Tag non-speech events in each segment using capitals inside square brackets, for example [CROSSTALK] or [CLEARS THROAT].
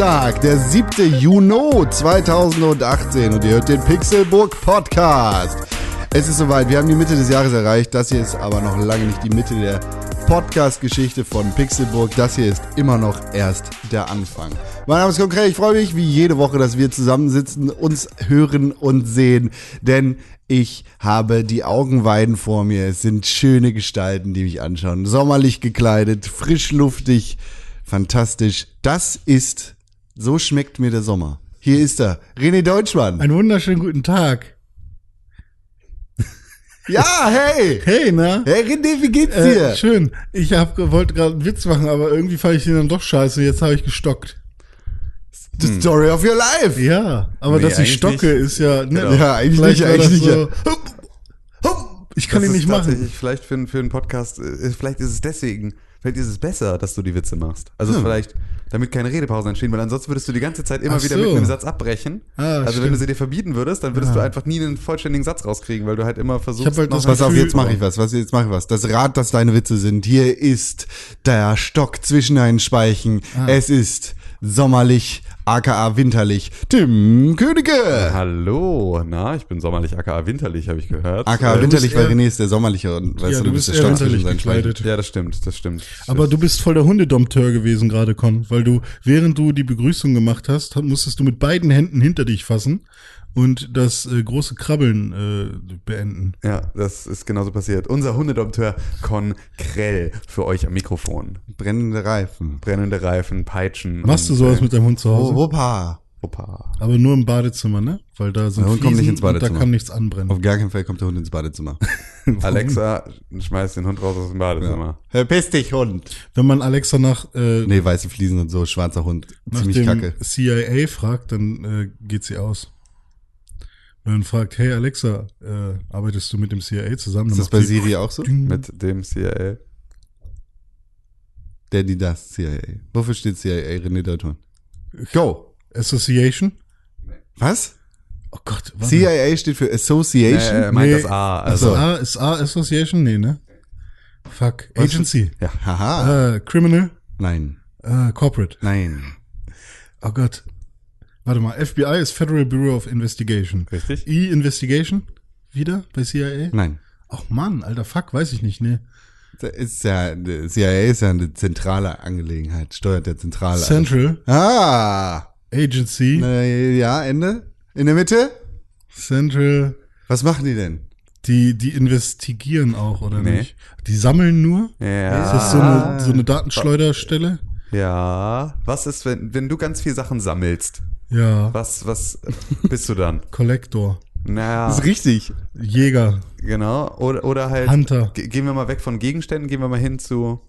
Donnerstag, der 7. Juni 2018 und ihr hört den Pixelburg Podcast. Es ist soweit, wir haben die Mitte des Jahres erreicht. Das hier ist aber noch lange nicht die Mitte der Podcast-Geschichte von Pixelburg. Das hier ist immer noch erst der Anfang. Mein Name ist Konkret, ich freue mich wie jede Woche, dass wir zusammensitzen, uns hören und sehen, denn ich habe die Augenweiden vor mir. Es sind schöne Gestalten, die mich anschauen. Sommerlich gekleidet, frisch luftig, fantastisch. Das ist, so schmeckt mir der Sommer. Hier ist er, René Deutschmann. Einen wunderschönen guten Tag. [LAUGHS] Ja, hey! Hey, na? Hey René, wie geht's Äh, dir? schön. Ich hab, wollte gerade einen Witz machen, aber irgendwie fand ich den dann doch scheiße. Jetzt habe ich gestockt. The story of your life. Ja, aber Nee, dass ich stocke, nicht. ist ja. Ne, Genau. Ja, eigentlich vielleicht nicht, war eigentlich das nicht. so- Ich kann das ihn ist nicht machen. tatsächlich Vielleicht für, einen- für einen Podcast, äh, vielleicht ist es deswegen, vielleicht ist es besser, dass du die Witze machst. Also Hm. vielleicht, damit keine Redepausen entstehen, weil ansonsten würdest du die ganze Zeit immer Ach wieder so. mit einem Satz abbrechen. Ah, also wenn stimmt. du sie dir verbieten würdest, dann würdest du einfach nie einen vollständigen Satz rauskriegen, weil du halt immer versuchst, halt noch Pass auf, jetzt mache ich was. Was jetzt mache ich was. Das Rad, das deine Witze sind. Hier ist der Stock zwischen deinen Speichen. Ah. Es ist sommerlich, aka winterlich. Tim Königke. Hallo, na, ich bin sommerlich aka winterlich, habe ich gehört. Aka Äh, winterlich, weil René ist der sommerliche und weißt Ja, du, du bist bist der eher Stock zwischen winterlich seinen gekleidet. Ja, das stimmt, das stimmt. Aber du bist voll der Hundedompteur gewesen gerade, Con, weil du, während du die Begrüßung gemacht hast, musstest du mit beiden Händen hinter dich fassen und das äh, große Krabbeln äh, beenden. Ja, das ist genauso passiert. Unser Hundedompteur Con Krell für euch am Mikrofon. Brennende Reifen. Brennende Reifen, Peitschen. Machst du sowas äh, mit deinem Hund zu Hause? Opa. Opa. Aber nur im Badezimmer, ne? Weil da sind Der Hund kommt nicht ins Badezimmer. und da kann nichts anbrennen. Auf gar keinen Fall kommt der Hund ins Badezimmer. [LAUGHS] Alexa, schmeiß den Hund raus aus dem Badezimmer. Verpiss dich, Hund. Wenn man Alexa nach, äh, Nee, weiße Fliesen und so, schwarzer Hund. nach Ziemlich dem kacke. CIA fragt, dann äh, geht sie aus. Man fragt, hey Alexa, äh, arbeitest du mit dem CIA zusammen? Ist Dann das bei Siri auch so? Mit dem CIA. Der, die, das, CIA. Wofür steht CIA, René Deutschmann? Go. Association? Was? Oh Gott, warte. CIA steht für Association. Äh, er meint Nee. das A. Also Also, A ist A Association? Nee, ne? Fuck. Agency. ja. Haha. Äh, Criminal. Nein. Äh, Corporate. Nein. Oh Gott. Warte mal. FBI ist Federal Bureau of Investigation. Richtig? E Investigation? Wieder bei CIA? Nein. Ach Mann, alter Fuck, weiß ich nicht, ne? Ist ja, CIA ist ja eine zentrale Angelegenheit, steuert der Zentrale. Central Ah. Agency. Na, ja, Ende? In der Mitte? Central. Was machen die denn? Die, die investigieren auch, oder Nee. nicht? Die sammeln nur? Ja. Ist das so eine, so eine Datenschleuderstelle? Ja. Was ist, wenn, wenn du ganz viel Sachen sammelst? Ja. Was, was bist du dann? [LAUGHS] Kollektor. Naja, Das ist richtig. Jäger. genau. Oder, oder halt. Hunter. Ge- Gehen wir mal weg von Gegenständen, gehen wir mal hin zu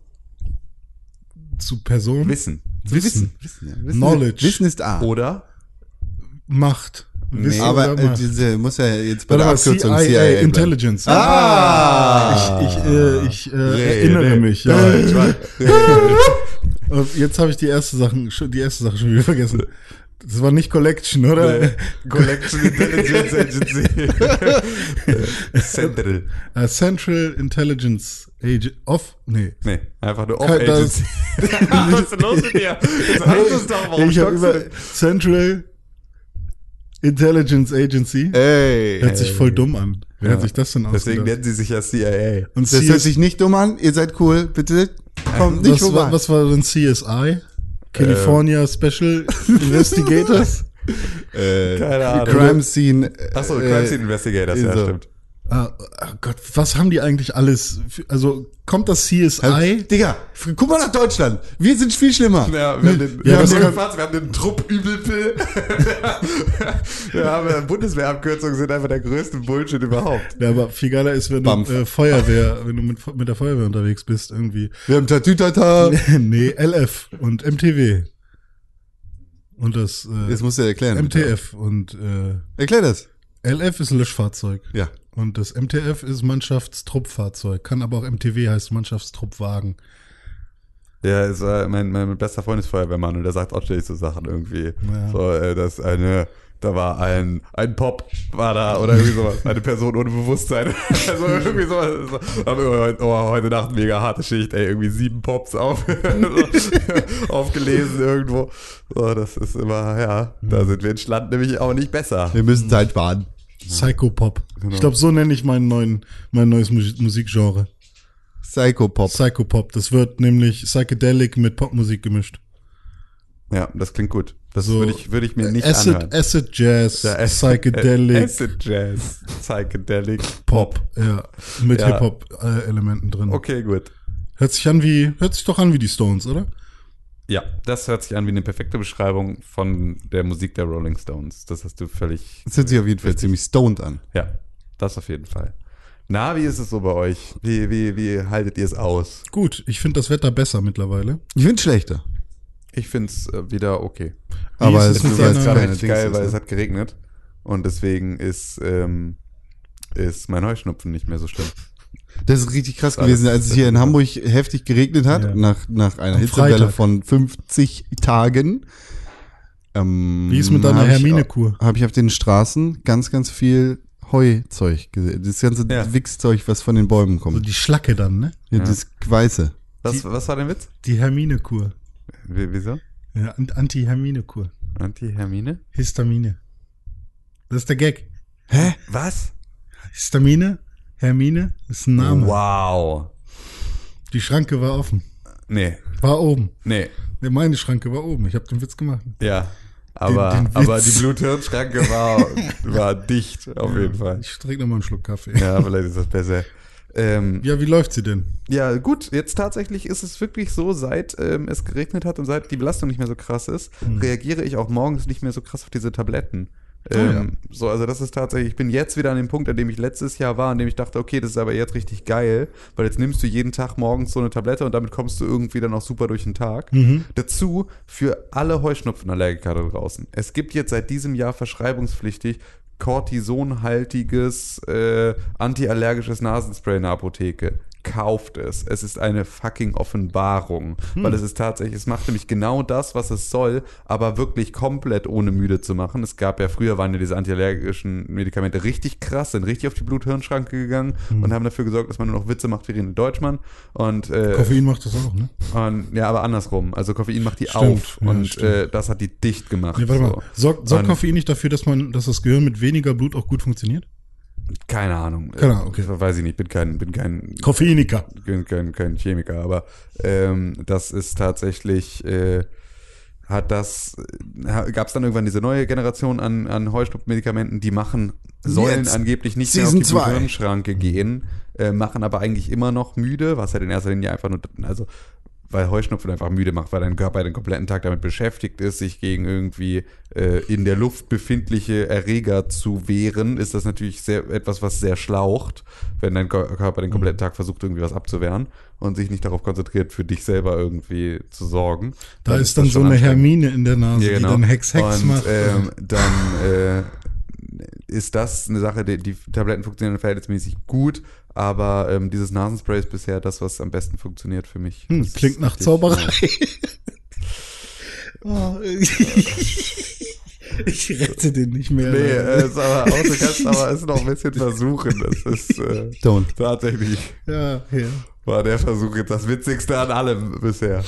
Zu Person. Wissen. Zu Wissen. Wissen, ja. Wissen. Knowledge. Wissen ist A. Oder? Macht. Wissen Aber oder äh, Macht. diese muss ja jetzt bei Warte der Abkürzung CIA, CIA. Intelligence. Ah! Ich, ich, äh, ich äh, erinnere mich. Ja. Und [LAUGHS] Jetzt habe ich die erste Sache, schon- die erste Sache schon wieder vergessen. Das war nicht Collection, oder? Collection Intelligence Agency. [LAUGHS] Central. Äh, Central Intelligence Agent of, nee. Nee, einfach nur Off Kein- das- Agency. [LAUGHS] Was ist denn los mit dir? Jetzt reicht es doch, warum ich habe du über? Central Intelligence Agency. Ey. Hört sich voll dumm an. Wer hat sich das denn Deswegen ausgedacht? nennen sie sich ja CIA. Und Das CS hört sich nicht dumm an. Ihr seid cool. Bitte kommt nicht was, vorbei. was war denn CSI? California Special Investigators? [LAUGHS] äh, Keine Ahnung. Crime Scene. Achso, äh, Crime Scene Investigators, ja, so. stimmt. Ah, oh Gott, was haben die eigentlich alles? für- Also kommt das CSI? Halt, Digga, guck mal nach Deutschland. Wir sind viel schlimmer. Ja, wir haben den, Ja, wir haben den, kann- wir haben den Trupp-Übelpill. [LAUGHS] wir haben äh, Bundeswehrabkürzungen sind einfach der größte Bullshit überhaupt. Ja, aber viel geiler ist, wenn Bamf. du äh, Feuerwehr, wenn du mit, mit der Feuerwehr unterwegs bist, irgendwie. Wir haben Tatütata. nee, [LAUGHS] LF und MTW. Und das äh, Das musst du erklären. bitte. MTF und äh, Erklär das. LF ist ein Löschfahrzeug. Ja. Und das MTF ist Mannschaftstruppfahrzeug. Kann aber auch MTW heißt Mannschaftstruppwagen. Ja, ist, äh, mein, mein bester Freund ist Feuerwehrmann und der sagt auch ständig so Sachen irgendwie. Ja. So, äh, dass eine da war ein, ein Pop, war da, oder irgendwie sowas, [LAUGHS] eine Person ohne Bewusstsein. [LAUGHS] also irgendwie sowas. So, aber, oh, heute Nacht mega harte Schicht, ey, irgendwie sieben Pops auf, [LAUGHS] aufgelesen irgendwo. So, das ist immer, ja, da sind wir in Schland nämlich auch nicht besser. Wir müssen Zeit sparen. Psychopop. Genau. Ich glaube, so nenne ich meinen neuen, mein neues Mus Musikgenre. Psychopop. Psychopop. Das wird nämlich Psychedelic mit Popmusik gemischt. Ja, das klingt gut. Das So, würde ich, würde ich mir nicht Acid, anhören. Acid Jazz, Ja, Psychedelic Acid Jazz, Psychedelic Pop. Ja, mit Ja. Hip-Hop-Elementen drin. Okay, gut. Hört sich an wie, hört sich doch an wie die Stones, oder? Ja, das hört sich an wie eine perfekte Beschreibung von der Musik der Rolling Stones. Das hast du völlig. Das hört sich auf jeden Fall ziemlich stoned an. Ja, das auf jeden Fall. Na, wie ist es so bei euch? Wie, wie, wie haltet ihr es aus? Gut, ich finde das Wetter besser mittlerweile. Ich finde schlechter. Ich finde es äh, wieder okay. Wie Aber es es ist Es gerade richtig geil, ist, weil ne? es hat geregnet. Und deswegen ist, ähm, ist mein Heuschnupfen nicht mehr so schlimm. Das ist richtig krass Das gewesen, als es hier in Hamburg heftig geregnet hat, Ja. nach, nach einer Am Hitzewelle Freitag. von 50 Tagen. Ähm, Wie ist mit deiner Hermine-Kur? Habe ich auf den Straßen ganz, ganz viel Heuzeug gesehen. Das ganze Ja. Wichszeug, was von den Bäumen So kommt. die Schlacke dann, ne? Ja, Ja. Das Weiße. Was, was war der Witz? Die Hermine-Kur. Wie, wieso? Ja, Ant- Anti-Hermine-Kur. Anti-Hermine? Histamine. Das ist der Gag. Hä? Was? Histamine, Hermine, ist ein Name. Wow. Die Schranke war offen. Nee, War oben. nee. Ne, Meine Schranke war oben. Ich habe den Witz gemacht. Ja. Aber, Den- den aber die Bluthirnschranke war, [LAUGHS] war dicht, auf jeden Fall. Ich trinke noch mal einen Schluck Kaffee. Ja, vielleicht ist das besser. Ähm, Ja, wie läuft sie denn? ja, gut, jetzt tatsächlich ist es wirklich so, seit ähm, es geregnet hat und seit die Belastung nicht mehr so krass ist, reagiere ich auch morgens nicht mehr so krass auf diese Tabletten. Ähm, So, also das ist tatsächlich, ich bin jetzt wieder an dem Punkt, an dem ich letztes Jahr war, an dem ich dachte, okay, das ist aber jetzt richtig geil, weil jetzt nimmst du jeden Tag morgens so eine Tablette und damit kommst du irgendwie dann auch super durch den Tag. Dazu für alle Heuschnupfenallergiker da draußen. Es gibt jetzt seit diesem Jahr verschreibungspflichtig Cortisonhaltiges äh, antiallergisches Nasenspray in der Apotheke. Kauft es. Es ist eine fucking Offenbarung. Weil es ist tatsächlich, es macht nämlich genau das, was es soll, aber wirklich komplett ohne müde zu machen. Es gab ja früher, waren ja diese antiallergischen Medikamente richtig krass, sind richtig auf die Blut-Hirn-Schranke gegangen und haben dafür gesorgt, dass man nur noch Witze macht wie René Deutschmann. Und, äh, Koffein macht das auch, ne? und, ja, aber andersrum. Also Koffein macht die Stimmt, auf ja, und äh, das hat die dicht gemacht. Nee, warte so. mal. Sorgt sorgt Koffein nicht dafür, dass man, dass das Gehirn mit weniger Blut auch gut funktioniert? Keine Ahnung. Ahnung, okay. Äh, Weiß ich nicht, bin kein, bin kein, Koffeiniker. bin kein, kein Chemiker, aber ähm, das ist tatsächlich, äh, hat das, gab es dann irgendwann diese neue Generation an, an Heuschnupfmedikamenten, die machen, sollen Jetzt. angeblich nicht Season mehr auf die zwei. Bluthirnschranke gehen, äh, machen aber eigentlich immer noch müde, was halt in erster Linie einfach nur, also weil Heuschnupfen einfach müde macht, weil dein Körper den kompletten Tag damit beschäftigt ist, sich gegen irgendwie äh, in der Luft befindliche Erreger zu wehren, ist das natürlich sehr, etwas, was sehr schlaucht, wenn dein Kör- Körper den kompletten Tag versucht, irgendwie was abzuwehren und sich nicht darauf konzentriert, für dich selber irgendwie zu sorgen. Da ist dann das so eine. Hermine in der Nase, Ja, die genau. dann Hex Hex und, macht. Ähm, dann äh, ist das eine Sache, die, die Tabletten funktionieren verhältnismäßig gut, aber ähm, dieses Nasenspray ist bisher das, was am besten funktioniert für mich. hm, Das klingt nach richtig- Zauberei. [LAUGHS] oh, ich rette den nicht mehr. Nee, äh, ist aber auch, du kannst aber es noch ein bisschen versuchen. Das ist äh, Don't. tatsächlich ja, ja. war der Versuch jetzt das Witzigste an allem bisher.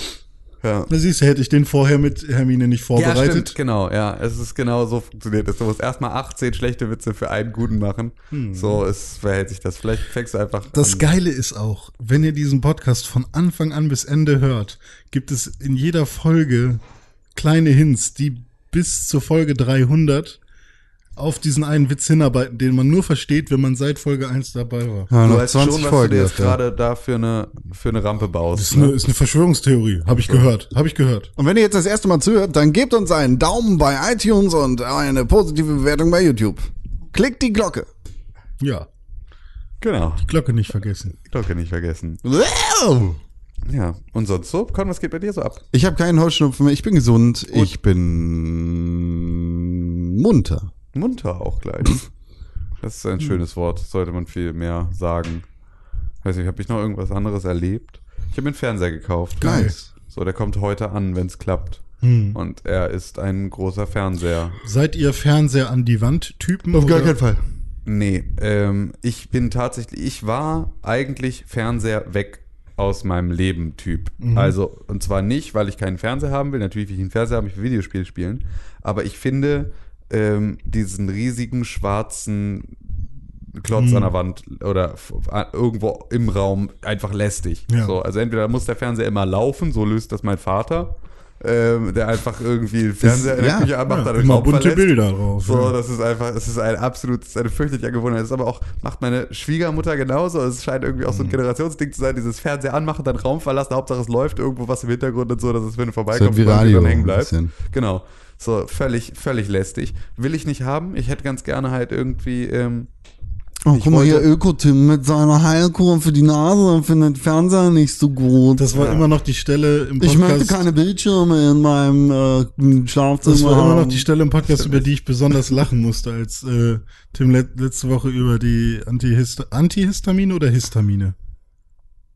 Ja. Siehst du, hätte ich den vorher mit Hermine nicht Ja, vorbereitet. stimmt, genau, ja. Es ist genau so funktioniert. es. Du musst erstmal 18 schlechte Witze für einen guten machen. So ist, verhält sich das. Vielleicht fängst du einfach Das an. Geile ist auch, wenn ihr diesen Podcast von Anfang an bis Ende hört, gibt es in jeder Folge kleine Hints, die bis zur Folge 300 auf diesen einen Witz hinarbeiten, den man nur versteht, wenn man seit Folge 1 dabei war. Ja, Du weißt 20 schon, was Folgen du dir jetzt gerade da für eine, für eine Rampe Das baust. ist eine, Ne? ist eine Verschwörungstheorie, habe ich gehört, habe ich gehört. Und wenn ihr jetzt das erste Mal zuhört, dann gebt uns einen Daumen bei iTunes und eine positive Bewertung bei YouTube. Klickt die Glocke. Ja, Genau. Glocke nicht vergessen. Glocke nicht vergessen. Wow. Ja. Und sonst so? Con, was geht bei dir so ab? Ich habe keinen Heuschnupfen mehr. Ich bin gesund. Ich bin munter. Munter auch gleich. [LAUGHS] Das ist ein schönes Wort. Sollte man viel mehr sagen. Weiß nicht, habe ich noch irgendwas anderes erlebt? Ich habe mir einen Fernseher gekauft. Geil. So, der kommt heute an, wenn es klappt. Hm. Und er ist ein großer Fernseher. Seid ihr Fernseher an die Wand Typen? Auf gar oder? keinen Fall. Nee, ähm, ich bin tatsächlich, ich war eigentlich Fernseher weg aus meinem Leben Typ. Also, und zwar nicht, weil ich keinen Fernseher haben will, natürlich will ich einen Fernseher haben, ich will Videospiele spielen, aber ich finde ähm, diesen riesigen schwarzen Klotz an der Wand oder irgendwo im Raum einfach lästig. Ja. So, also entweder muss der Fernseher immer laufen, so löst das mein Vater, ähm, der einfach irgendwie den Fernseher in der Küche anmacht, Ja, immer bunte verlässt. Bilder drauf. So, ja. das ist einfach, es ist ein absolut, ist eine fürchterliche Gewohnheit. Das ist aber auch, macht meine Schwiegermutter genauso. Es scheint irgendwie auch so ein Generationsding zu sein, dieses Fernseher anmachen, dann Raum verlassen, Hauptsache es läuft irgendwo was im Hintergrund und so, dass es, wenn du So vorbeikommst, dann hängen bleibt. Genau. So, völlig, völlig lästig. Will ich nicht haben. Ich hätte ganz gerne halt irgendwie, ähm, Oh, Ich guck mal hier, Öko-Tim mit seiner Heilkur für die Nase findet Fernseher nicht so gut. Das war immer noch die Stelle im ich Podcast. möchte keine Bildschirme in meinem äh, Schlafzimmer. das war immer noch die Stelle im Podcast, über die ich besonders lachen musste, als äh, Tim let letzte Woche über die Antihist Antihistamine oder Histamine?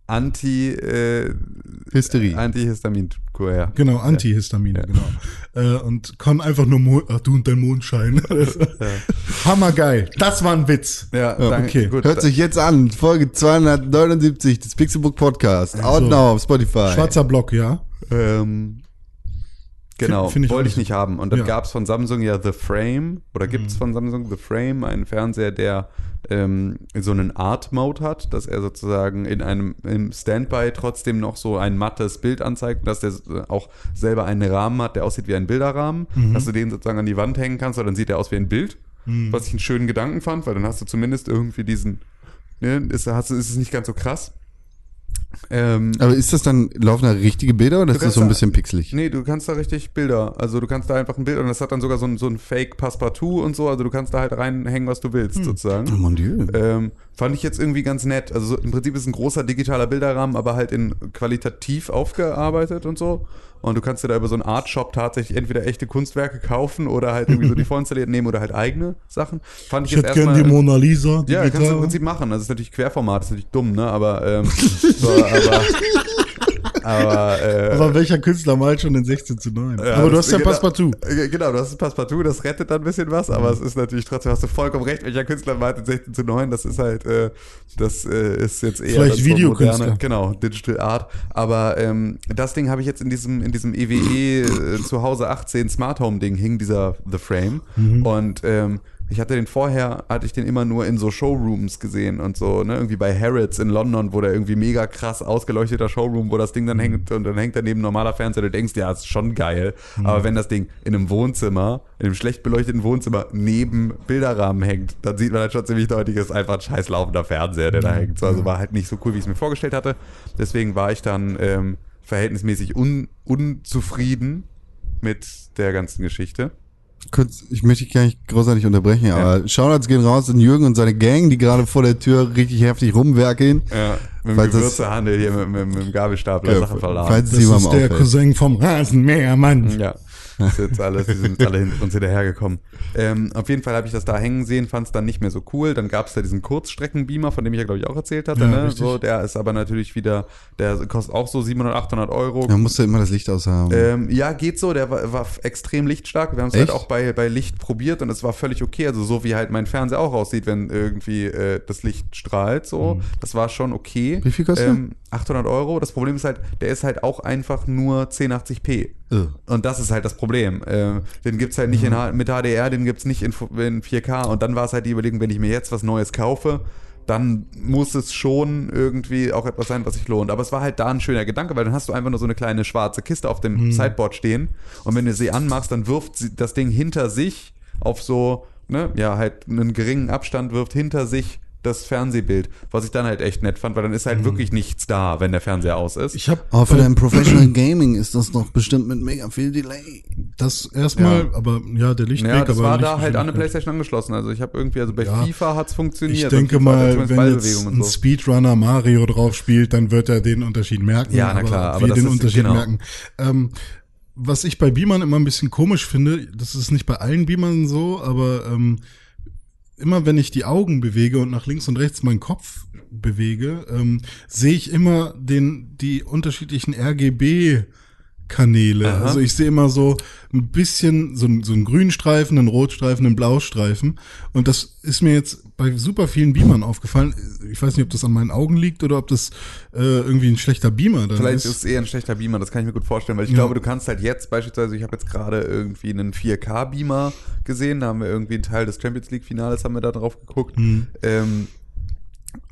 Anti, äh, Hysterie. Antihistaminkur, ja. Genau, Antihistamine, genau. Äh, und Con einfach nur Mond, ach du und dein Mondschein. [LAUGHS] Hammergeil. Das war ein Witz. Ja, Ja, danke. okay. Gut, Hört sich jetzt an, Folge 279 des Pixelbook Podcast. Out So. now auf Spotify. Schwarzer Block, ja. Ähm, genau, find ich wollte ich nicht haben. Und dann Ja. gab es von Samsung ja The Frame, oder gibt es von Samsung The Frame, einen Fernseher, der ähm, so einen Art-Mode hat, dass er sozusagen in einem im Standby trotzdem noch so ein mattes Bild anzeigt, dass der auch selber einen Rahmen hat, der aussieht wie ein Bilderrahmen, dass du den sozusagen an die Wand hängen kannst, weil dann sieht er aus wie ein Bild. Was ich einen schönen Gedanken fand, weil dann hast du zumindest irgendwie diesen, ne, ist, hast, ist es nicht ganz so krass. Ähm, Aber ist das dann, laufen da richtige Bilder oder ist das so ein bisschen pixelig? Nee, du kannst da richtig Bilder. Also du kannst da einfach ein Bild und das hat dann sogar so ein, so ein Fake Passepartout und so. Also du kannst da halt reinhängen, was du willst, Oh sozusagen. mon Dieu. Ähm, fand ich jetzt irgendwie ganz nett. Also so, im Prinzip ist es ein großer digitaler Bilderrahmen, aber halt in qualitativ aufgearbeitet und so. Und du kannst dir da über so einen Art-Shop tatsächlich entweder echte Kunstwerke kaufen oder halt irgendwie so die [LAUGHS] vorinstallierten nehmen oder halt eigene Sachen. Fand ich, Ich jetzt hätte gern erstmal. die Mona Lisa. ja, kannst du im. Prinzip machen. Also ist natürlich Querformat, ist natürlich dumm, ne? Aber, ähm, [LAUGHS] so, aber, [LAUGHS] aber, äh, Aber welcher Künstler malt schon in 16 zu 9? Ja, Aber du hast ja genau- Passepartout. äh, Genau, du hast ein Passepartout, das rettet dann ein bisschen was, aber es ist natürlich trotzdem, hast du vollkommen recht, welcher Künstler malt in 16 zu 9, das ist halt, äh, das äh, ist jetzt eher Vielleicht Videokünstler. moderne- Genau, Digital Art. Aber ähm, das Ding habe ich jetzt in diesem, in diesem EWE äh, zu Hause 18 Smart Home Ding hing dieser The Frame. Und ähm, ich hatte den vorher, hatte ich den immer nur in so Showrooms gesehen und so, ne, irgendwie bei Harrods in London, wo der irgendwie mega krass ausgeleuchteter Showroom, wo das Ding dann hängt und dann hängt daneben normaler Fernseher, du denkst, ja, ist schon geil. Aber wenn das Ding in einem Wohnzimmer, in einem schlecht beleuchteten Wohnzimmer neben Bilderrahmen hängt, dann sieht man halt schon ziemlich deutlich, es ist einfach ein scheiß laufender Fernseher, der da hängt. So, also war halt nicht so cool, wie ich es mir vorgestellt hatte. Deswegen war ich dann ähm, verhältnismäßig un unzufrieden mit der ganzen Geschichte. Kurz, ich möchte dich gar nicht großartig unterbrechen, aber Shoutouts gehen raus an Jürgen und seine Gang, die gerade vor der Tür richtig heftig rumwerkeln. Ja, mit dem Gewürzehandel hier mit, mit, mit dem Gabelstapler Ja, Sachen verladen. falls Das ist der. Cousin vom Rasenmäher, Mann. Ja, das ist jetzt alles, die sind alle hin, uns hinterhergekommen. Ähm, auf jeden Fall habe ich das da hängen sehen, fand es dann nicht mehr so cool. Dann gab es da diesen Kurzstreckenbeamer, von dem ich ja, glaube ich, auch erzählt hatte. Ja, ne? richtig. So, der ist aber natürlich wieder, der kostet auch so 700, 800 Euro. Da musst du immer das Licht aushaben. Ähm, ja, geht so. Der war, war extrem lichtstark. Wir haben es halt auch bei, bei Licht probiert und es war völlig okay. Also so wie halt mein Fernseher auch aussieht, wenn irgendwie äh, das Licht strahlt. So, das war schon okay. Wie viel kostet ähm, 800 Euro. Das Problem ist halt, der ist halt auch einfach nur 1080p. Und das ist halt das Problem. Ähm, den gibt's halt nicht in, H- mit HDR, den gibt's nicht in, Fu- in 4K. Und dann war es halt die Überlegung, wenn ich mir jetzt was Neues kaufe, dann muss es schon irgendwie auch etwas sein, was sich lohnt. Aber es war halt da ein schöner Gedanke, weil dann hast du einfach nur so eine kleine schwarze Kiste auf dem Sideboard stehen. Und wenn du sie anmachst, dann wirft sie das Ding hinter sich auf so, ne, ja, halt einen geringen Abstand, wirft hinter sich das Fernsehbild, was ich dann halt echt nett fand, weil dann ist halt wirklich nichts da, wenn der Fernseher aus ist. Ich habe Aber für dein [CLEARS THROAT] Professional Gaming ist das doch bestimmt mit mega viel Delay. das erstmal, Ja. aber ja, der Lichtweg, Ja, das aber war da halt an eine. Playstation angeschlossen. Also ich habe irgendwie, also bei Ja. FIFA hat's funktioniert. Ich denke mal, wenn jetzt ein so. Speedrunner Mario drauf spielt, dann wird er den Unterschied merken. Ja, na klar, aber wie das den ist- Unterschied genau. merken. Ähm, was ich bei Beamern immer ein bisschen komisch finde, das ist nicht bei allen Beamern so, aber ähm, immer wenn ich die Augen bewege und nach links und rechts meinen Kopf bewege, ähm, sehe ich immer den die unterschiedlichen RGB Kanäle. Aha. Also ich sehe immer so ein bisschen so, so einen Grünstreifen, einen Rotstreifen, einen Blaustreifen. Und das ist mir jetzt bei super vielen Beamern aufgefallen. Ich weiß nicht, ob das an meinen Augen liegt oder ob das äh, irgendwie ein schlechter Beamer dann Vielleicht ist ist. es eher ein schlechter Beamer, das kann ich mir gut vorstellen, weil ich Ja. glaube, du kannst halt jetzt beispielsweise, ich habe jetzt gerade irgendwie einen 4K-Beamer gesehen, da haben wir irgendwie einen Teil des Champions League-Finales, haben wir da drauf geguckt. Mhm. Ähm,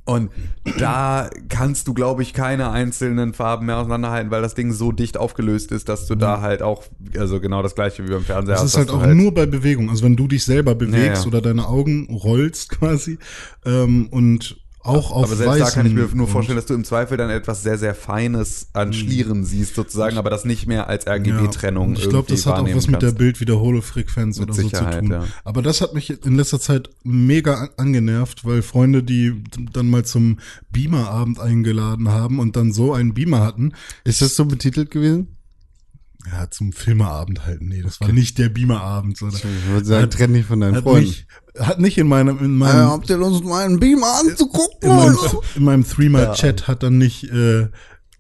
und da kannst du, glaube ich, keine einzelnen Farben mehr auseinanderhalten, weil das Ding so dicht aufgelöst ist, dass du da halt auch, also genau das gleiche wie beim Fernseher Mhm. Das hast. ist halt auch du nur bei Bewegung. Also wenn du dich selber bewegst ja. oder deine Augen rollst quasi ähm, und auch auf Aber selbst da kann ich mir nur vorstellen, dass du im Zweifel dann etwas sehr, sehr Feines an Schlieren siehst, sozusagen, aber das nicht mehr als Ja, RGB-Trennung und Ich glaube, das hat auch was mit der Bildwiederholefrequenz oder so Sicherheit, zu tun. ja. Aber das hat mich in letzter Zeit mega an- angenervt, weil Freunde, die dann mal zum Beamer-Abend eingeladen haben und dann so einen Beamer hatten, Ist das so betitelt gewesen? Ja, zum Filmerabend halt. Nee, das war nicht der Beamer-Abend, sondern Ich würde sagen, trenn dich von deinen hat Freunden. nicht, hat nicht in meinem, in meinem, habt ihr Lust, mal einen Beamer anzugucken? in meinem, in meinem Threema-Chat hat dann nicht äh,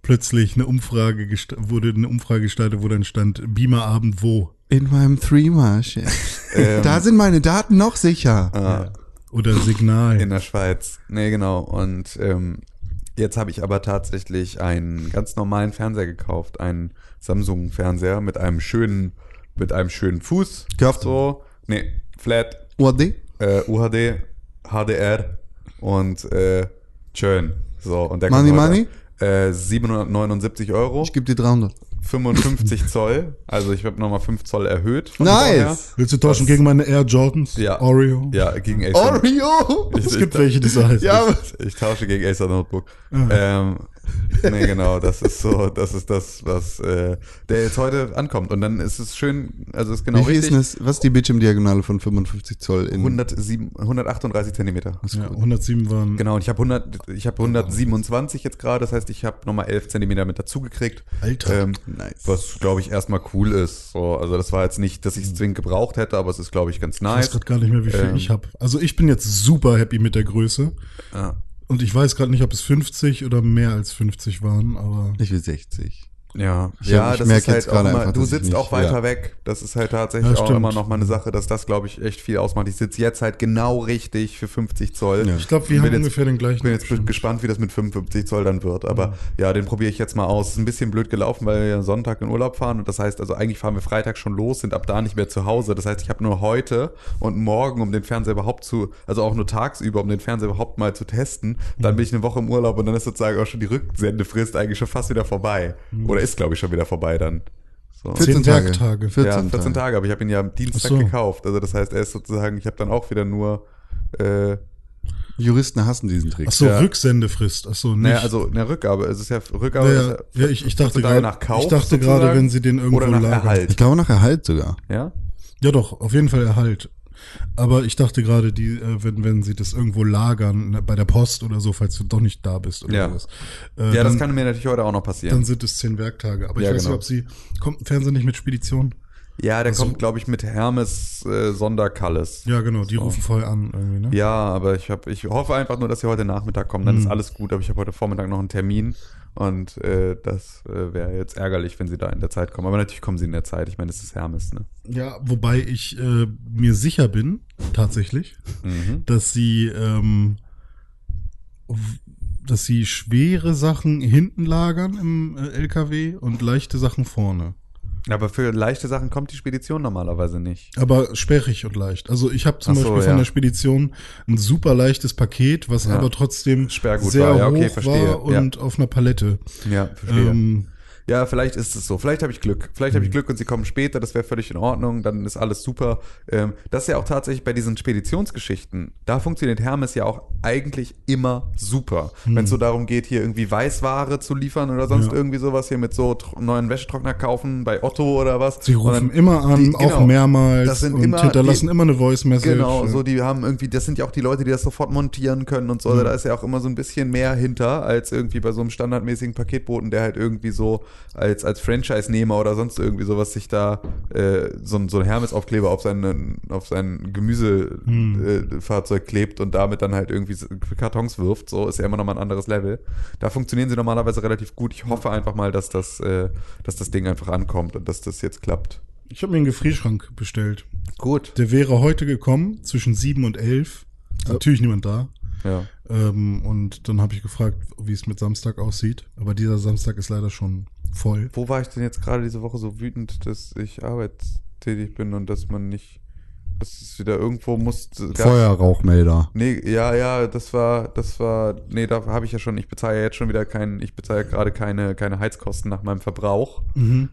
plötzlich eine Umfrage wurde eine Umfrage gestaltet, wo dann stand Beamer-Abend wo? In meinem Threema-Chat. [LAUGHS] Ähm, Da sind meine Daten noch sicher. Ah, Oder Signal. in der Schweiz. Nee, genau. Und ähm, jetzt habe ich aber tatsächlich einen ganz normalen Fernseher gekauft, einen Samsung-Fernseher mit einem schönen, mit einem schönen Fuß. Gekauft? So, nee, Flat, UAD? äh, UHD, HDR und äh, schön. So, und der Money, money? Äh, 779 Euro, Ich gebe dir 300. 55 [LAUGHS] Zoll. Also ich habe nochmal 5 Zoll erhöht. Nice. vorher. Willst du tauschen Das- gegen meine Air Jordans? Ja. Oreo? Ja, gegen Acer. Oreo! Ich- Es ich- gibt welche, die so heißen. Ja, aber Ich tausche gegen Acer Notebook. Ähm, [LAUGHS] nee, genau, das ist so, das ist das, was äh, der jetzt heute ankommt. Und dann ist es schön, also ist genau Wie ist richtig. denn das? Was ist die Bildschirmdiagonale von 55 Zoll in 107, 138 Zentimeter. Ja, 107 waren. Genau, und ich habe 100, ich habe 127 jetzt gerade, das heißt, ich habe nochmal 11 Zentimeter mit dazugekriegt. Alter. Ähm, Nice. Was, glaube ich, erstmal cool ist. So, also das war jetzt nicht, dass ich es zwingend gebraucht hätte, aber es ist, glaube ich, ganz Ich weiß nice. gerade gar nicht mehr, wie viel Ähm. ich habe. Also ich bin jetzt super happy mit der Größe. Ja. Und ich weiß gerade nicht, ob es 50 oder mehr als 50 waren, aber Ich will 60. Ja, Ich- ja, ich das ist halt jetzt auch gerade immer, einfach, du sitzt nicht- auch weiter ja. weg. Das ist halt tatsächlich Ja, auch immer noch mal eine Sache, dass das, glaube ich, echt viel ausmacht. Ich sitze jetzt halt genau richtig für 50 Zoll. Ja. ich glaube, wir haben jetzt- ungefähr den gleichen. Ich bin jetzt Abstand. gespannt, wie das mit 55 Zoll dann wird. Aber ja, den probiere ich jetzt mal aus. Ist ein bisschen blöd gelaufen, weil wir ja Sonntag in Urlaub fahren. Und das heißt, also eigentlich fahren wir Freitag schon los, sind ab da nicht mehr zu Hause. Das heißt, ich habe nur heute und morgen, um den Fernseher überhaupt zu, also auch nur tagsüber, um den Fernseher überhaupt mal zu testen. Dann bin ich eine Woche im Urlaub und dann ist sozusagen auch schon die Rücksendefrist eigentlich schon fast wieder vorbei. Oder ist, glaube ich, schon wieder vorbei dann. So. 14 Zehn Tage. Werktage. 14 ja, 14 Tage. Tage, aber ich habe ihn ja am Dienstag so. gekauft. Also das heißt, er ist sozusagen, ich habe dann auch wieder nur äh, Juristen hassen diesen Trick. Ach so, Ja. Rücksendefrist. Ach so, nicht. Naja, also eine Rückgabe. Es ist ja Rückgabe. ja, ist ja, ja, ich, ich dachte 14 Tage gerade, nach Kauf ich dachte gerade, wenn sie den irgendwo oder nach lagern. Erhalt. Ich glaube nach Erhalt sogar. Ja? Ja, doch, auf jeden Fall Erhalt. Aber ich dachte gerade, die, äh, wenn, wenn sie das irgendwo lagern, ne, bei der Post oder so, falls du doch nicht da bist oder Ja. sowas. Äh, Ja, das dann, kann mir natürlich heute auch noch dann passieren. sind es zehn Werktage. Aber ich Ja, weiß genau. nicht, ob sie. Kommt ein Fernseher nicht mit Spedition? Ja, der Also- kommt, glaube ich, mit Hermes äh, Sonderkalles. Ja, genau, die rufen vorher an irgendwie, ne? Ja, aber ich, hab, ich hoffe einfach nur, dass sie heute Nachmittag kommen. Dann Mhm. ist alles gut. Aber ich habe heute Vormittag noch einen Termin. Und äh, das äh, wäre jetzt ärgerlich, wenn sie da in der Zeit kommen. Aber natürlich kommen sie in der Zeit. Ich meine, es ist Hermes, ne? Ja, wobei ich äh, mir sicher bin, tatsächlich, Mhm. dass sie, ähm, dass sie schwere Sachen hinten lagern im äh, LKW und leichte Sachen vorne. Aber für leichte Sachen kommt die Spedition normalerweise nicht. Aber sperrig und leicht. Also ich habe zum so, Beispiel ja. von der Spedition ein super leichtes Paket, was Ja. aber trotzdem Sperrgut sehr war. Ja, okay, hoch verstehe. war und auf einer Palette. Ja, verstehe. Ähm, Ja, vielleicht ist es so. Vielleicht habe ich Glück. Vielleicht Mhm. habe ich Glück und sie kommen später. Das wäre völlig in Ordnung. Dann ist alles super. Ähm, das ist ja auch tatsächlich bei diesen Speditionsgeschichten. Da funktioniert Hermes ja auch eigentlich immer super. Wenn es so darum geht, hier irgendwie Weißware zu liefern oder sonst Mhm. Ja. irgendwie sowas hier mit so neuen Wäschetrockner kaufen bei Otto oder was. sie rufen immer an, die- genau. auch mehrmals Das sind und immer hinterlassen die- immer eine Voice-Message. Genau, so die haben irgendwie, das sind ja auch die Leute, die das sofort montieren können und so. Mhm. Also da ist ja auch immer so ein bisschen mehr hinter als irgendwie bei so einem standardmäßigen Paketboten, der halt irgendwie so als, als Franchise-Nehmer oder sonst irgendwie sowas sich da äh, so, so ein Hermes-Aufkleber auf, seinen, auf sein Gemüsefahrzeug äh, klebt und damit dann halt irgendwie Kartons wirft. So ist ja immer noch mal ein anderes Level. Da funktionieren sie normalerweise relativ gut. Ich hoffe einfach mal, dass das, äh, dass das Ding einfach ankommt und dass das jetzt klappt. Ich habe mir einen Gefrierschrank bestellt. Gut. Der wäre heute gekommen, zwischen sieben und elf. Ist Natürlich niemand da. Ja. Ähm, und dann habe ich gefragt, wie es mit Samstag aussieht. Aber dieser Samstag ist leider schon voll. Wo war ich denn jetzt gerade diese Woche so wütend, dass ich arbeitstätig bin und dass man nicht, dass es wieder irgendwo muss. Feuerrauchmelder. Nee, ja, ja, das war, das war, nee, da habe ich ja schon, ich bezahle ja jetzt schon wieder keinen, ich bezahle ja gerade keine, keine Heizkosten nach meinem Verbrauch,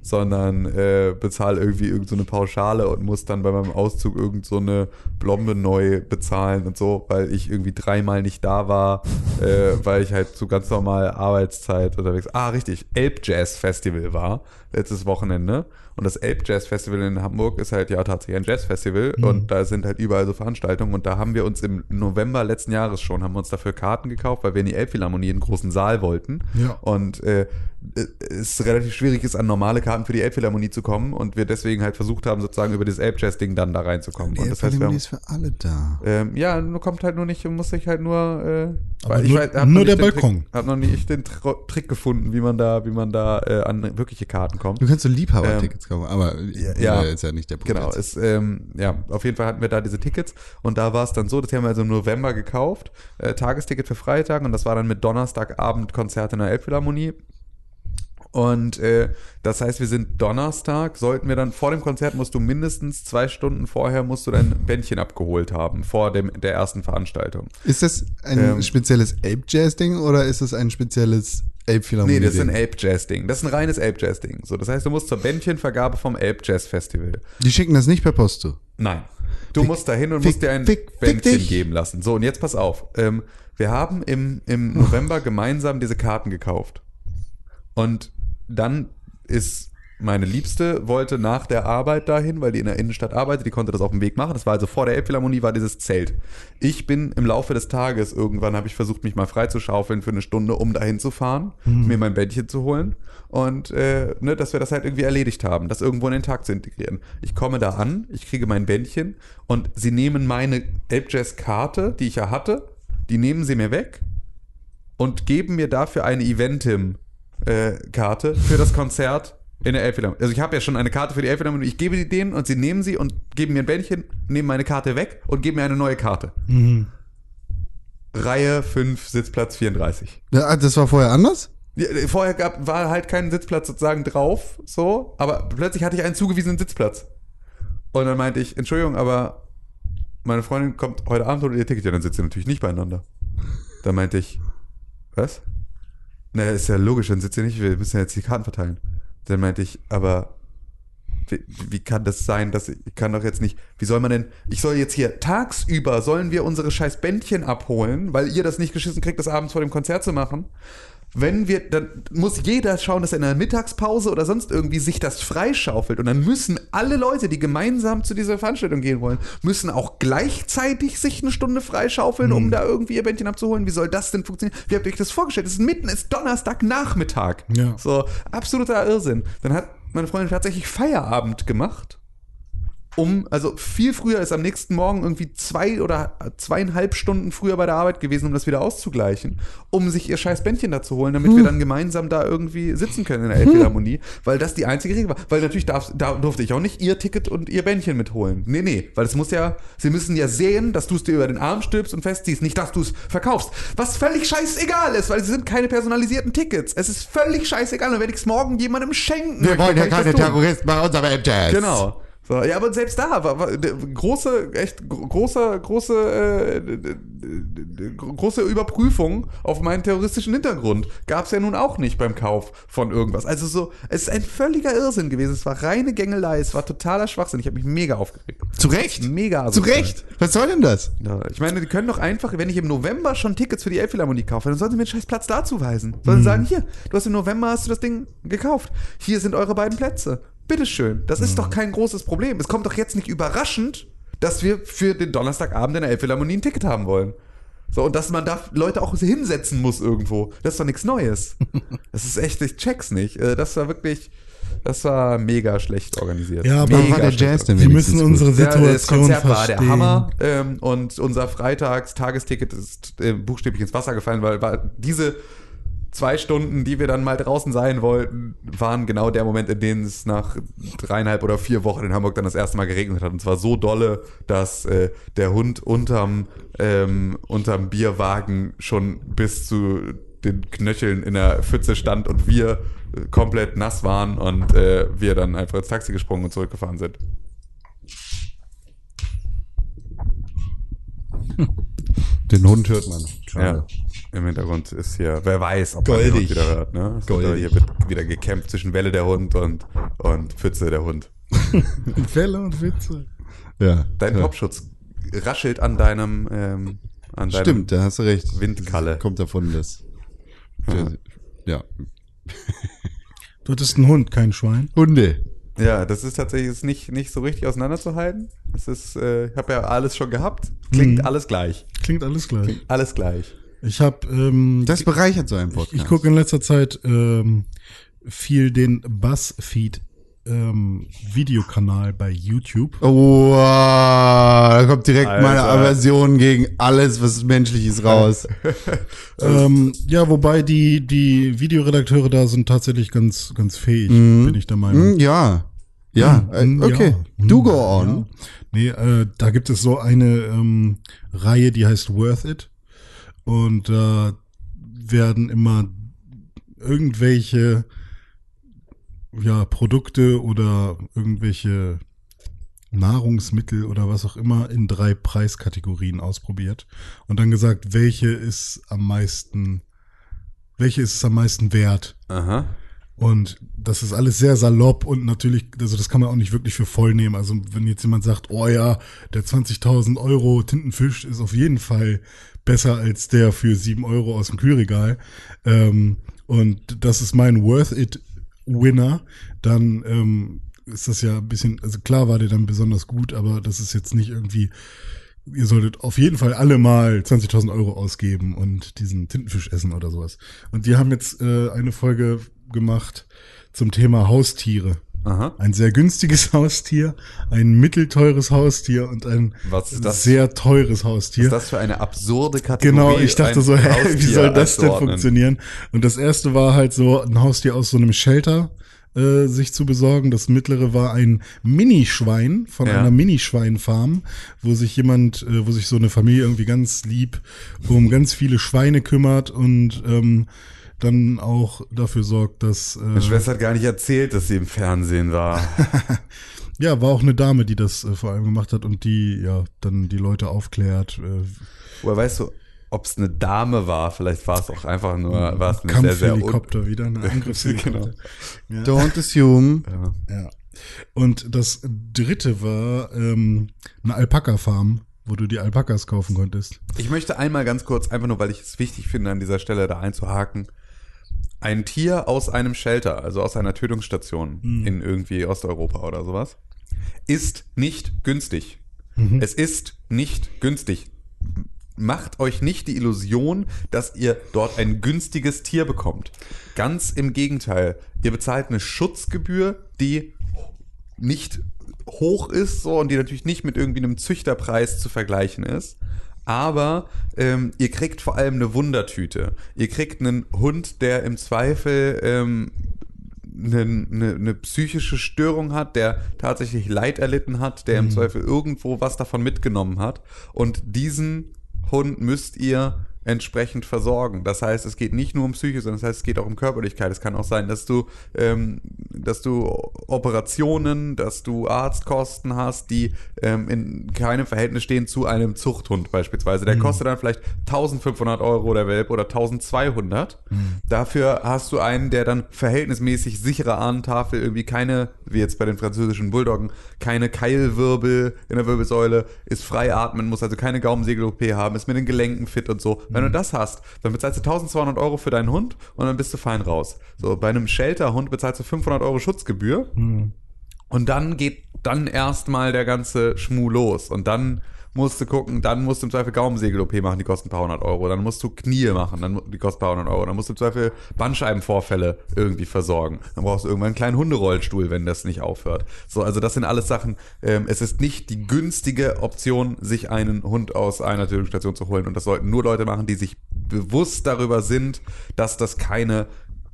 sondern äh, bezahle irgendwie irgendeine so eine Pauschale und muss dann bei meinem Auszug irgend so eine Blombe neu bezahlen und so, weil ich irgendwie dreimal nicht da war, äh, weil ich halt so ganz normal Arbeitszeit unterwegs, ah, richtig, Elb Jazz Festival war, letztes Wochenende. Und das Elb Jazz Festival in Hamburg ist halt ja tatsächlich ein Jazzfestival und da sind halt überall so Veranstaltungen und da haben wir uns im November letzten Jahres schon, haben wir uns dafür Karten gekauft, weil wir in die Elbphilharmonie in den großen Saal wollten. Ja. Und äh, es relativ schwierig ist, an normale Karten für die Elbphilharmonie zu kommen und wir deswegen halt versucht haben, sozusagen über das Elb Jazz Ding dann da reinzukommen. Und das heißt, wir haben, ist für alle da. ähm, ja, nur kommt halt nur nicht, muss sich halt nur, äh, Aber weil nur- hab nur der Balkon. Trick, hab noch nicht den Tro Trick gefunden, wie man da, wie man da äh, an wirkliche Karten kommt. Du kannst so Liebhaber-Tickets kaufen, aber ja. ja, ist ja nicht der Punkt. Genau, ist, ähm, ja, auf jeden Fall hatten wir da diese Tickets und da war es dann so, das haben wir also im November gekauft, äh, Tagesticket für Freitag und das war dann mit Donnerstagabend Konzert in der Elbphilharmonie. Und äh, das heißt, wir sind Donnerstag, sollten wir dann vor dem Konzert musst du mindestens zwei Stunden vorher musst du dein Bändchen abgeholt haben, vor dem der ersten Veranstaltung. Ist das ein Ähm, spezielles Elb-Jazz-Ding oder ist das ein spezielles Elbphilharmonie? Nee, das ist ein Elb-Jazz-Ding. Das ist ein reines Elb-Jazz-Ding. So, das heißt, du musst zur Bändchenvergabe vom Elb-Jazz-Festival. Die schicken das nicht per Post zu. Nein. Du Fick- musst dahin und fick- musst dir ein fick- Bändchen geben lassen. So, und jetzt pass auf. Ähm, wir haben im, im November [LAUGHS] gemeinsam diese Karten gekauft. Und dann ist meine Liebste wollte nach der Arbeit dahin, weil die in der Innenstadt arbeitet, die konnte das auf dem Weg machen. Das war also vor der Elbphilharmonie, war dieses Zelt. Ich bin im Laufe des Tages, irgendwann habe ich versucht, mich mal freizuschaufeln für eine Stunde, um dahin zu fahren, mir mein Bändchen zu holen und äh, ne, dass wir das halt irgendwie erledigt haben, das irgendwo in den Tag zu integrieren. Ich komme da an, ich kriege mein Bändchen und sie nehmen meine Elbjazz-Karte, die ich ja hatte, die nehmen sie mir weg und geben mir dafür eine Eventim-Karte für das Konzert in der Elbphilharmonie. Also ich habe ja schon eine Karte für die Elbphilharmonie. Ich gebe die denen und sie nehmen sie und geben mir ein Bändchen, nehmen meine Karte weg und geben mir eine neue Karte. Reihe 5, Sitzplatz 34. Ja, Das war vorher anders? Ja, Vorher gab, war halt kein Sitzplatz sozusagen drauf, so, aber plötzlich hatte ich einen zugewiesenen Sitzplatz. Und dann meinte ich, Entschuldigung, aber meine Freundin kommt heute Abend und ihr Ticket, ja, dann sitzen wir natürlich nicht beieinander. Dann meinte ich, was? Na, ist ja logisch, dann sitzt ihr nicht, wir müssen ja jetzt die Karten verteilen. Dann meinte ich, aber wie, wie kann das sein, dass ich, ich kann doch jetzt nicht, wie soll man denn, ich soll jetzt hier tagsüber, sollen wir unsere scheiß Bändchen abholen, weil ihr das nicht geschissen kriegt, das abends vor dem Konzert zu machen? Wenn wir, dann muss jeder schauen, dass er in der Mittagspause oder sonst irgendwie sich das freischaufelt. Und dann müssen alle Leute, die gemeinsam zu dieser Veranstaltung gehen wollen, müssen auch gleichzeitig sich eine Stunde freischaufeln, um da irgendwie ihr Bändchen abzuholen. Wie soll das denn funktionieren? Wie habt ihr euch das vorgestellt? Es ist mitten, es ist Donnerstagnachmittag. Ja. So, absoluter Irrsinn. Dann hat meine Freundin tatsächlich Feierabend gemacht. Um, also viel früher ist am nächsten Morgen irgendwie zwei oder zweieinhalb Stunden früher bei der Arbeit gewesen, um das wieder auszugleichen, um sich ihr scheiß Bändchen da zu holen, damit wir dann gemeinsam da irgendwie sitzen können in der Elbphilharmonie, weil das die einzige Regel war. Weil natürlich darf, da durfte ich auch nicht ihr Ticket und ihr Bändchen mitholen. Nee, nee, weil es muss ja, sie müssen ja sehen, dass du es dir über den Arm stülpst und festziehst, nicht, dass du es verkaufst. Was völlig scheißegal ist, weil es sind keine personalisierten Tickets. Es ist völlig scheißegal, dann werde ich es morgen jemandem schenken. Wir wollen ja keine? Terroristen bei unserem Elb-Jazz. Genau. So, ja, aber selbst da war, war große, echt gro- große, große, äh, d- d- große Überprüfung auf meinen terroristischen Hintergrund gab es ja nun auch nicht beim Kauf von irgendwas. Also so, es ist ein völliger Irrsinn gewesen. Es war reine Gängelei, es war totaler Schwachsinn. Ich habe mich mega aufgeregt. Zu Recht. Mega Zu. Recht. Was soll denn das? Ja, ich meine, die können doch einfach, wenn ich im November schon Tickets für die Elbphilharmonie kaufe, dann sollen sie mir einen scheiß Platz dazu weisen. Sollen sie sagen, hier, du hast im November hast du das Ding gekauft. Hier sind eure beiden Plätze. Bitteschön. Das ist doch kein großes Problem. Es kommt doch jetzt nicht überraschend, dass wir für den Donnerstagabend in der Elbphilharmonie ein Ticket haben wollen. So, und dass man da Leute auch hinsetzen muss irgendwo. Das ist doch nichts Neues. [LAUGHS] Das ist echt, ich check's nicht. Äh, Das war wirklich, das war mega schlecht organisiert. Ja, aber mega war der Jazz denn Wir müssen unsere ja, Situation das Konzert war verstehen. der Hammer ähm, und unser Freitags-Tagesticket ist äh, buchstäblich ins Wasser gefallen, weil, weil diese zwei Stunden, die wir dann mal draußen sein wollten, waren genau der Moment, in dem es nach dreieinhalb oder vier Wochen in Hamburg dann das erste Mal geregnet hat. Und zwar so dolle, dass äh, der Hund unterm, ähm, unterm Bierwagen schon bis zu den Knöcheln in der Pfütze stand und wir äh, komplett nass waren und äh, wir dann einfach ins Taxi gesprungen und zurückgefahren sind. Den Hund hört man. Ja. Im Hintergrund ist hier, wer weiß, ob man Goldig. den Hund wieder hört. Ne? Es Goldig. Hier wird wieder gekämpft zwischen Welle der Hund und, und Pfütze der Hund. [LAUGHS] Fälle und Witze. Ja. Dein ja. Popschutz raschelt an deinem, ähm, an deinem Stimmt, da hast du recht. Windkalle. Kommt davon, das. Der, ja. Du hattest einen Hund, kein Schwein. Hunde. Ja, das ist tatsächlich ist nicht, nicht so richtig auseinanderzuhalten. Es ist, äh, ich habe ja alles schon gehabt. Klingt Mhm. alles gleich. Klingt alles gleich. Alles gleich. Ich habe ähm, Das bereichert so einen Podcast. Ich gucke in letzter Zeit ähm, viel den Buzzfeed ähm, Videokanal bei YouTube. Oh, da kommt direkt Alter. meine Aversion gegen alles, was menschlich ist, raus. [LAUGHS] Ähm, ja, wobei die die Videoredakteure da sind tatsächlich ganz ganz fähig, bin ich der Meinung. Hm, ja. Ja, äh, Hm, okay. ja. Du Hm, go on. Ja. Nee, äh, da gibt es so eine ähm, Reihe, die heißt Worth It. Und da werden immer irgendwelche ja, Produkte oder irgendwelche Nahrungsmittel oder was auch immer in drei Preiskategorien ausprobiert und dann gesagt, welche ist am meisten, welche ist es am meisten wert? Aha. Und das ist alles sehr salopp und natürlich, also das kann man auch nicht wirklich für voll nehmen. Also wenn jetzt jemand sagt, oh ja, der 20.000 Euro Tintenfisch ist auf jeden Fall besser als der für 7 Euro aus dem Kühlregal ähm, und das ist mein Worth It Winner, dann ähm, ist das ja ein bisschen, also klar war der dann besonders gut, aber das ist jetzt nicht irgendwie, ihr solltet auf jeden Fall alle mal 20.000 Euro ausgeben und diesen Tintenfisch essen oder sowas. Und die haben jetzt äh, eine Folge gemacht zum Thema Haustiere. Aha. Ein sehr günstiges [LAUGHS] Haustier, ein mittelteures Haustier und ein Was ist das? sehr teures Haustier. Was ist das für eine absurde Kategorie? Genau, ich dachte so, [LAUGHS] hä, wie soll das denn einzuordnen? funktionieren? Und das erste war halt so ein Haustier aus so einem Shelter äh, sich zu besorgen. Das mittlere war ein Minischwein von Ja. einer Minischweinfarm, wo sich jemand, äh, wo sich so eine Familie irgendwie ganz lieb um ganz viele Schweine kümmert und ähm, dann auch dafür sorgt, dass äh, Meine Schwester hat gar nicht erzählt, dass sie im Fernsehen war. [LAUGHS] ja war auch eine Dame, die das äh, vor allem gemacht hat und die ja dann die Leute aufklärt. Äh, Woher weißt du, ob es eine Dame war? Vielleicht war es auch einfach nur, war es eine sehr, sehr un Kampfhelikopter wieder, eine [LAUGHS] Angriffshelikopter. Genau. Don't assume. ja. Ja. Und das dritte war ähm, eine Alpaka-Farm, wo du die Alpakas kaufen konntest. Ich möchte einmal ganz kurz, einfach nur, weil ich es wichtig finde, an dieser Stelle da einzuhaken. Ein Tier aus einem Shelter, also aus einer Tötungsstation in irgendwie Osteuropa oder sowas, ist nicht günstig. Es ist nicht günstig. Macht euch nicht die Illusion, dass ihr dort ein günstiges Tier bekommt. Ganz im Gegenteil. Ihr bezahlt eine Schutzgebühr, die nicht hoch ist so und die natürlich nicht mit irgendwie einem Züchterpreis zu vergleichen ist. Aber ähm, ihr kriegt vor allem eine Wundertüte. Ihr kriegt einen Hund, der im Zweifel ähm, eine, eine, eine psychische Störung hat, der tatsächlich Leid erlitten hat, der im Zweifel irgendwo was davon mitgenommen hat. Und diesen Hund müsst ihr entsprechend versorgen. Das heißt, es geht nicht nur um Psyche, sondern das heißt, es geht auch um Körperlichkeit. Es kann auch sein, dass du, ähm, dass du Operationen, dass du Arztkosten hast, die ähm, in keinem Verhältnis stehen zu einem Zuchthund beispielsweise. Der kostet dann vielleicht 1500 Euro der Welp oder 1200. Dafür hast du einen, der dann verhältnismäßig sichere Ahnentafel irgendwie keine, wie jetzt bei den französischen Bulldoggen, keine Keilwirbel in der Wirbelsäule, ist frei atmen, muss also keine Gaumensegel-OP haben, ist mit den Gelenken fit und so. Wenn du das hast, dann bezahlst du 1200 Euro für deinen Hund und dann bist du fein raus. So, bei einem Shelter-Hund bezahlst du 500 Euro Schutzgebühr. Und dann geht dann erstmal der ganze Schmuh los. Und dann musst du gucken, dann musst du im Zweifel Gaumensegel-OP machen, die kosten ein paar hundert Euro. Dann musst du Knie machen, dann die kosten ein paar hundert Euro. Dann musst du im Zweifel Bandscheibenvorfälle irgendwie versorgen. Dann brauchst du irgendwann einen kleinen Hunderollstuhl, wenn das nicht aufhört. So, also das sind alles Sachen. Ähm, es ist nicht die günstige Option, sich einen Hund aus einer Tötungsstation zu holen. Und das sollten nur Leute machen, die sich bewusst darüber sind, dass das keine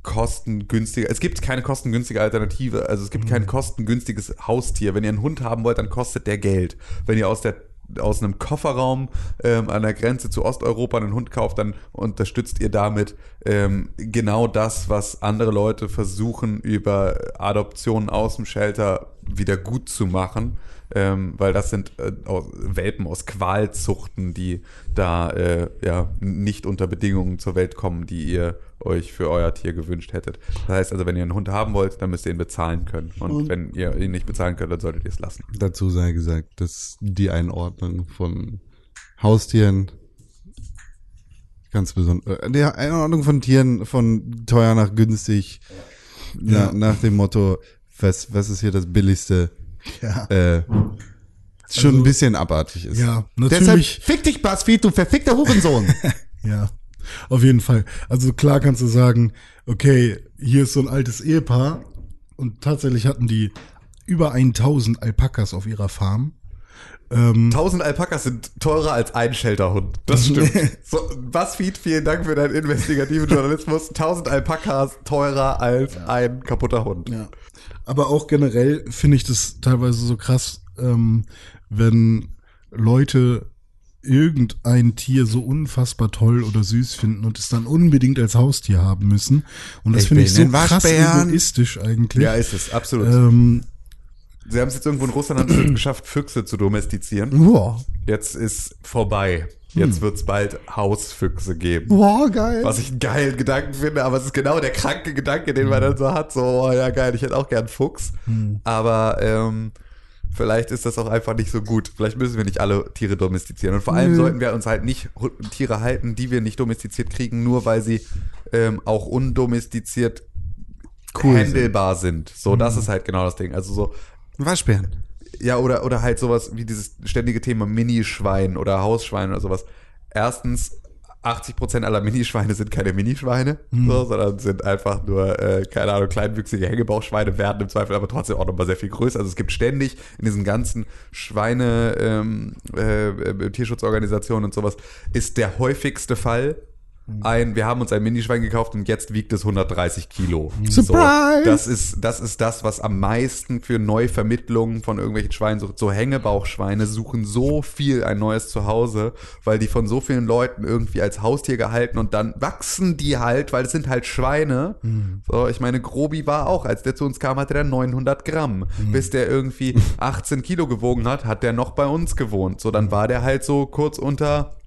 kostengünstige, es gibt keine kostengünstige Alternative, also es gibt kein kostengünstiges Haustier. Wenn ihr einen Hund haben wollt, dann kostet der Geld. Wenn ihr aus der aus einem Kofferraum ähm, an der Grenze zu Osteuropa einen Hund kauft, dann unterstützt ihr damit ähm, genau das, was andere Leute versuchen, über Adoptionen aus dem Shelter wieder gut zu machen. Ähm, weil das sind äh, aus, Welpen aus Qualzuchten, die da äh, ja nicht unter Bedingungen zur Welt kommen, die ihr euch für euer Tier gewünscht hättet. Das heißt also, wenn ihr einen Hund haben wollt, dann müsst ihr ihn bezahlen können. Und, Und- wenn ihr ihn nicht bezahlen könnt, dann solltet ihr es lassen. Dazu sei gesagt, dass die Einordnung von Haustieren ganz besonders, äh, die Einordnung von Tieren von teuer nach günstig, Ja. na, nach dem Motto, was, was ist hier das billigste, Ja. äh, schon Also- ein bisschen abartig ist. Ja, Deshalb, natürlich. fick dich, Buzzfeed, du verfickter Hurensohn. [LAUGHS] Ja, auf jeden Fall. Also klar kannst du sagen, okay, hier ist so ein altes Ehepaar und tatsächlich hatten die über 1000 Alpakas auf ihrer Farm. Ähm, 1000 Alpakas sind teurer als ein Shelterhund. Das [LAUGHS] stimmt. so, Buzzfeed, vielen Dank für deinen investigativen Journalismus. 1000 Alpakas teurer als ein kaputter Hund. ja. Aber auch generell finde ich das teilweise so krass, ähm, wenn Leute irgendein Tier so unfassbar toll oder süß finden und es dann unbedingt als Haustier haben müssen. Und das finde ich so krass egoistisch eigentlich. Ja, ist es, absolut. ähm, Sie haben es jetzt irgendwo in Russland geschafft, Füchse zu domestizieren. Boah, Jetzt ist vorbei. Jetzt wird es bald Hausfüchse geben. boah, geil. Was ich einen geilen Gedanken finde, aber es ist genau der kranke Gedanke, den man dann so hat. So, oh ja, geil, ich hätte auch gern Fuchs. Aber ähm, vielleicht ist das auch einfach nicht so gut. Vielleicht müssen wir nicht alle Tiere domestizieren. Und vor allem Nö. sollten wir uns halt nicht Tiere halten, die wir nicht domestiziert kriegen, nur weil sie ähm, auch undomestiziert Cool handelbar sind. So, das ist halt genau das Ding. Also so, Waschbären. ja, oder, oder halt sowas wie dieses ständige Thema Minischwein oder Hausschwein oder sowas. Erstens, 80% aller Minischweine sind keine Minischweine, so, sondern sind einfach nur, äh, keine Ahnung, kleinwüchsige Hängebauchschweine, werden im Zweifel aber trotzdem auch nochmal sehr viel größer. Also es gibt ständig in diesen ganzen Schweine, ähm, äh, äh, Tierschutzorganisationen und sowas, ist der häufigste Fall ein, wir haben uns ein Minischwein gekauft und jetzt wiegt es 130 Kilo. Surprise! So, das ist, das ist das, was am meisten für Neuvermittlungen von irgendwelchen Schweinen sucht. So Hängebauchschweine suchen so viel ein neues Zuhause, weil die von so vielen Leuten irgendwie als Haustier gehalten und dann wachsen die halt, weil es sind halt Schweine. So, ich meine, Grobi war auch, als der zu uns kam, hatte der 900 Gramm. Bis der irgendwie [LAUGHS] 18 Kilo gewogen hat, hat der noch bei uns gewohnt. So, dann war der halt so kurz unter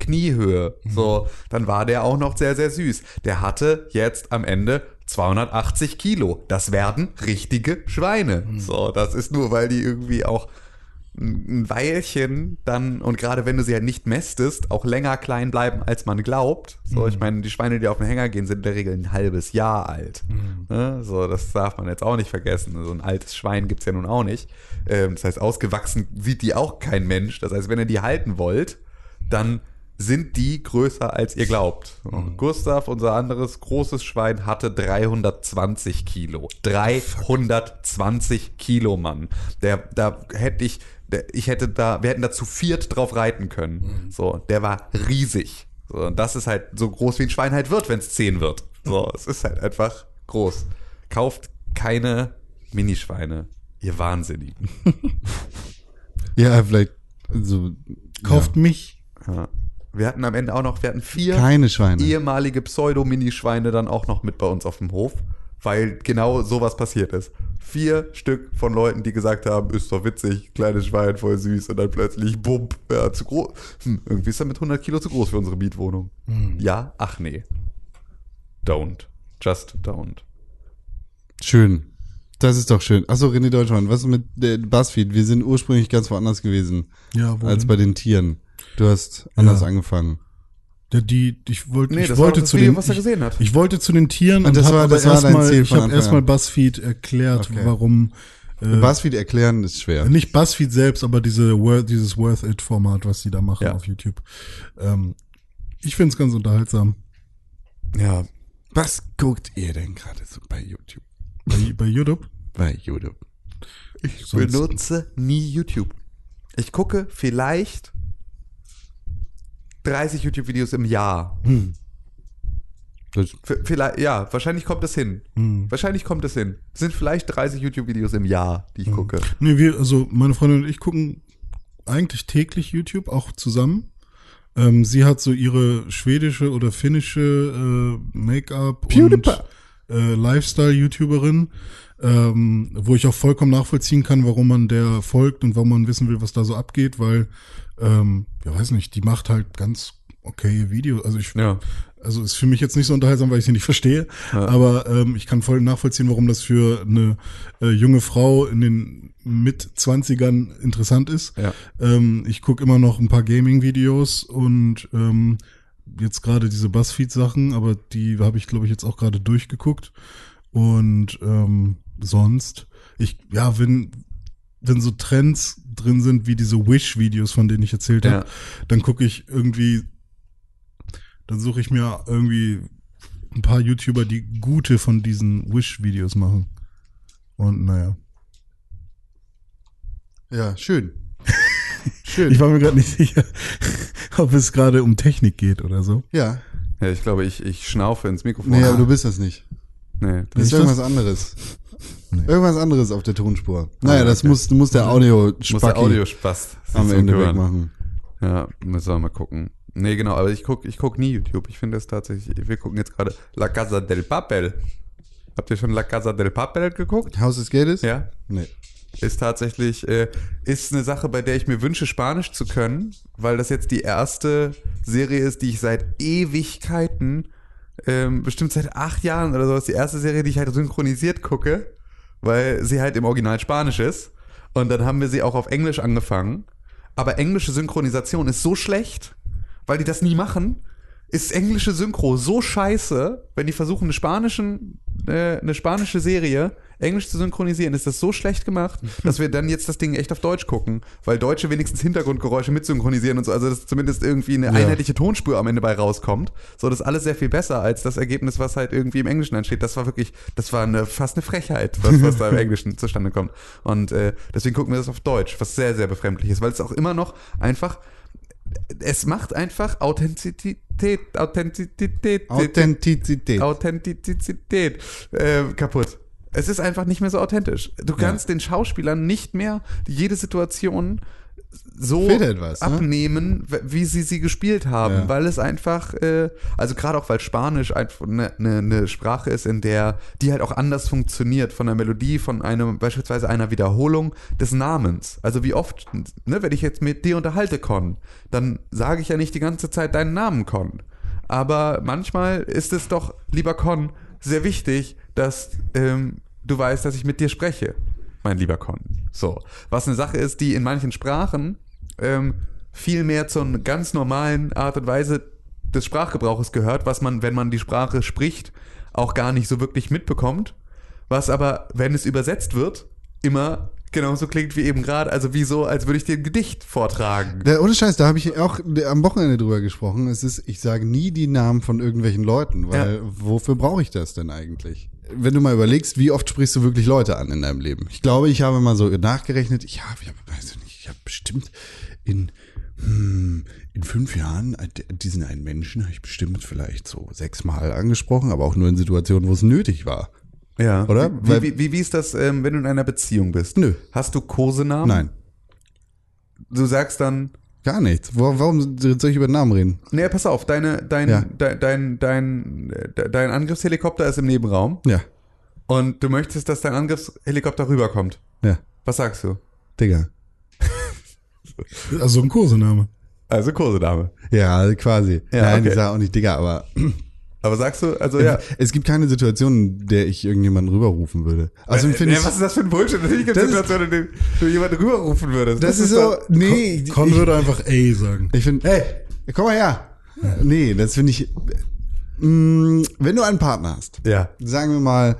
Kniehöhe. So, dann war der auch noch sehr, sehr süß. Der hatte jetzt am Ende 280 Kilo. Das werden richtige Schweine. So, das ist nur, weil die irgendwie auch ein Weilchen dann, und gerade wenn du sie halt nicht mästest, auch länger klein bleiben, als man glaubt. So, ich meine, die Schweine, die auf den Hänger gehen, sind in der Regel ein halbes Jahr alt. Ne? So, das darf man jetzt auch nicht vergessen. So ein altes Schwein gibt's ja nun auch nicht. Ähm, das heißt, ausgewachsen sieht die auch kein Mensch. Das heißt, wenn ihr die halten wollt, dann sind die größer als ihr glaubt. Und Gustav, unser anderes großes Schwein, hatte 320 Kilo. 320 Kilo, Mann. Der, da hätte ich, der, ich hätte da, wir hätten da zu viert drauf reiten können. So, der war riesig. So, und das ist halt so groß wie ein Schwein halt wird, wenn es 10 wird. So, [LAUGHS] es ist halt einfach groß. Kauft keine Minischweine, ihr Wahnsinnigen. [LAUGHS] Ja, vielleicht so kauft mich. Ja. Wir hatten am Ende auch noch, wir hatten vier keine Schweine. ehemalige Pseudo-Minischweine dann auch noch mit bei uns auf dem Hof, weil genau sowas passiert ist. Vier Stück von Leuten, die gesagt haben, ist doch witzig, kleines Schwein, voll süß und dann plötzlich, bump, ja, zu groß. Hm, irgendwie ist er mit 100 Kilo zu groß für unsere Mietwohnung. Ja, ach nee. Don't. Just don't. Schön. Das ist doch schön. Achso, René Deutschmann, was ist mit der Buzzfeed? Wir sind ursprünglich ganz woanders gewesen Ja, als bei den Tieren. Du hast anders Ja. angefangen. Der, die, ich wollte, Nee, ich das wollte das zu Video, den, was er ich, gesehen hat. ich wollte zu den Tieren Und das hab war- aber das war dein erstmal- Ziel ich habe erstmal. Buzzfeed erklärt, Okay. warum Äh, BuzzFeed erklären ist schwer. Nicht BuzzFeed selbst, aber diese dieses Worth It Format, was die da machen Ja. auf YouTube. Ähm, ich find's ganz unterhaltsam. Ja, Was guckt ihr denn gerade so bei YouTube? Bei, bei YouTube. Bei YouTube. ich Sonst- benutze nie YouTube. Ich gucke vielleicht 30 YouTube-Videos im Jahr. Das, V- Vielleicht, ja, wahrscheinlich kommt es hin. Wahrscheinlich kommt es hin. Es sind vielleicht 30 YouTube-Videos im Jahr, die ich gucke. Nee, wir, also meine Freundin und ich gucken eigentlich täglich YouTube, auch zusammen. Ähm, sie hat so ihre schwedische oder finnische äh, Make-up und äh, Lifestyle-YouTuberin, ähm, wo ich auch vollkommen nachvollziehen kann, warum man der folgt und warum man wissen will, was da so abgeht, weil, ähm, ja weiß nicht, die macht halt ganz okay Videos. Also ich, Ja. also ist für mich jetzt nicht so unterhaltsam, weil ich sie nicht verstehe. Aber ähm, ich kann voll nachvollziehen, warum das für eine äh, junge Frau in den mit 20ern interessant ist. Ja. Ähm, ich gucke immer noch ein paar Gaming-Videos und ähm, jetzt gerade diese Buzzfeed-Sachen, aber die habe ich, glaube ich, jetzt auch gerade durchgeguckt. Und ähm, sonst, ich, ja, wenn, wenn so Trends drin sind, wie diese Wish-Videos, von denen ich erzählt Ja. habe, dann gucke ich irgendwie, dann suche ich mir irgendwie ein paar YouTuber, die gute von diesen Wish-Videos machen. Und naja. ja, schön. schön. [LAUGHS] Ich war mir gerade nicht sicher, [LAUGHS] ob es gerade um Technik geht oder so. ja. Ja, ich glaube, ich, ich schnaufe ins Mikrofon. Nee, aber du bist das nicht. Nee. Das ist irgendwas anderes. Nee. Irgendwas anderes auf der Tonspur. Naja, Ah, das okay. muss, du musst der Audio Muss der sich am Ende hören. wegmachen. Ja, müssen wir mal gucken. Nee, genau, aber ich guck, ich guck nie YouTube. Ich finde es tatsächlich, wir gucken jetzt gerade La Casa del Papel. Habt ihr schon La Casa del Papel geguckt? Haus des Geldes? Ja. Nee. Ist tatsächlich, äh, ist eine Sache, bei der ich mir wünsche, Spanisch zu können, weil das jetzt die erste Serie ist, die ich seit Ewigkeiten, ähm, bestimmt seit acht Jahren oder sowas, die erste Serie, die ich halt synchronisiert gucke, weil sie halt im Original Spanisch ist. Und dann haben wir sie auch auf Englisch angefangen. Aber englische Synchronisation ist so schlecht, weil die das nie machen. Ist englische Synchro so scheiße, wenn die versuchen, eine, spanischen, äh, eine spanische Serie englisch zu synchronisieren, ist das so schlecht gemacht, dass wir dann jetzt das Ding echt auf Deutsch gucken, weil Deutsche wenigstens Hintergrundgeräusche mitsynchronisieren und so, also dass zumindest irgendwie eine einheitliche Tonspur am Ende bei rauskommt. So, das ist alles sehr viel besser als das Ergebnis, was halt irgendwie im Englischen entsteht. Das war wirklich, das war eine, fast eine Frechheit, was, was da im [LAUGHS] Englischen zustande kommt. Und äh, deswegen gucken wir das auf Deutsch, was sehr, sehr befremdlich ist, weil es auch immer noch einfach es macht einfach Authentizität, Authentizität, Authentizität. Authentizität äh, kaputt. Es ist einfach nicht mehr so authentisch. Du kannst den Schauspielern nicht mehr jede Situation so etwas, ne? abnehmen, w- wie sie sie gespielt haben, Ja. weil es einfach, äh, also gerade auch weil Spanisch einfach eine ne, ne Sprache ist, in der die halt auch anders funktioniert von der Melodie, von einem beispielsweise einer Wiederholung des Namens. Also wie oft, ne, wenn ich jetzt mit dir unterhalte, Con, dann sage ich ja nicht die ganze Zeit deinen Namen, Con. Aber manchmal ist es doch, lieber Con, sehr wichtig, dass ähm, du weißt, dass ich mit dir spreche, mein lieber Con. So. Was eine Sache ist, die in manchen Sprachen ähm, viel mehr zur ganz normalen Art und Weise des Sprachgebrauches gehört, was man, wenn man die Sprache spricht, auch gar nicht so wirklich mitbekommt. Was aber, wenn es übersetzt wird, immer genauso klingt wie eben gerade, also wie so, als würde ich dir ein Gedicht vortragen. Der, ohne Scheiß, da habe ich auch am Wochenende drüber gesprochen. Es ist, ich sage nie die Namen von irgendwelchen Leuten, weil Ja. wofür brauche ich das denn eigentlich? Wenn du mal überlegst, wie oft sprichst du wirklich Leute an in deinem Leben? Ich glaube, ich habe mal so nachgerechnet, ich habe, ich habe, weiß ich nicht, ich habe bestimmt in, hm, in fünf Jahren diesen einen Menschen habe ich bestimmt vielleicht so sechsmal angesprochen, aber auch nur in Situationen, wo es nötig war. Ja. Oder? Wie, wie, wie, wie ist das, ähm, wenn du in einer Beziehung bist? Nö. Hast du Kosenamen? Nein, Du sagst dann, gar nichts. Wo, warum soll ich über Namen reden? nee, pass auf, deine, dein, Ja. dein, dein, dein, dein Angriffshelikopter ist im Nebenraum Ja, und du möchtest, dass dein Angriffshelikopter rüberkommt. ja, Was sagst du? Digga. Also ein Kosename. Also Kosename. Ja, quasi. Ja, Nein, okay. ich sage auch nicht Digga, aber Aber sagst du, also ja. es gibt keine Situation, in der ich irgendjemanden rüberrufen würde. Also Äh, finde ja, ich, was ist das für ein Bullshit? Natürlich gibt es Das Situationen, in denen du jemanden rüberrufen würdest. das ist so, nee, Con ich, würde einfach ey sagen. ich finde, hey, komm mal her. Nee, das finde ich, mh, wenn du einen Partner hast, Ja. sagen wir mal,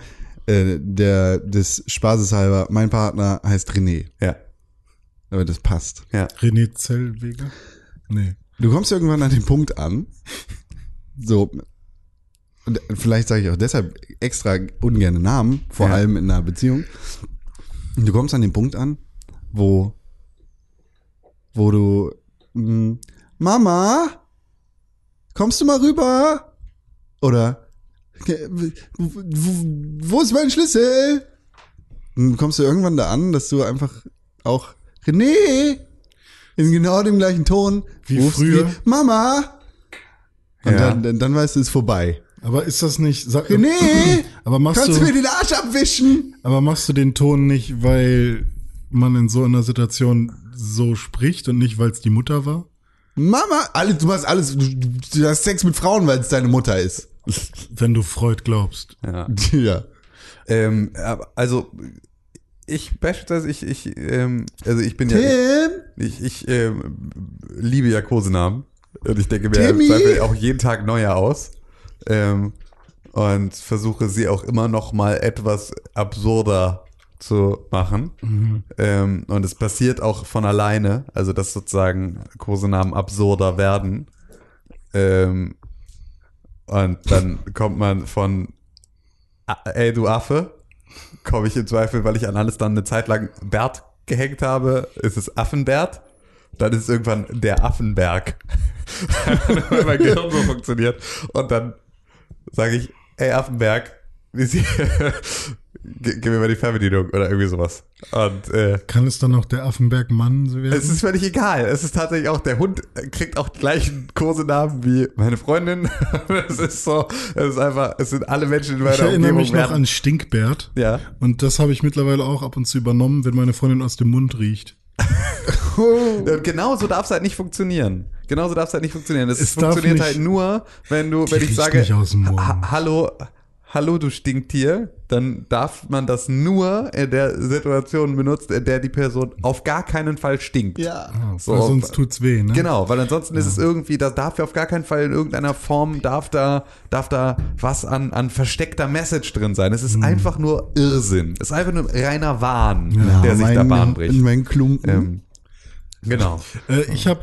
äh, der des Spaßes halber, mein Partner heißt René. Ja. Aber das passt. Ja. René Zellweger? Nee. Du kommst irgendwann an den Punkt an, so, und vielleicht sage ich auch deshalb extra ungerne Namen, vor Ja. allem in einer Beziehung. Und du kommst an den Punkt an, wo, wo du, mh, Mama, kommst du mal rüber? Oder, "Ke- wo, ist mein Schlüssel? Dann kommst du irgendwann da an, dass du einfach auch, René, in genau dem gleichen Ton, Wie rufst früher? wie, Mama. Und Ja. dann, dann, dann weißt du, es ist vorbei. Aber ist das nicht. Sag, René, [CLEARS THROAT] aber machst kannst du du, mir den Arsch abwischen? aber machst du den Ton nicht, weil man in so einer Situation so spricht und nicht, weil es die Mutter war? Mama, alles, du machst alles, du, du hast Sex mit Frauen, weil es deine Mutter ist. Wenn du Freud glaubst. ja. [LAUGHS] Ja. Ähm, also, ich beispielsweise, ich, ich, ähm, also ich bin ja, Tim, ich, ich ähm, liebe ja Kosenamen. Und ich denke mir im Timmy? Auch jeden Tag neue aus. Ähm, und versuche sie auch immer noch mal etwas absurder zu machen. Ähm, und es passiert auch von alleine, also dass sozusagen Kosenamen absurder werden. Ähm, und dann [LAUGHS] kommt man von "Ah, ey du Affe, komme ich im Zweifel, weil ich an alles dann eine Zeit lang Bert gehängt habe, ist es Affenbert. Dann ist es irgendwann der Affenberg. Weil mein Gehirn so funktioniert. Und dann sage ich, ey Affenberg, gib mir [LAUGHS] mal die Fernbedienung oder irgendwie sowas. Und äh, Kann es dann auch der Affenberg-Mann werden? es ist völlig egal. Es ist tatsächlich auch, der Hund kriegt auch die gleichen Kosenamen wie meine Freundin. [LAUGHS] es ist so, es ist einfach, es sind alle Menschen in meiner ich erinnere Umgebung mich noch werden- an Stinkbert. Ja. Und das habe ich mittlerweile auch ab und zu übernommen, wenn meine Freundin aus dem Mund riecht. [LAUGHS] Und genauso darf es halt nicht funktionieren. Genauso darf es halt nicht funktionieren. Es, Es funktioniert nicht- halt nur, wenn du, wenn ich sage, nicht aus dem Mund. "Ha- hallo, hallo du Stinktier, dann darf man das nur in der Situation benutzen, in der die Person auf gar keinen Fall stinkt. Ja. So, Weil sonst tut's weh, ne? Genau, weil ansonsten ist es irgendwie, da darf ja auf gar keinen Fall in irgendeiner Form, darf da, darf da was an, an versteckter Message drin sein. Es ist Hm. einfach nur Irrsinn. Es ist einfach nur reiner Wahn, Ja, der sich da mein- Bahn bricht. Mein Klumpen. Ähm, genau. [LAUGHS] Äh, ich habe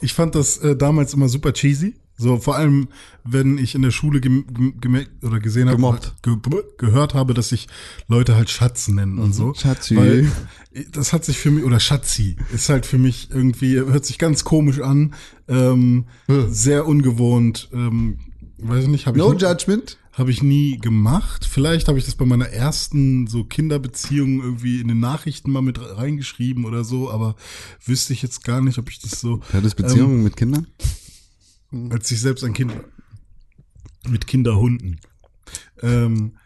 ich fand das äh, damals immer super cheesy. So vor allem, wenn ich in der Schule oder gesehen habe, ge gehört habe, dass sich Leute halt Schatz nennen und so. Schatzi. Weil das hat sich für mich oder Schatzi ist halt für mich irgendwie hört sich ganz komisch an, ähm, sehr ungewohnt. Ähm, weiß ich nicht, habe ich No judgment. Habe ich nie gemacht. Vielleicht habe ich das bei meiner ersten so Kinderbeziehung irgendwie in den Nachrichten mal mit reingeschrieben oder so, aber wüsste ich jetzt gar nicht, ob ich das so, Hat es Beziehungen mit Kindern? als ich selbst ein Kind war. Mit Kinderhunden. Ähm,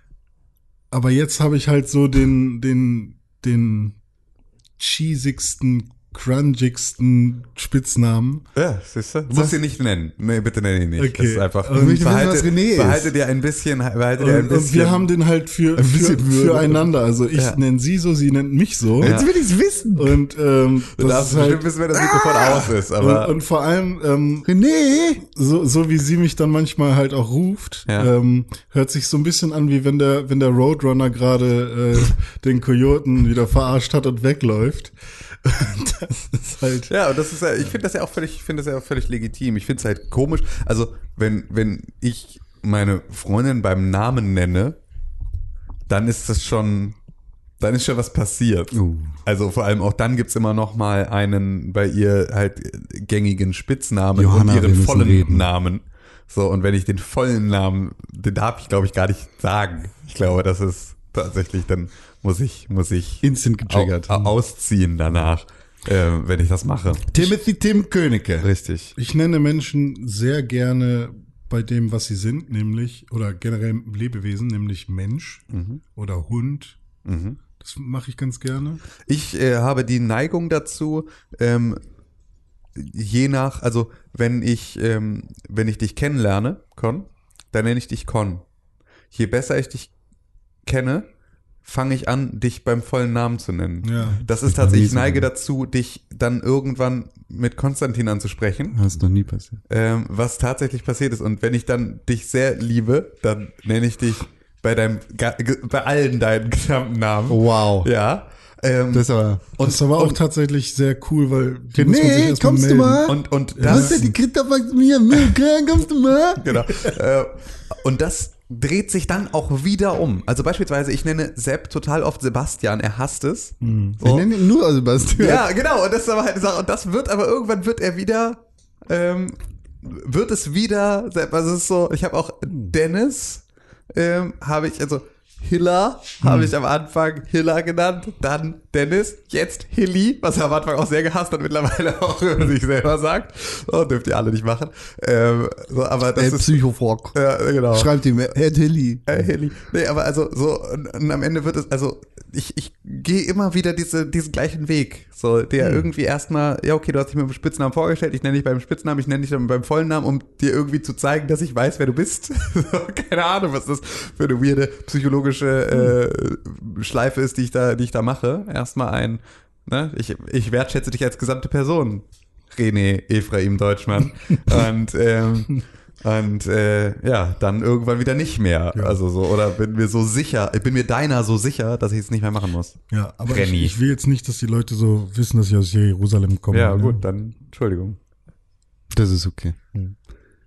aber jetzt habe ich halt so den, den, den cheesigsten, crungigsten Spitznamen. Ja, siehst du? Musst ihn nicht nennen. Nee, bitte nenn ihn nicht. Okay. Das ist einfach, Ähm, ich möchte wissen, behalte, was René ist. behalte dir ein bisschen, behalte dir ein Und, bisschen. und wir haben den halt für, Ein für, füreinander. Also ich Ja. nenne sie so, sie nennt mich so. Ja. Jetzt will ich's wissen. Und ähm, du das darfst ist halt, bestimmt wissen, wenn das Mikrofon aus ist, aber und, und vor allem, ähm, René! so, so wie sie mich dann manchmal halt auch ruft, Ja. ähm, hört sich so ein bisschen an, wie wenn der, wenn der Roadrunner gerade äh, den Kojoten wieder verarscht hat und wegläuft. Das ist halt. Ja, und das ist ja, ich finde das ja auch völlig, ich finde das ja auch völlig legitim. Ich finde es halt komisch. Also, wenn, wenn ich meine Freundin beim Namen nenne, dann ist das schon, dann ist schon was passiert. Uh. Also vor allem auch dann gibt's immer noch mal einen bei ihr halt gängigen Spitznamen Johanna, und ihren vollen reden. Namen. So, und wenn ich den vollen Namen, den darf ich, glaube ich, gar nicht sagen. Ich glaube, das ist tatsächlich, dann muss ich, muss ich Instant getriggert. au, au, ausziehen danach, äh, wenn ich das mache. Timothy Tim Königke. Richtig. Ich nenne Menschen sehr gerne bei dem, was sie sind, nämlich, oder generell Lebewesen, nämlich Mensch oder Hund. Das mache ich ganz gerne. Ich äh, habe die Neigung dazu, ähm, je nach, also wenn ich, ähm, wenn ich dich kennenlerne, Con, dann nenne ich dich Con. Je besser ich dich kenne, fange ich an, dich beim vollen Namen zu nennen. Ja. Das ist tatsächlich, ich neige dazu, dich dann irgendwann mit Konstantin anzusprechen. Das ist noch nie passiert. ähm, was tatsächlich passiert ist. Und wenn ich dann dich sehr liebe, dann nenne ich dich bei deinem, bei allen deinen [LAUGHS] gesamten Namen. Wow. Ja. Ähm, Das ist aber. das ist aber auch tatsächlich sehr cool, weil die muss man sich Nee, kommst du melden. mal? und, und Was das, denn die zu mir? Kommst du mal? genau. äh, und das dreht sich dann auch wieder um. Also beispielsweise, ich nenne Sepp total oft Sebastian, er hasst es. Ich nenne ihn nur Sebastian. Ja, genau. Und das ist aber halt eine Sache. Und das wird aber irgendwann wird er wieder, ähm, wird es wieder, also es ist so, ich habe auch Dennis, ähm, habe ich, also Hiller habe ich am Anfang Hiller genannt, dann Dennis, jetzt Hilly, was er am Anfang auch sehr gehasst hat, mittlerweile [LAUGHS] auch über sich selber sagt. Oh, dürft ihr alle nicht machen. Ähm, so, aber das Äh, ist, Psychofrog. ja, genau. Schreibt ihm, Herr Tilly. Äh, Hilly. Nee, aber also so, und, und am Ende wird es, also ich, ich gehe immer wieder diese, diesen gleichen Weg. So, der irgendwie erstmal, ja, okay, du hast dich mit dem Spitznamen vorgestellt, ich nenne dich beim Spitznamen, ich nenne dich dann beim vollen Namen, um dir irgendwie zu zeigen, dass ich weiß, wer du bist. [LAUGHS] so, keine Ahnung, was das für eine weirde psychologische äh, Schleife ist, die ich da, die ich da mache. Erstmal ein, ne, ich, ich wertschätze dich als gesamte Person. René Ephraim Deutschmann. [LAUGHS] und ähm, und äh, ja, dann irgendwann wieder nicht mehr. Also so, oder bin mir so sicher, ich bin mir deiner so sicher, dass ich es nicht mehr machen muss. Ja, aber ich, ich will jetzt nicht, dass die Leute so wissen, dass ich aus Jerusalem komme. Ja, ne? gut, dann Entschuldigung. Das ist okay.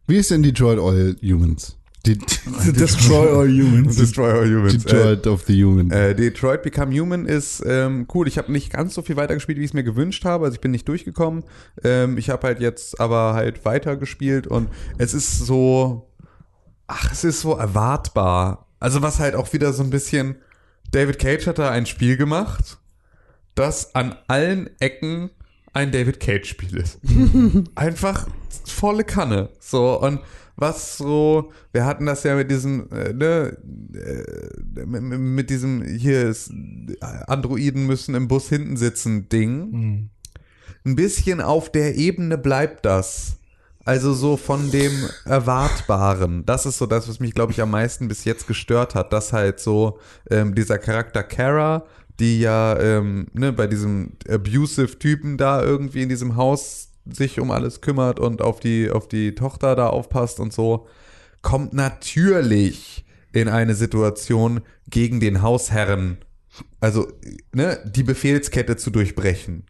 Wie ist denn Detroit All Humans? Die, [LAUGHS] Destroy all humans. Destroy All Humans. Äh, Detroit of the Humans. äh, Detroit Become Human ist ähm, cool. Ich habe nicht ganz so viel weitergespielt, wie ich es mir gewünscht habe. Also ich bin nicht durchgekommen. Ähm, ich habe halt jetzt aber halt weitergespielt und es ist so, ach, es ist so erwartbar. Also was halt auch wieder so ein bisschen, David Cage hat da ein Spiel gemacht, das an allen Ecken ein David Cage Spiel ist. [LAUGHS] Einfach volle Kanne. So und was so, wir hatten das ja mit diesem, äh, ne, äh, mit, mit diesem hier ist, Androiden müssen im Bus hinten sitzen Ding. Ein bisschen auf der Ebene bleibt das. Also so von dem Erwartbaren. Das ist so das, was mich, glaube ich, am meisten bis jetzt gestört hat, dass halt so ähm, dieser Charakter Kara, die ja ähm, ne, bei diesem abusive Typen da irgendwie in diesem Haus sich um alles kümmert und auf die, auf die Tochter da aufpasst und so, kommt natürlich in eine Situation gegen den Hausherren, also ne, die Befehlskette zu durchbrechen.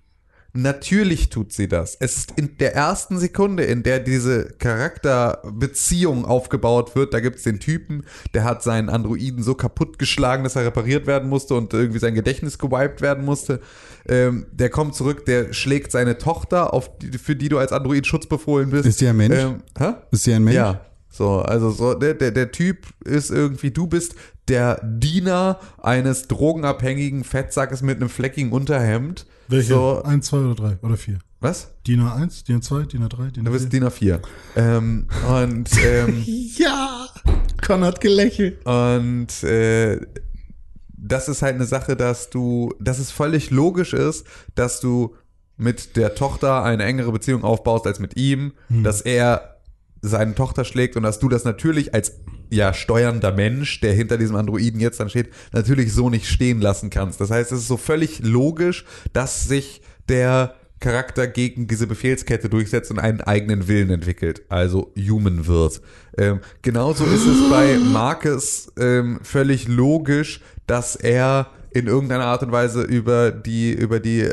Natürlich tut sie das. Es ist in der ersten Sekunde, in der diese Charakterbeziehung aufgebaut wird, da gibt es den Typen, der hat seinen Androiden so kaputtgeschlagen, dass er repariert werden musste und irgendwie sein Gedächtnis gewiped werden musste. Ähm, der kommt zurück, der schlägt seine Tochter, auf die, für die du als Android schutzbefohlen bist. Ist sie ein Mensch? Ähm, hä? ist sie ein Mensch? Ja. So, also so, der, der, der Typ ist irgendwie, du bist der Diener eines drogenabhängigen Fettsackes mit einem fleckigen Unterhemd. Welche? So, Eins, zwei oder drei? Oder vier? was? DIN A1, DIN A2, DIN A3, DIN Du bist A4? Diener 4. Ähm, und [LAUGHS] ähm, Ja! Con hat gelächelt. Und äh, das ist halt eine Sache, dass du, dass es völlig logisch ist, dass du mit der Tochter eine engere Beziehung aufbaust als mit ihm, dass er seine Tochter schlägt und dass du das natürlich als ja steuernder Mensch, der hinter diesem Androiden jetzt dann steht, natürlich so nicht stehen lassen kannst. Das heißt, es ist so völlig logisch, dass sich der Charakter gegen diese Befehlskette durchsetzt und einen eigenen Willen entwickelt, also human wird. Ähm, genauso ist es bei Marcus ähm, völlig logisch, dass er in irgendeiner Art und Weise über die über die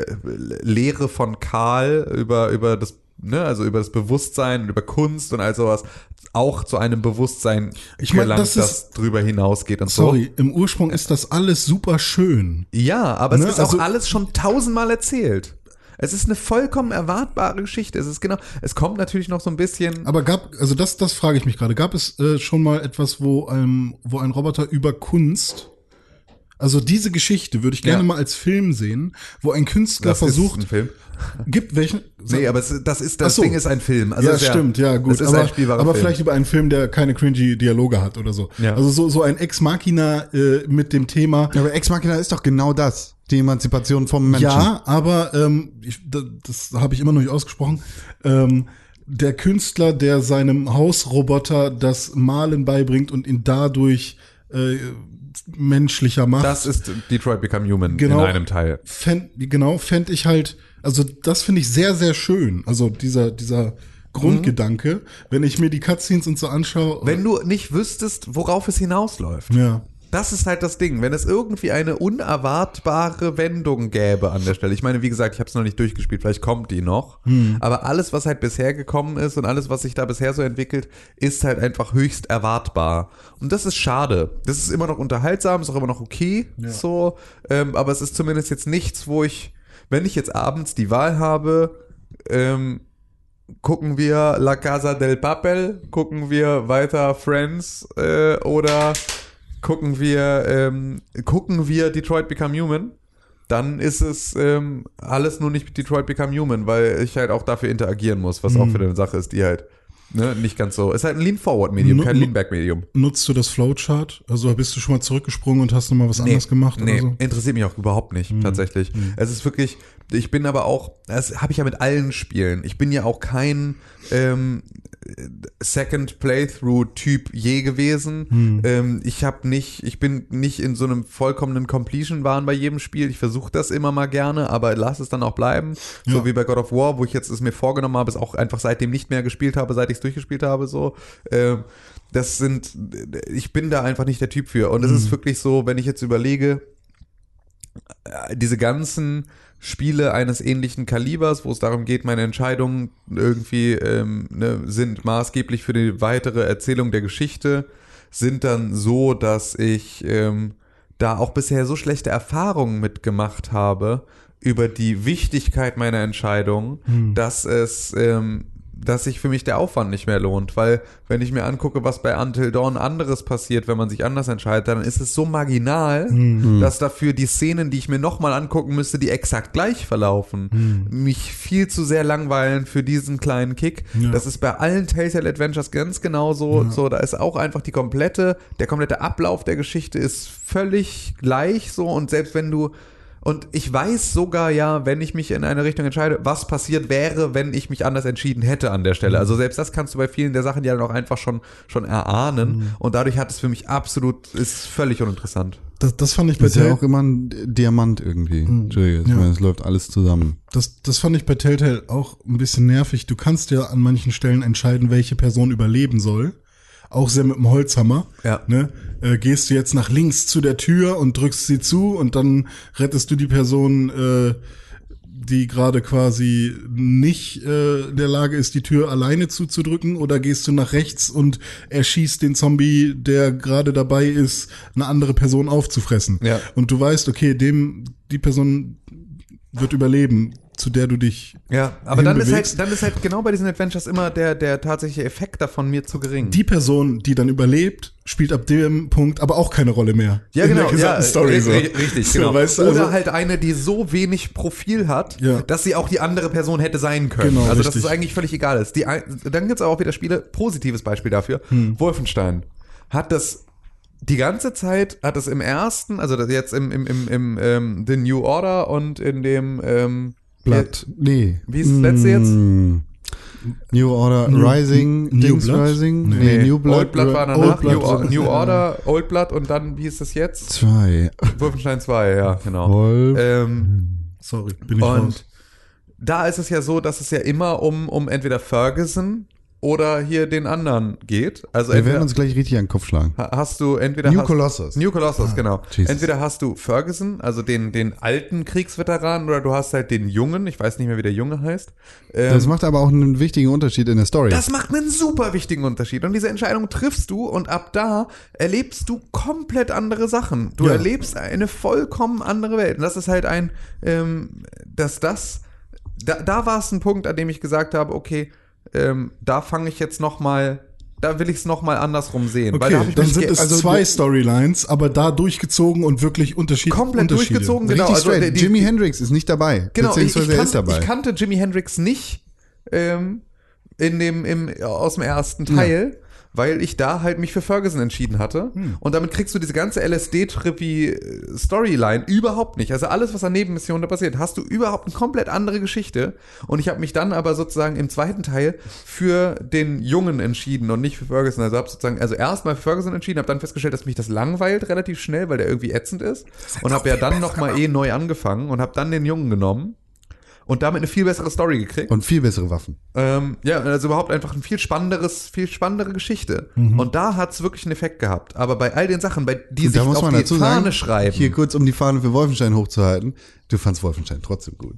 Lehre von Karl, über über das ne, also über das Bewusstsein, über Kunst und all sowas auch zu einem Bewusstsein Ich mein, gelangt, das das, ist- drüber hinausgeht und so. Sorry, im Ursprung ist das alles super schön. Ja, aber Ne, es ist auch also- alles schon tausendmal erzählt. Es ist eine vollkommen erwartbare Geschichte. Es ist genau, es kommt natürlich noch so ein bisschen. Aber gab, also das, das frage ich mich gerade. Gab es äh, schon mal etwas, wo, ähm, wo ein Roboter über Kunst, also diese Geschichte würde ich gerne Ja. mal als Film sehen, wo ein Künstler das versucht, ist ein Film. gibt welchen? Nee, aber es, das ist das so. Ding ist ein Film. Also ja, ist stimmt, ja, gut. Aber aber Film. vielleicht über einen Film, der keine cringy Dialoge hat oder so. Ja. Also so, so ein Ex Machina äh, mit dem Thema. Ja, aber Ex Machina ist doch genau das. Die Emanzipation vom Menschen. Ja, aber ähm, ich, das, das habe ich immer noch nicht ausgesprochen. Ähm, der Künstler, der seinem Hausroboter das Malen beibringt und ihn dadurch äh, menschlicher macht. das ist Detroit Become Human Genau. in einem Teil. fänd, genau, fände ich halt, also das finde ich sehr, sehr schön. Also dieser, dieser Grundgedanke, wenn ich mir die Cutscenes und so anschaue. Wenn du nicht wüsstest, worauf es hinausläuft. ja. Das ist halt das Ding. Wenn es irgendwie eine unerwartbare Wendung gäbe an der Stelle. Ich meine, wie gesagt, ich habe es noch nicht durchgespielt, vielleicht kommt die noch. Aber alles, was halt bisher gekommen ist und alles, was sich da bisher so entwickelt, ist halt einfach höchst erwartbar. Und das ist schade. Das ist immer noch unterhaltsam, ist auch immer noch okay. So, ähm, aber es ist zumindest jetzt nichts, wo ich, wenn ich jetzt abends die Wahl habe, ähm, gucken wir La Casa del Papel, gucken wir weiter Friends äh, oder gucken wir ähm, gucken wir Detroit Become Human, dann ist es ähm, alles nur nicht Detroit Become Human, weil ich halt auch dafür interagieren muss, was auch Mhm. für eine Sache ist, die halt ne, nicht ganz so. Ist halt ein Lean-Forward-Medium, kein Lean-Back-Medium. Nutzt du das Flowchart? Also bist du schon mal zurückgesprungen und hast nochmal was anderes gemacht Nee, so? Mhm. interessiert mich auch überhaupt nicht, tatsächlich. Es ist wirklich, ich bin aber auch, das habe ich ja mit allen Spielen. Ich bin ja auch kein ähm, Second Playthrough-Typ je gewesen. Mhm. Ähm, ich habe nicht, ich bin nicht in so einem vollkommenen Completion-Wahn bei jedem Spiel. Ich versuche das immer mal gerne, aber lass es dann auch bleiben. So Ja. wie bei God of War, wo ich jetzt es mir vorgenommen habe, es auch einfach seitdem nicht mehr gespielt habe, seit ich es durchgespielt habe, so. Ähm, das sind, ich bin da einfach nicht der Typ für. Und es ist wirklich so, wenn ich jetzt überlege, äh, diese ganzen Spiele eines ähnlichen Kalibers, wo es darum geht, meine Entscheidungen irgendwie ähm, ne, sind maßgeblich für die weitere Erzählung der Geschichte, sind dann so, dass ich ähm, da auch bisher so schlechte Erfahrungen mitgemacht habe über die Wichtigkeit meiner Entscheidung, dass es ähm, dass sich für mich der Aufwand nicht mehr lohnt, weil wenn ich mir angucke, was bei Until Dawn anderes passiert, wenn man sich anders entscheidet, dann ist es so marginal, dass dafür die Szenen, die ich mir nochmal angucken müsste, die exakt gleich verlaufen, mich viel zu sehr langweilen für diesen kleinen Kick. Ja. Das ist bei allen Telltale Adventures ganz genauso. So, da ist auch einfach die komplette, der komplette Ablauf der Geschichte ist völlig gleich so und selbst wenn du und ich weiß sogar ja, wenn ich mich in eine Richtung entscheide, was passiert wäre, wenn ich mich anders entschieden hätte an der Stelle. Also selbst das kannst du bei vielen der Sachen ja dann auch einfach schon, schon erahnen. Und dadurch hat es für mich absolut, ist völlig uninteressant. Das, das fand ich bei Das ist ja Tell- auch immer ein Diamant irgendwie. Entschuldige, ich Ja. meine, es läuft alles zusammen. Das, das fand ich bei Telltale auch ein bisschen nervig. Du kannst ja an manchen Stellen entscheiden, welche Person überleben soll. Auch sehr mit dem Holzhammer. Ja. Ne? Äh, gehst du jetzt nach links zu der Tür und drückst sie zu und dann rettest du die Person, äh, die gerade quasi nicht äh, in der Lage ist, die Tür alleine zuzudrücken, oder gehst du nach rechts und erschießt den Zombie, der gerade dabei ist, eine andere Person aufzufressen. Ja. Und du weißt, okay, dem, die Person wird überleben, zu der du dich Ja, aber dann ist halt, dann ist halt genau bei diesen Adventures immer der, der tatsächliche Effekt davon mir zu gering. Die Person, die dann überlebt, spielt ab dem Punkt aber auch keine Rolle mehr. Ja, in genau. der gesamten ja, Story ri- so. ri- Richtig, So, genau. weißt du, Oder also- halt eine, die so wenig Profil hat, Ja. dass sie auch die andere Person hätte sein können. Genau, also, dass richtig. es eigentlich völlig egal ist. Die, dann gibt's aber auch wieder Spiele, positives Beispiel dafür. Hm. Wolfenstein hat das die ganze Zeit, hat es im ersten, also jetzt im, im, im, im ähm, The New Order und in dem ähm, Blatt. Nee. Wie ist das letzte jetzt? Mm. New Order New- Rising, New Dings Blood? Rising? Nee. Nee, New Blood. Old Blood war Old danach, Blood New, Or war- New Order, Old Blood und dann, wie ist das jetzt? Zwei. Wolfenstein 2, ja, genau. Ähm, Sorry, bin ich raus. Und da ist es ja so, dass es ja immer um, um entweder Ferguson oder hier den anderen geht. Also Wir entweder werden uns gleich richtig an den Kopf schlagen. ha- hast du entweder New hast, Colossus. New Colossus, genau. Jesus. Entweder hast du Ferguson, also den, den alten Kriegsveteran, oder du hast halt den Jungen, ich weiß nicht mehr, wie der Junge heißt. Ähm, Das macht aber auch einen wichtigen Unterschied in der Story. das macht einen super wichtigen Unterschied. Und diese Entscheidung triffst du und ab da erlebst du komplett andere Sachen. Du Ja. erlebst eine vollkommen andere Welt. Und das ist halt ein, ähm, dass das, da, da war es ein Punkt, an dem ich gesagt habe, okay, ähm, da fange ich jetzt noch mal, da will ich es noch mal andersrum sehen. Okay, da dann sind es also zwei Storylines, aber da durchgezogen und wirklich Unterschied, komplett Unterschiede. durchgezogen. richtig Genau, also straight. die- die- Jimi Hendrix ist nicht dabei. Genau, ich, ich, er kan ist dabei. ich kannte Jimi Hendrix nicht ähm, in dem, im, aus dem ersten Teil, weil ich da halt mich für Ferguson entschieden hatte. Hm. Und damit kriegst du diese ganze LSD-Trippy-Storyline überhaupt nicht. Also alles, was an Nebenmissionen da passiert, hast du überhaupt eine komplett andere Geschichte. Und ich habe mich dann aber sozusagen im zweiten Teil für den Jungen entschieden und nicht für Ferguson. Also habe sozusagen, also erstmal für Ferguson entschieden, habe dann festgestellt, dass mich das langweilt relativ schnell, weil der irgendwie ätzend ist. Und habe ja dann nochmal eh neu angefangen und habe dann den Jungen genommen. Und damit eine viel bessere Story gekriegt. Und viel bessere Waffen. Ähm, ja, also überhaupt einfach ein viel spannenderes, viel spannendere Geschichte. Und da hat's wirklich einen Effekt gehabt. Aber bei all den Sachen, bei die Und sich auf die Fahne sagen, schreiben. hier kurz um die Fahne für Wolfenstein hochzuhalten, du fandst Wolfenstein trotzdem gut.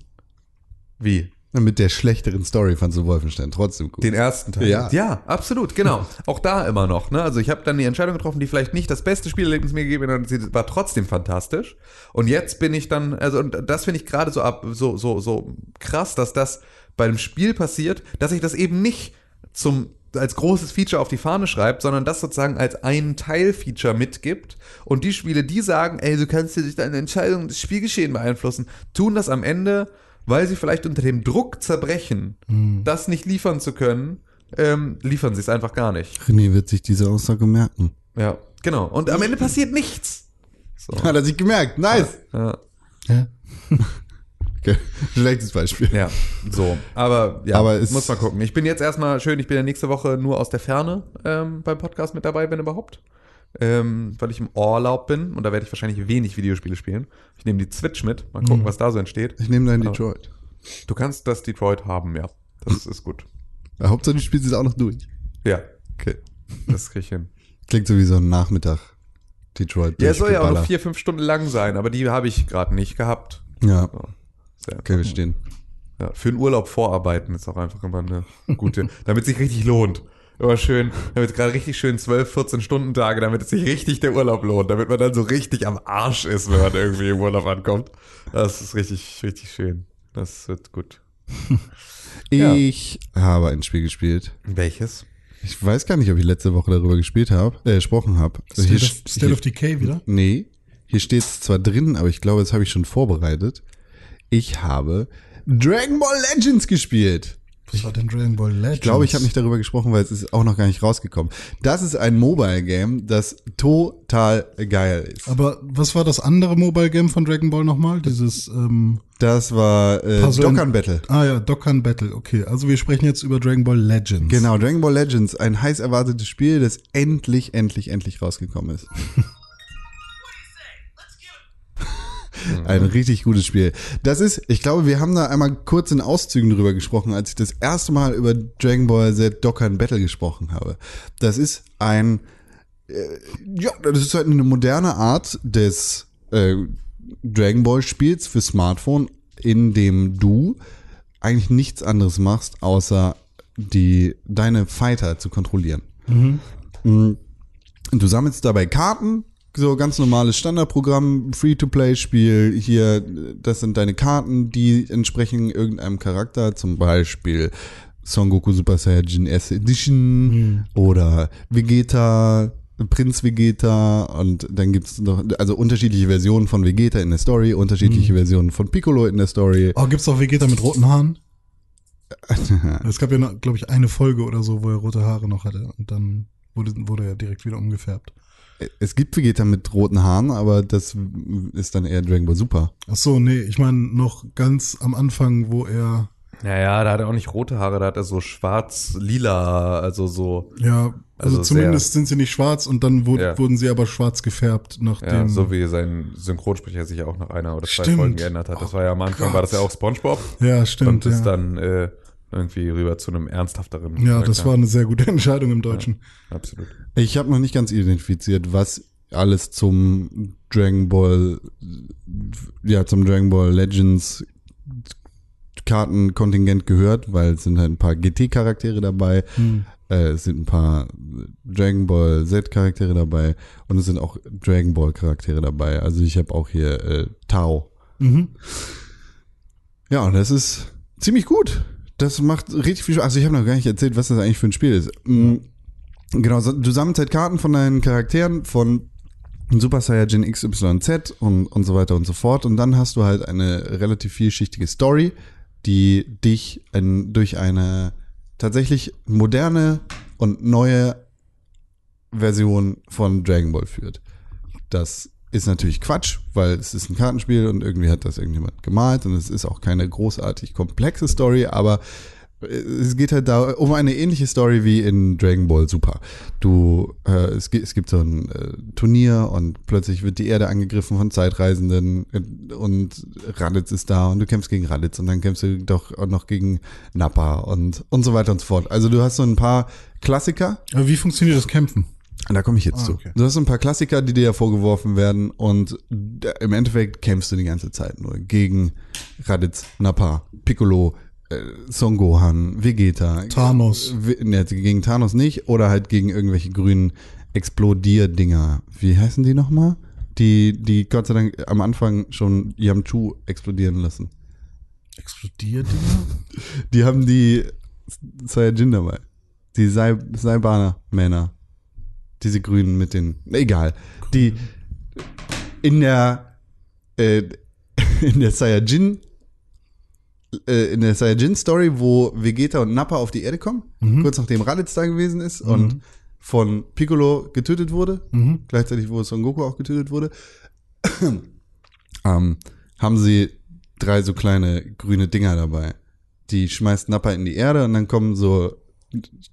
Wie? Mit der schlechteren Story fandst du Wolfenstein trotzdem gut. Den ersten Teil. Ja. ja absolut, genau. Auch da immer noch. Ne? Also ich habe dann die Entscheidung getroffen, die vielleicht nicht das beste Spielerlebnis mir gegeben hat, sie war trotzdem fantastisch. Und jetzt bin ich dann, also und das finde ich gerade so ab, so so so krass, dass das bei einem Spiel passiert, dass ich das eben nicht zum als großes Feature auf die Fahne schreibt, sondern das sozusagen als ein Teilfeature mitgibt. Und die Spiele, die sagen, ey, du kannst dir durch deine Entscheidung das Spielgeschehen beeinflussen, tun das am Ende, weil sie vielleicht unter dem Druck zerbrechen, das nicht liefern zu können, ähm, liefern sie es einfach gar nicht. René wird sich diese Aussage merken. Ja, genau. Und am Ende passiert nichts. So. Hat er sich gemerkt. Nice. Ja, Ja. [LAUGHS] Okay. Schlechtes Beispiel. ja, so. Aber ja, Aber es- muss mal gucken. Ich bin jetzt erstmal schön, ich bin ja nächste Woche nur aus der Ferne ähm, beim Podcast mit dabei, wenn überhaupt. Ähm, weil ich im Urlaub bin und da werde ich wahrscheinlich wenig Videospiele spielen. Ich nehme die Switch mit, mal gucken, was da so entsteht. Ich nehme deinen Detroit. Du kannst das Detroit haben, ja. Das ist gut. Ja, Hauptsache, du spielst es auch noch durch. Ja, Okay. das krieg ich hin. Klingt so wie so ein Nachmittag. Detroit. Ja, soll ja auch noch vier, fünf Stunden lang sein, aber die habe ich gerade nicht gehabt. Ja, So. Okay, wir stehen. Ja, für einen Urlaub vorarbeiten ist auch einfach immer eine gute, [LAUGHS] damit es sich richtig lohnt. Immer schön, damit gerade richtig schön 12, 14 Stunden Tage, damit es sich richtig der Urlaub lohnt, damit man dann so richtig am Arsch ist, wenn man irgendwie im Urlaub ankommt. Das ist richtig, richtig schön. Das wird gut. [LAUGHS] Ja. Ich habe ein Spiel gespielt. Welches? Ich weiß gar nicht, ob ich letzte Woche darüber gespielt habe, äh, gesprochen habe. State, of, st- State of Decay wieder? Nee, hier steht es zwar drin, aber ich glaube, das habe ich schon vorbereitet. Ich habe Dragon Ball Legends gespielt. Was war denn Dragon Ball Legends? Ich glaube, ich habe nicht darüber gesprochen, weil es ist auch noch gar nicht rausgekommen. Das ist ein Mobile Game, das total geil ist. Aber was war das andere Mobile Game von Dragon Ball nochmal? Dieses, ähm, Das war äh, Dokkan Battle. ah ja, Dokkan Battle, okay. Also wir sprechen jetzt über Dragon Ball Legends. Genau, Dragon Ball Legends, ein heiß erwartetes Spiel, das endlich, endlich, endlich rausgekommen ist. [LAUGHS] Ein richtig gutes Spiel. Das ist, ich glaube, wir haben da einmal kurz in Auszügen drüber gesprochen, als ich das erste Mal über Dragon Ball Z Dokkan Battle gesprochen habe. Das ist ein, äh, ja, das ist halt eine moderne Art des äh, Dragon Ball Spiels für Smartphone, in dem du eigentlich nichts anderes machst, außer die, deine Fighter zu kontrollieren. Mm. Du sammelst dabei Karten, so ganz normales Standardprogramm, Free-to-Play-Spiel. Hier, das sind deine Karten, die entsprechen irgendeinem Charakter, zum Beispiel Son Goku Super Saiyajin S Edition oder Vegeta, Prinz Vegeta und dann gibt's noch, also unterschiedliche Versionen von Vegeta in der Story, unterschiedliche Versionen von Piccolo in der Story. Oh, gibt's auch Vegeta mit roten Haaren? [LAUGHS] es gab ja, glaube ich, eine Folge oder so, wo er rote Haare noch hatte. Und dann wurde, wurde er direkt wieder umgefärbt. Es gibt Vegeta mit roten Haaren, aber das ist dann eher Dragon Ball Super. Ach so, nee, ich meine noch ganz am Anfang, wo er, Naja, da hat er auch nicht rote Haare, da hat er so schwarz-lila, also so, ja, also, Also zumindest sind sie nicht schwarz und dann wurd, Ja. wurden sie aber schwarz gefärbt, ja, nachdem. so wie sein Synchronsprecher sich ja auch nach einer oder zwei Stimmt. Folgen geändert hat. Das war ja am Anfang, Gott. war das ja auch Spongebob ja, stimmt. und ist ja. dann äh, irgendwie rüber zu einem ernsthafteren. ja, das Charakter. war eine sehr gute [LAUGHS] Entscheidung im Deutschen. Absolut. Ich habe noch nicht ganz identifiziert, was alles zum Dragon Ball, ja, zum Dragon Ball Legends Kartenkontingent gehört, weil es sind halt ein paar GT-Charaktere dabei, Hm. äh, es sind ein paar Dragon Ball Z-Charaktere dabei und es sind auch Dragon Ball Charaktere dabei. Also ich habe auch hier äh, Tao. Mhm. Ja, und das ist ziemlich gut. Das macht richtig viel Spaß. Also ich habe noch gar nicht erzählt, was das eigentlich für ein Spiel ist. Mm, Genau, du sammelst halt Karten von deinen Charakteren, von Super Saiyajin XYZ und, und so weiter und so fort. Und dann hast du halt eine relativ vielschichtige Story, die dich in, durch eine tatsächlich moderne und neue Version von Dragon Ball führt. Das ist natürlich Quatsch, weil es ist ein Kartenspiel und irgendwie hat das irgendjemand gemalt und es ist auch keine großartig komplexe Story, aber es geht halt da um eine ähnliche Story wie in Dragon Ball Super. Du, äh, es, gibt, es gibt so ein äh, Turnier und plötzlich wird die Erde angegriffen von Zeitreisenden äh, und Raditz ist da und du kämpfst gegen Raditz und dann kämpfst du doch auch noch gegen Nappa und, und so weiter und so fort. Also du hast so ein paar Klassiker. Aber wie funktioniert das Kämpfen? Da komme ich jetzt Ah, zu. okay. Du hast ein paar Klassiker, die dir ja vorgeworfen werden und im Endeffekt kämpfst du die ganze Zeit nur gegen Raditz, Nappa, Piccolo, äh, Son Gohan, Vegeta. Thanos. Ne, gegen Thanos nicht oder halt gegen irgendwelche grünen Explodierdinger. Wie heißen die nochmal? Die, die Gott sei Dank am Anfang schon Yamchu explodieren lassen. Explodiert Dinger? [LAUGHS] Die haben die Saiyajin dabei. Die Sai- Saibana-Männer. Diese Grünen mit den. Egal. Die in der äh, [LAUGHS] in der Saiyajin äh, in der Saiyajin-Story, wo Vegeta und Nappa auf die Erde kommen, kurz nachdem Raditz da gewesen ist und von Piccolo getötet wurde, gleichzeitig wo Son Goku auch getötet wurde, [CLEARS THROAT] ähm, haben sie drei so kleine grüne Dinger dabei. Die schmeißt Nappa in die Erde und dann kommen so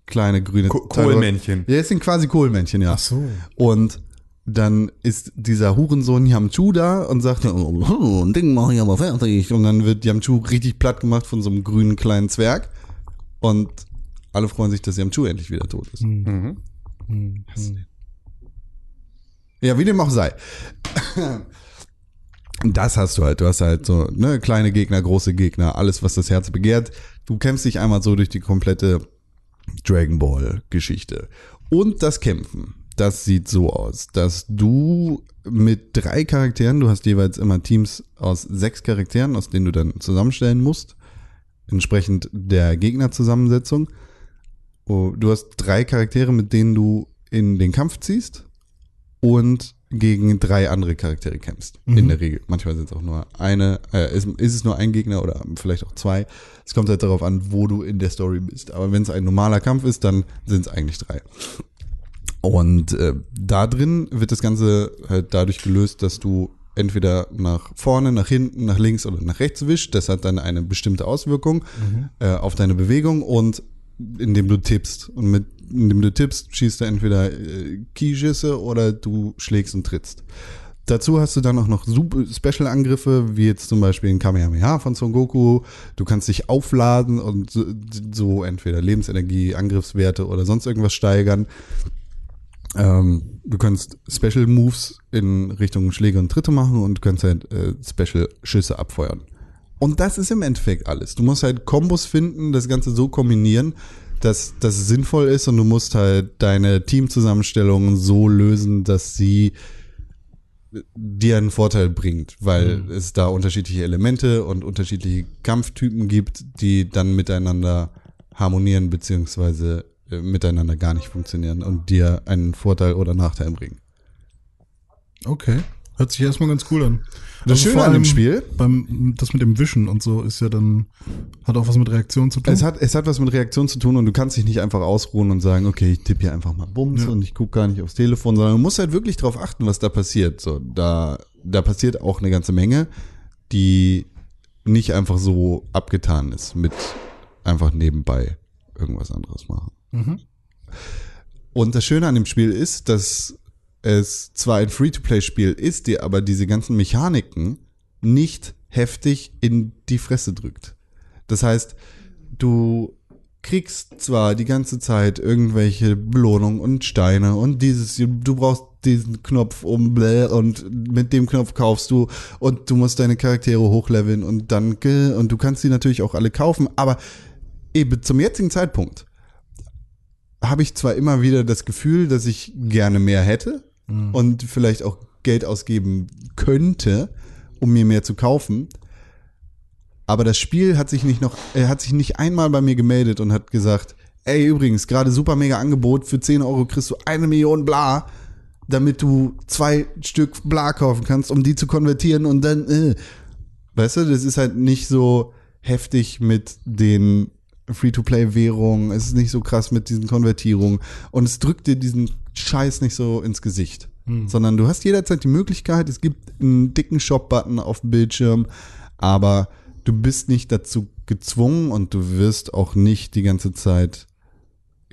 kleine grüne Ko- Kohlmännchen. Ja, es sind quasi Kohlmännchen, ja. Ach so. Und dann ist dieser Hurensohn Yamchu da und sagt, oh, ein Ding mache ich aber fertig. Und dann wird Yamchu richtig platt gemacht von so einem grünen kleinen Zwerg. Und alle freuen sich, dass Yamchu endlich wieder tot ist. Mhm. Ja, wie dem auch sei. Das hast du halt. Du hast halt so ne, kleine Gegner, große Gegner, alles, was das Herz begehrt. Du kämpfst dich einmal so durch die komplette Dragon Ball Geschichte. Und das Kämpfen, das sieht so aus, dass du mit drei Charakteren, du hast jeweils immer Teams aus sechs Charakteren, aus denen du dann zusammenstellen musst, entsprechend der Gegnerzusammensetzung. Oh, Du hast drei Charaktere, mit denen du in den Kampf ziehst und gegen drei andere Charaktere kämpfst. In der Regel. Manchmal sind es auch nur eine, äh, ist, ist es nur ein Gegner oder vielleicht auch zwei. Es kommt halt darauf an, wo du in der Story bist. Aber wenn es ein normaler Kampf ist, dann sind es eigentlich drei. Und äh, da drin wird das Ganze halt dadurch gelöst, dass du entweder nach vorne, nach hinten, nach links oder nach rechts wischst. Das hat dann eine bestimmte Auswirkung äh, auf deine Bewegung und indem du tippst. Und mit indem du tippst, schießt du entweder äh, Keyschüsse oder du schlägst und trittst. Dazu hast du dann auch noch Special-Angriffe, wie jetzt zum Beispiel ein Kamehameha von Son Goku. Du kannst dich aufladen und so, so entweder Lebensenergie, Angriffswerte oder sonst irgendwas steigern. Ähm, du kannst Special Moves in Richtung Schläge und Tritte machen und du kannst halt äh, Special Schüsse abfeuern. Und das ist im Endeffekt alles. Du musst halt Kombos finden, das Ganze so kombinieren, dass das sinnvoll ist und du musst halt deine Teamzusammenstellungen so lösen, dass sie dir einen Vorteil bringt, weil es da unterschiedliche Elemente und unterschiedliche Kampftypen gibt, die dann miteinander harmonieren beziehungsweise äh, miteinander gar nicht funktionieren und dir einen Vorteil oder Nachteil bringen. Okay. Hört sich erstmal ganz cool an. Das Schöne vor an dem Spiel- Beim, das mit dem Wischen und so ist ja dann, hat auch was mit Reaktion zu tun. Es hat, es hat was mit Reaktion zu tun und du kannst dich nicht einfach ausruhen und sagen, okay, ich tippe hier einfach mal Bums Ja. und ich gucke gar nicht aufs Telefon, sondern du musst halt wirklich drauf achten, was da passiert. So, da, da passiert auch eine ganze Menge, die nicht einfach so abgetan ist mit einfach nebenbei irgendwas anderes machen. Mhm. Und das Schöne an dem Spiel ist, dass es zwar ein Free-to-Play-Spiel ist, dir aber diese ganzen Mechaniken nicht heftig in die Fresse drückt. Das heißt, du kriegst zwar die ganze Zeit irgendwelche Belohnungen und Steine und dieses, du brauchst diesen Knopf um und mit dem Knopf kaufst du und du musst deine Charaktere hochleveln und dann und du kannst die natürlich auch alle kaufen, aber eben zum jetzigen Zeitpunkt habe ich zwar immer wieder das Gefühl, dass ich gerne mehr hätte und vielleicht auch Geld ausgeben könnte, um mir mehr zu kaufen. Aber das Spiel hat sich nicht noch, er hat sich nicht einmal bei mir gemeldet und hat gesagt, ey, übrigens, gerade super mega Angebot, für 10 Euro kriegst du eine Million bla, damit du zwei Stück bla kaufen kannst, um die zu konvertieren und dann, äh. Weißt du, das ist halt nicht so heftig mit den Free-to-Play-Währungen, es ist nicht so krass mit diesen Konvertierungen und es drückt dir diesen Scheiß nicht so ins Gesicht. Sondern du hast jederzeit die Möglichkeit, es gibt einen dicken Shop-Button auf dem Bildschirm, aber du bist nicht dazu gezwungen und du wirst auch nicht die ganze Zeit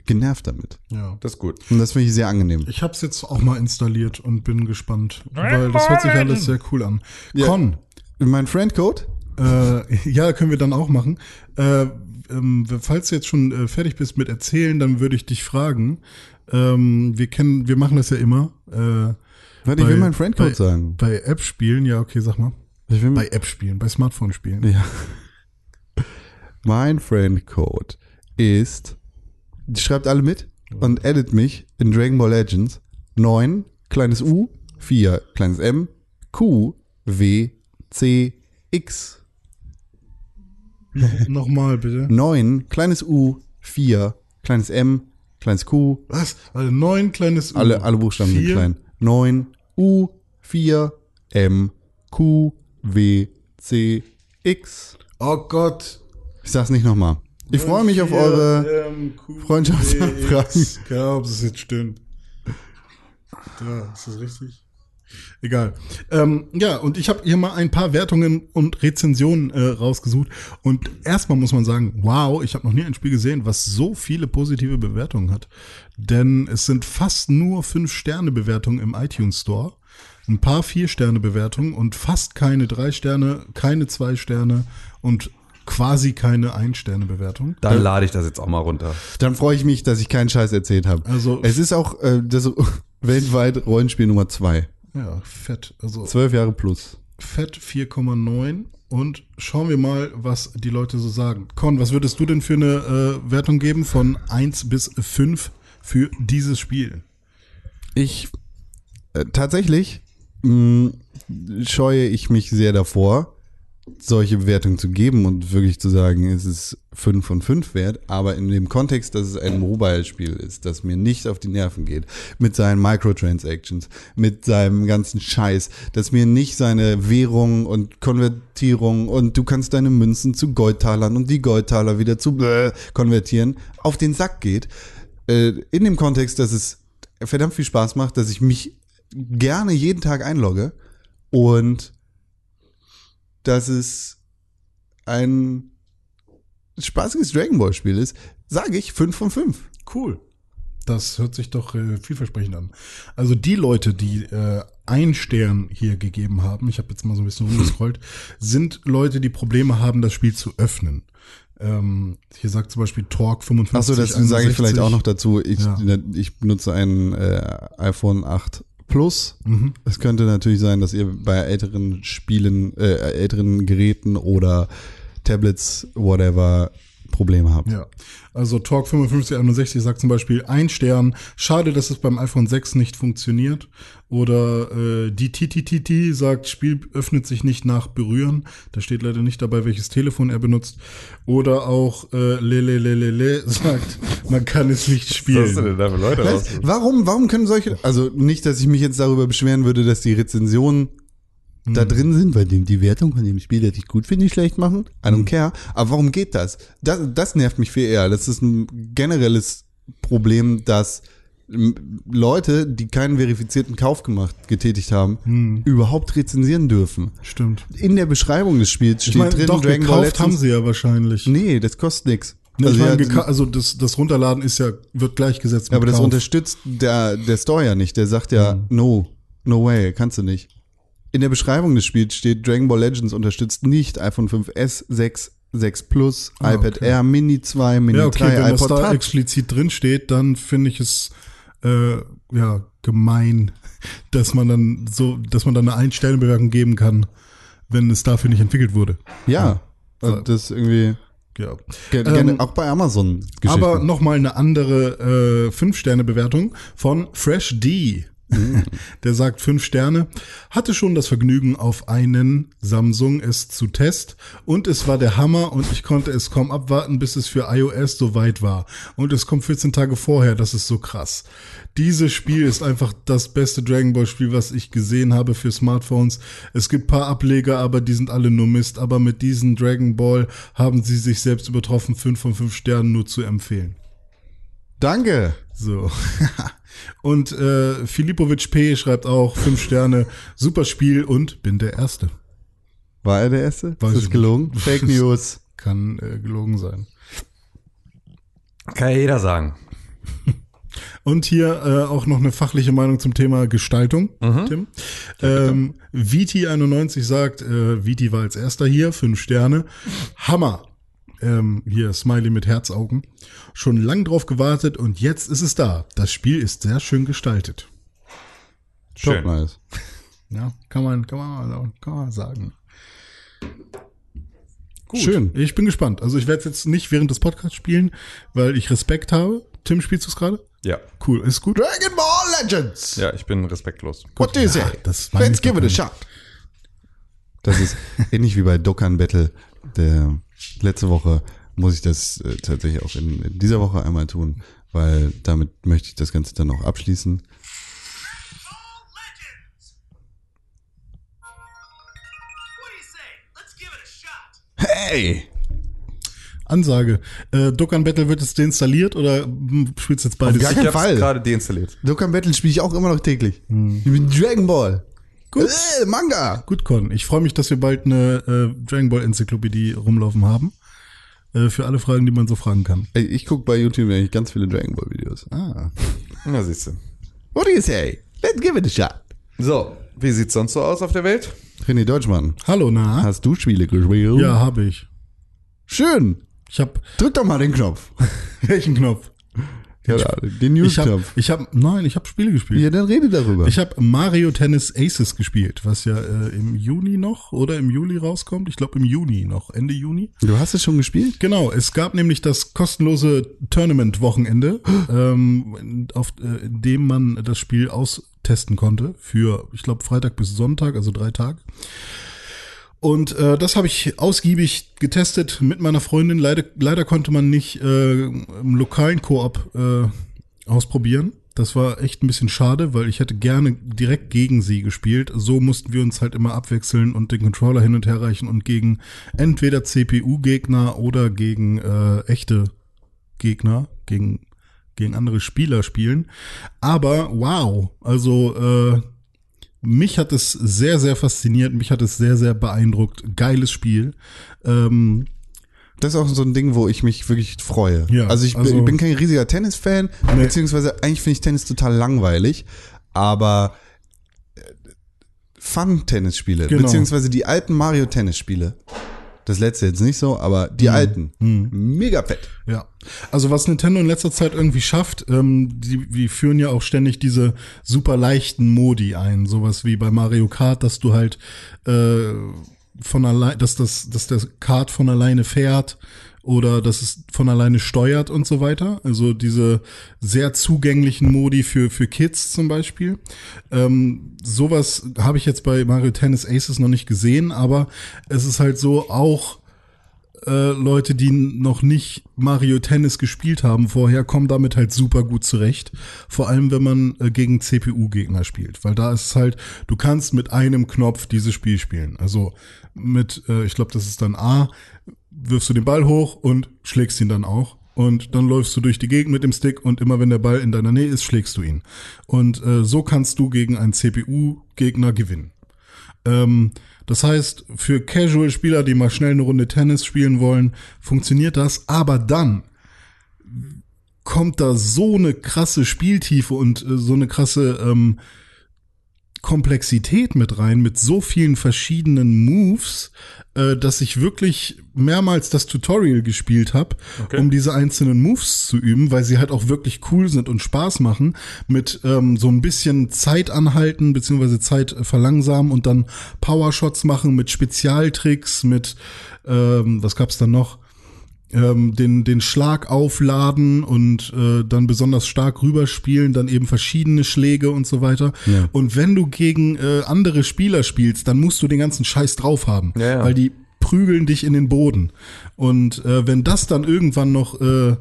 genervt damit. Ja. Das ist gut. Und das finde ich sehr angenehm. Ich habe es jetzt auch mal installiert und bin gespannt, weil das hört sich alles sehr cool an. Ja. Con, Mein Friendcode? äh, [LAUGHS] ja, können wir dann auch machen. Äh, ähm, falls du jetzt schon äh, fertig bist mit erzählen, dann würde ich dich fragen. Ähm, wir kennen, wir machen das ja immer. Äh, Warte, ich will meinen Friendcode bei, sagen. Bei App-Spielen, ja, okay, sag mal. Bei App-Spielen, bei Smartphone-Spielen. Ja. Mein Friendcode ist, schreibt alle mit und edit mich in Dragon Ball Legends 9, kleines U, 4, kleines M, Q, W, C, X. Nochmal bitte. 9, kleines U, 4, kleines M, kleines Q, Was? Also neun kleines U. alle, alle Buchstaben sind Vier? klein. 9, U, 4, M, Q, W, C, X. Oh Gott. Ich sag's nicht nochmal. Ich freue mich auf eure Freundschaftsanfragen. Keine Ahnung, ob das jetzt stimmt. Da, ist das richtig? Egal. Ähm, ja, und ich habe hier mal ein paar Wertungen und Rezensionen äh, rausgesucht. Und erstmal muss man sagen, wow, ich habe noch nie ein Spiel gesehen, was so viele positive Bewertungen hat. Denn es sind fast nur 5-Sterne-Bewertungen im iTunes Store. Ein paar 4-Sterne-Bewertungen und fast keine 3 Sterne, keine 2 Sterne und quasi keine 1-Sterne-Bewertung. Dann lade ich das jetzt auch mal runter. Dann freue ich mich, dass ich keinen Scheiß erzählt habe. Also- es ist auch äh, das [LAUGHS] weltweit Rollenspiel Nummer zwei. Ja, fett. Also Zwölf Jahre plus. Fett 4,9 und schauen wir mal, was die Leute so sagen. Con, was würdest du denn für eine äh, Wertung geben von 1 bis 5 für dieses Spiel? Ich äh, tatsächlich mh, scheue ich mich sehr davor, solche Bewertungen zu geben und wirklich zu sagen, es ist 5 von 5 wert, aber in dem Kontext, dass es ein Mobile-Spiel ist, das mir nicht auf die Nerven geht, mit seinen Microtransactions, mit seinem ganzen Scheiß, dass mir nicht seine Währung und Konvertierung und du kannst deine Münzen zu Goldtalern und die Goldtaler wieder zu bläh konvertieren, auf den Sack geht, äh, in dem Kontext, dass es verdammt viel Spaß macht, dass ich mich gerne jeden Tag einlogge und dass es ein spaßiges Dragon Ball Spiel ist, sage ich 5 von 5. Cool. Das hört sich doch äh, vielversprechend an. Also die Leute, die äh, ein Stern hier gegeben haben, ich habe jetzt mal so ein bisschen rumgescrollt, [LAUGHS] sind Leute, die Probleme haben, das Spiel zu öffnen. Ähm, hier sagt zum Beispiel Torque 55. Achso, das sage ich vielleicht auch noch dazu. Ich, Ja. ich benutze ein äh, iPhone 8 Plus. Mhm. Es könnte natürlich sein, dass ihr bei älteren Spielen, äh, älteren Geräten oder Tablets, whatever, Probleme habt. Ja, also Talk 5561 sagt zum Beispiel ein Stern. Schade, dass es beim iPhone 6 nicht funktioniert. Oder äh, die TTTT sagt, Spiel öffnet sich nicht nach Berühren. Da steht leider nicht dabei, welches Telefon er benutzt. Oder auch äh, Lelelelele [LAUGHS] sagt, man kann es nicht spielen. da für Leute Was? Warum, warum können solche, also nicht, dass ich mich jetzt darüber beschweren würde, dass die Rezensionen da drin sind, weil die, die Wertung von dem Spiel, das ich gut finde, schlecht machen. I don't care. Aber warum geht das? das? Das nervt mich viel eher. Das ist ein generelles Problem, dass Leute, die keinen verifizierten Kauf gemacht, getätigt haben, überhaupt rezensieren dürfen. Stimmt. In der Beschreibung des Spiels Ich steht meine, drin, doch, Dragon Ball gekauft haben Legends. sie ja wahrscheinlich. Nee, das kostet nichts. Ne, Also, ich geka- also das, das Runterladen ist ja, wird gleichgesetzt Ja, aber das Kauf. unterstützt der, der Store ja nicht. Der sagt ja, no, no way, kannst du nicht. In der Beschreibung des Spiels steht, Dragon Ball Legends unterstützt nicht iPhone 5S, 6, 6 Plus, Ah, iPad okay. Air, Mini 2, Mini Ja, okay, 3, wenn das iPod da Touch. explizit drin steht, dann finde ich es äh, ja gemein, [LAUGHS] dass man dann so, dass man dann eine Ein-Sterne-Bewertung geben kann, wenn es dafür nicht entwickelt wurde. Ja, also das ist irgendwie, Ja. ge- Ähm, gerne, auch bei Amazon. Aber nochmal eine andere äh, Fünf-Sterne-Bewertung von Fresh D. [LAUGHS] Der sagt fünf Sterne, hatte schon das Vergnügen auf einen Samsung es zu test und es war der Hammer und ich konnte es kaum abwarten, bis es für iOS so weit war. Und es kommt 14 Tage vorher, das ist so krass. Dieses Spiel ist einfach das beste Dragon Ball Spiel, was ich gesehen habe für Smartphones. Es gibt paar Ableger, aber die sind alle nur Mist. Aber mit diesem Dragon Ball haben sie sich selbst übertroffen, fünf von fünf Sternen nur zu empfehlen. Danke. So. [LAUGHS] und äh, Filipovic P. schreibt auch fünf Sterne, super Spiel und bin der Erste. War er der Erste? Weiß ist das gelungen? nicht. Fake News. [LAUGHS] kann äh, gelogen sein. Kann ja jeder sagen. Und hier äh, auch noch eine fachliche Meinung zum Thema Gestaltung, Tim. Ähm, Viti91 sagt, äh, Viti war als erster hier, fünf Sterne. Hammer. Ähm, hier, Smiley mit Herzaugen. Schon lang drauf gewartet und jetzt ist es da. Das Spiel ist sehr schön gestaltet. Schön. Top nice. Ja, kann man, kann man, kann man sagen. Gut. Schön. Ich bin gespannt. Also ich werde es jetzt nicht während des Podcasts spielen, weil ich Respekt habe. Tim, spielst du es gerade? Ja. Cool, ist gut. Dragon Ball Legends. Ja, ich bin respektlos. What do you say? Ja, das Let's give it a shot. Das ist [LAUGHS] ähnlich wie bei Dokkan Battle. Der letzte Woche muss ich das äh, tatsächlich auch in, in dieser Woche einmal tun, weil damit möchte ich das Ganze dann auch abschließen. Hey! Ansage. Äh, Dokkan Battle wird jetzt deinstalliert oder hm, spielst du jetzt beides? Auf gar Ich keinen hab's Fall. gerade deinstalliert. Dokkan Battle spiele ich auch immer noch täglich. Ich bin Dragon Ball. Gut. Äh, Manga. Gut, Con. Ich freue mich, dass wir bald eine äh, Dragon Ball Enzyklopädie rumlaufen haben. Äh, für alle Fragen, die man so fragen kann. Ey, Ich gucke bei YouTube eigentlich ganz viele Dragon Ball Videos. Ah. [LAUGHS] Na, siehst du. What do you say? Let's give it a shot. So, wie sieht's sonst so aus auf der Welt? René Deutschmann, Hallo, na? hast du Spiele gespielt? Ja, habe ich. Schön. Ich habe Drück doch mal den Knopf. [LAUGHS] welchen Knopf? Ja, den Ich habe, News-Knopf. ich habe, nein, ich habe Spiele gespielt. Ja, dann rede darüber. Ich habe Mario Tennis Aces gespielt, was ja äh, im Juni noch oder im Juli rauskommt. Ich glaube im Juni noch, Ende Juni. du hast es schon gespielt? Genau, es gab nämlich das kostenlose Tournament-Wochenende, ähm, auf äh, in dem man das Spiel austesten konnte für, ich glaube, Freitag bis Sonntag, also drei Tage. Und äh, das habe ich ausgiebig getestet mit meiner Freundin. Leider, leider konnte man nicht äh, im lokalen Koop äh, ausprobieren. Das war echt ein bisschen schade, weil ich hätte gerne direkt gegen sie gespielt. So mussten wir uns halt immer abwechseln und den Controller hin und her reichen und gegen entweder CPU-Gegner oder gegen äh, echte Gegner, gegen, gegen andere Spieler spielen. Aber wow, also äh, mich hat es sehr, sehr fasziniert, mich hat es sehr, sehr beeindruckt. Geiles Spiel. Ähm, Das ist auch so ein Ding, wo ich mich wirklich freue. Ja, also ich, bin- also- ich bin kein riesiger Tennis-Fan, Nee. beziehungsweise eigentlich finde ich Tennis total langweilig, aber äh, Fun-Tennisspiele, Genau. beziehungsweise die alten Mario-Tennis-Spiele. Das letzte jetzt nicht so, aber Mhm. die alten. Mega fett. Ja, also was Nintendo in letzter Zeit irgendwie schafft, ähm, die, die führen ja auch ständig diese super leichten Modi ein, sowas wie bei Mario Kart, dass du halt äh, von allein, dass das, dass der Kart von alleine fährt oder dass es von alleine steuert und so weiter. Also diese sehr zugänglichen Modi für für Kids zum Beispiel. Ähm, sowas habe ich jetzt bei Mario Tennis Aces noch nicht gesehen, aber es ist halt so auch äh, Leute, die noch nicht Mario Tennis gespielt haben vorher, kommen damit halt super gut zurecht. Vor allem, wenn man äh, gegen CPU-Gegner spielt. Weil da ist es halt, du kannst mit einem Knopf dieses Spiel spielen. Also mit, äh, ich glaube, das ist dann A, wirfst du den Ball hoch und schlägst ihn dann auch. Und dann läufst du durch die Gegend mit dem Stick und immer wenn der Ball in deiner Nähe ist, schlägst du ihn. Und äh, so kannst du gegen einen CPU-Gegner gewinnen. Ähm, das heißt, für Casual-Spieler, die mal schnell eine Runde Tennis spielen wollen, funktioniert das. Aber dann kommt da so eine krasse Spieltiefe und äh, so eine krasse ähm, Komplexität mit rein, mit so vielen verschiedenen Moves, äh, dass ich wirklich mehrmals das Tutorial gespielt habe, Okay. um diese einzelnen Moves zu üben, weil sie halt auch wirklich cool sind und Spaß machen, mit ähm, so ein bisschen Zeit anhalten, beziehungsweise Zeit äh, verlangsamen und dann Powershots machen mit Spezialtricks, mit, ähm, was gab's dann noch? Ähm, den, den Schlag aufladen und äh, dann besonders stark rüberspielen, dann eben verschiedene Schläge und so weiter. Ja. Und wenn du gegen äh, andere Spieler spielst, dann musst du den ganzen Scheiß drauf haben, Ja, ja. weil die prügeln dich in den Boden. Und äh, wenn das dann irgendwann noch äh,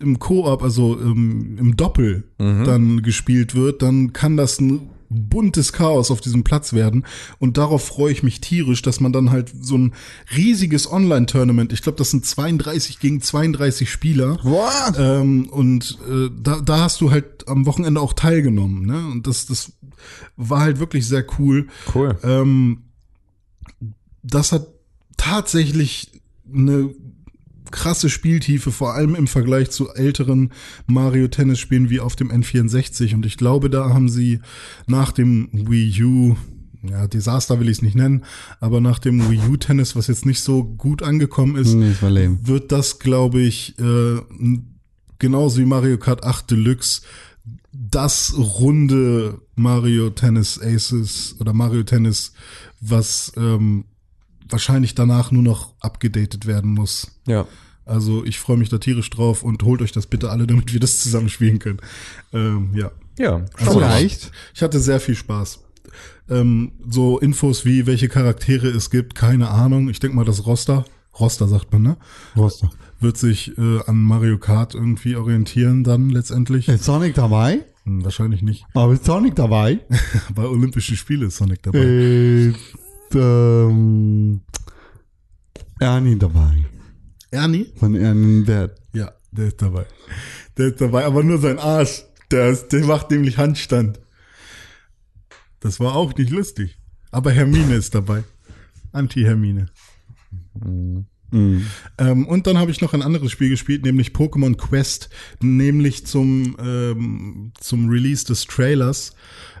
im Koop, also ähm, im Doppel dann gespielt wird, dann kann das ein buntes Chaos auf diesem Platz werden. Und darauf freue ich mich tierisch, dass man dann halt so ein riesiges Online-Tournament, ich glaube, das sind 32 gegen 32 Spieler. What? Ähm, und äh, da, da hast du halt am Wochenende auch teilgenommen. Ne? Und das, das war halt wirklich sehr cool. Cool. Ähm, das hat tatsächlich eine krasse Spieltiefe, vor allem im Vergleich zu älteren Mario Tennis Spielen wie auf dem N64 und ich glaube, da haben sie nach dem Wii U ja, Desaster will ich es nicht nennen, aber nach dem Wii U Tennis, was jetzt nicht so gut angekommen ist, Nee, wird das, glaube ich, äh, genauso wie Mario Kart 8 Deluxe das runde Mario Tennis Aces oder Mario Tennis, was ähm, wahrscheinlich danach nur noch abgedatet werden muss. Ja. Also ich freue mich da tierisch drauf und holt euch das bitte alle, damit wir das zusammen spielen können. Ähm, ja. Ja. Also Vielleicht. Ich hatte sehr viel Spaß. Ähm, so Infos wie, welche Charaktere es gibt, keine Ahnung. Ich denke mal, das Roster, Roster sagt man, ne? Roster. Wird sich äh, an Mario Kart irgendwie orientieren dann letztendlich. Ist Sonic dabei? Hm, wahrscheinlich nicht. Aber ist Sonic dabei? [LAUGHS] Bei Olympischen Spielen ist Sonic dabei. Ist, ähm, Ernie dabei. Ernie? Von Ernie Wert. Ja, der ist dabei. Der ist dabei, aber nur sein Arsch. Der, ist, der macht nämlich Handstand. Das war auch nicht lustig. Aber Hermine ist dabei. Anti-Hermine. Ähm, und dann habe ich noch ein anderes Spiel gespielt, nämlich Pokémon Quest, nämlich zum, ähm, zum Release des Trailers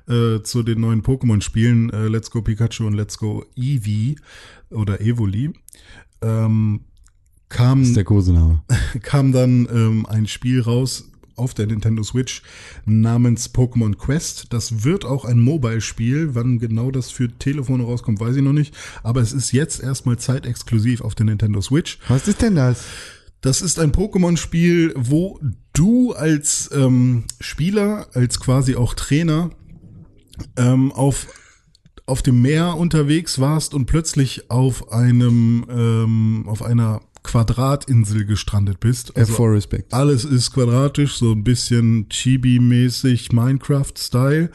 äh, zu den neuen Pokémon-Spielen äh, Let's Go Pikachu und Let's Go Eevee oder Evoli. Ähm, kam Das ist der Kosename. [LAUGHS] kam dann ähm, ein Spiel raus auf der Nintendo Switch namens Pokémon Quest. Das wird auch ein Mobile-Spiel. Wann genau das für Telefone rauskommt, weiß ich noch nicht. Aber es ist jetzt erstmal zeitexklusiv auf der Nintendo Switch. Was ist denn das? Das ist ein Pokémon-Spiel, wo du als ähm, Spieler, als quasi auch Trainer ähm, auf auf dem Meer unterwegs warst und plötzlich auf einem ähm, auf einer Quadratinsel gestrandet bist. Also, for Respect. Alles ist quadratisch, so ein bisschen Chibi-mäßig Minecraft-Style.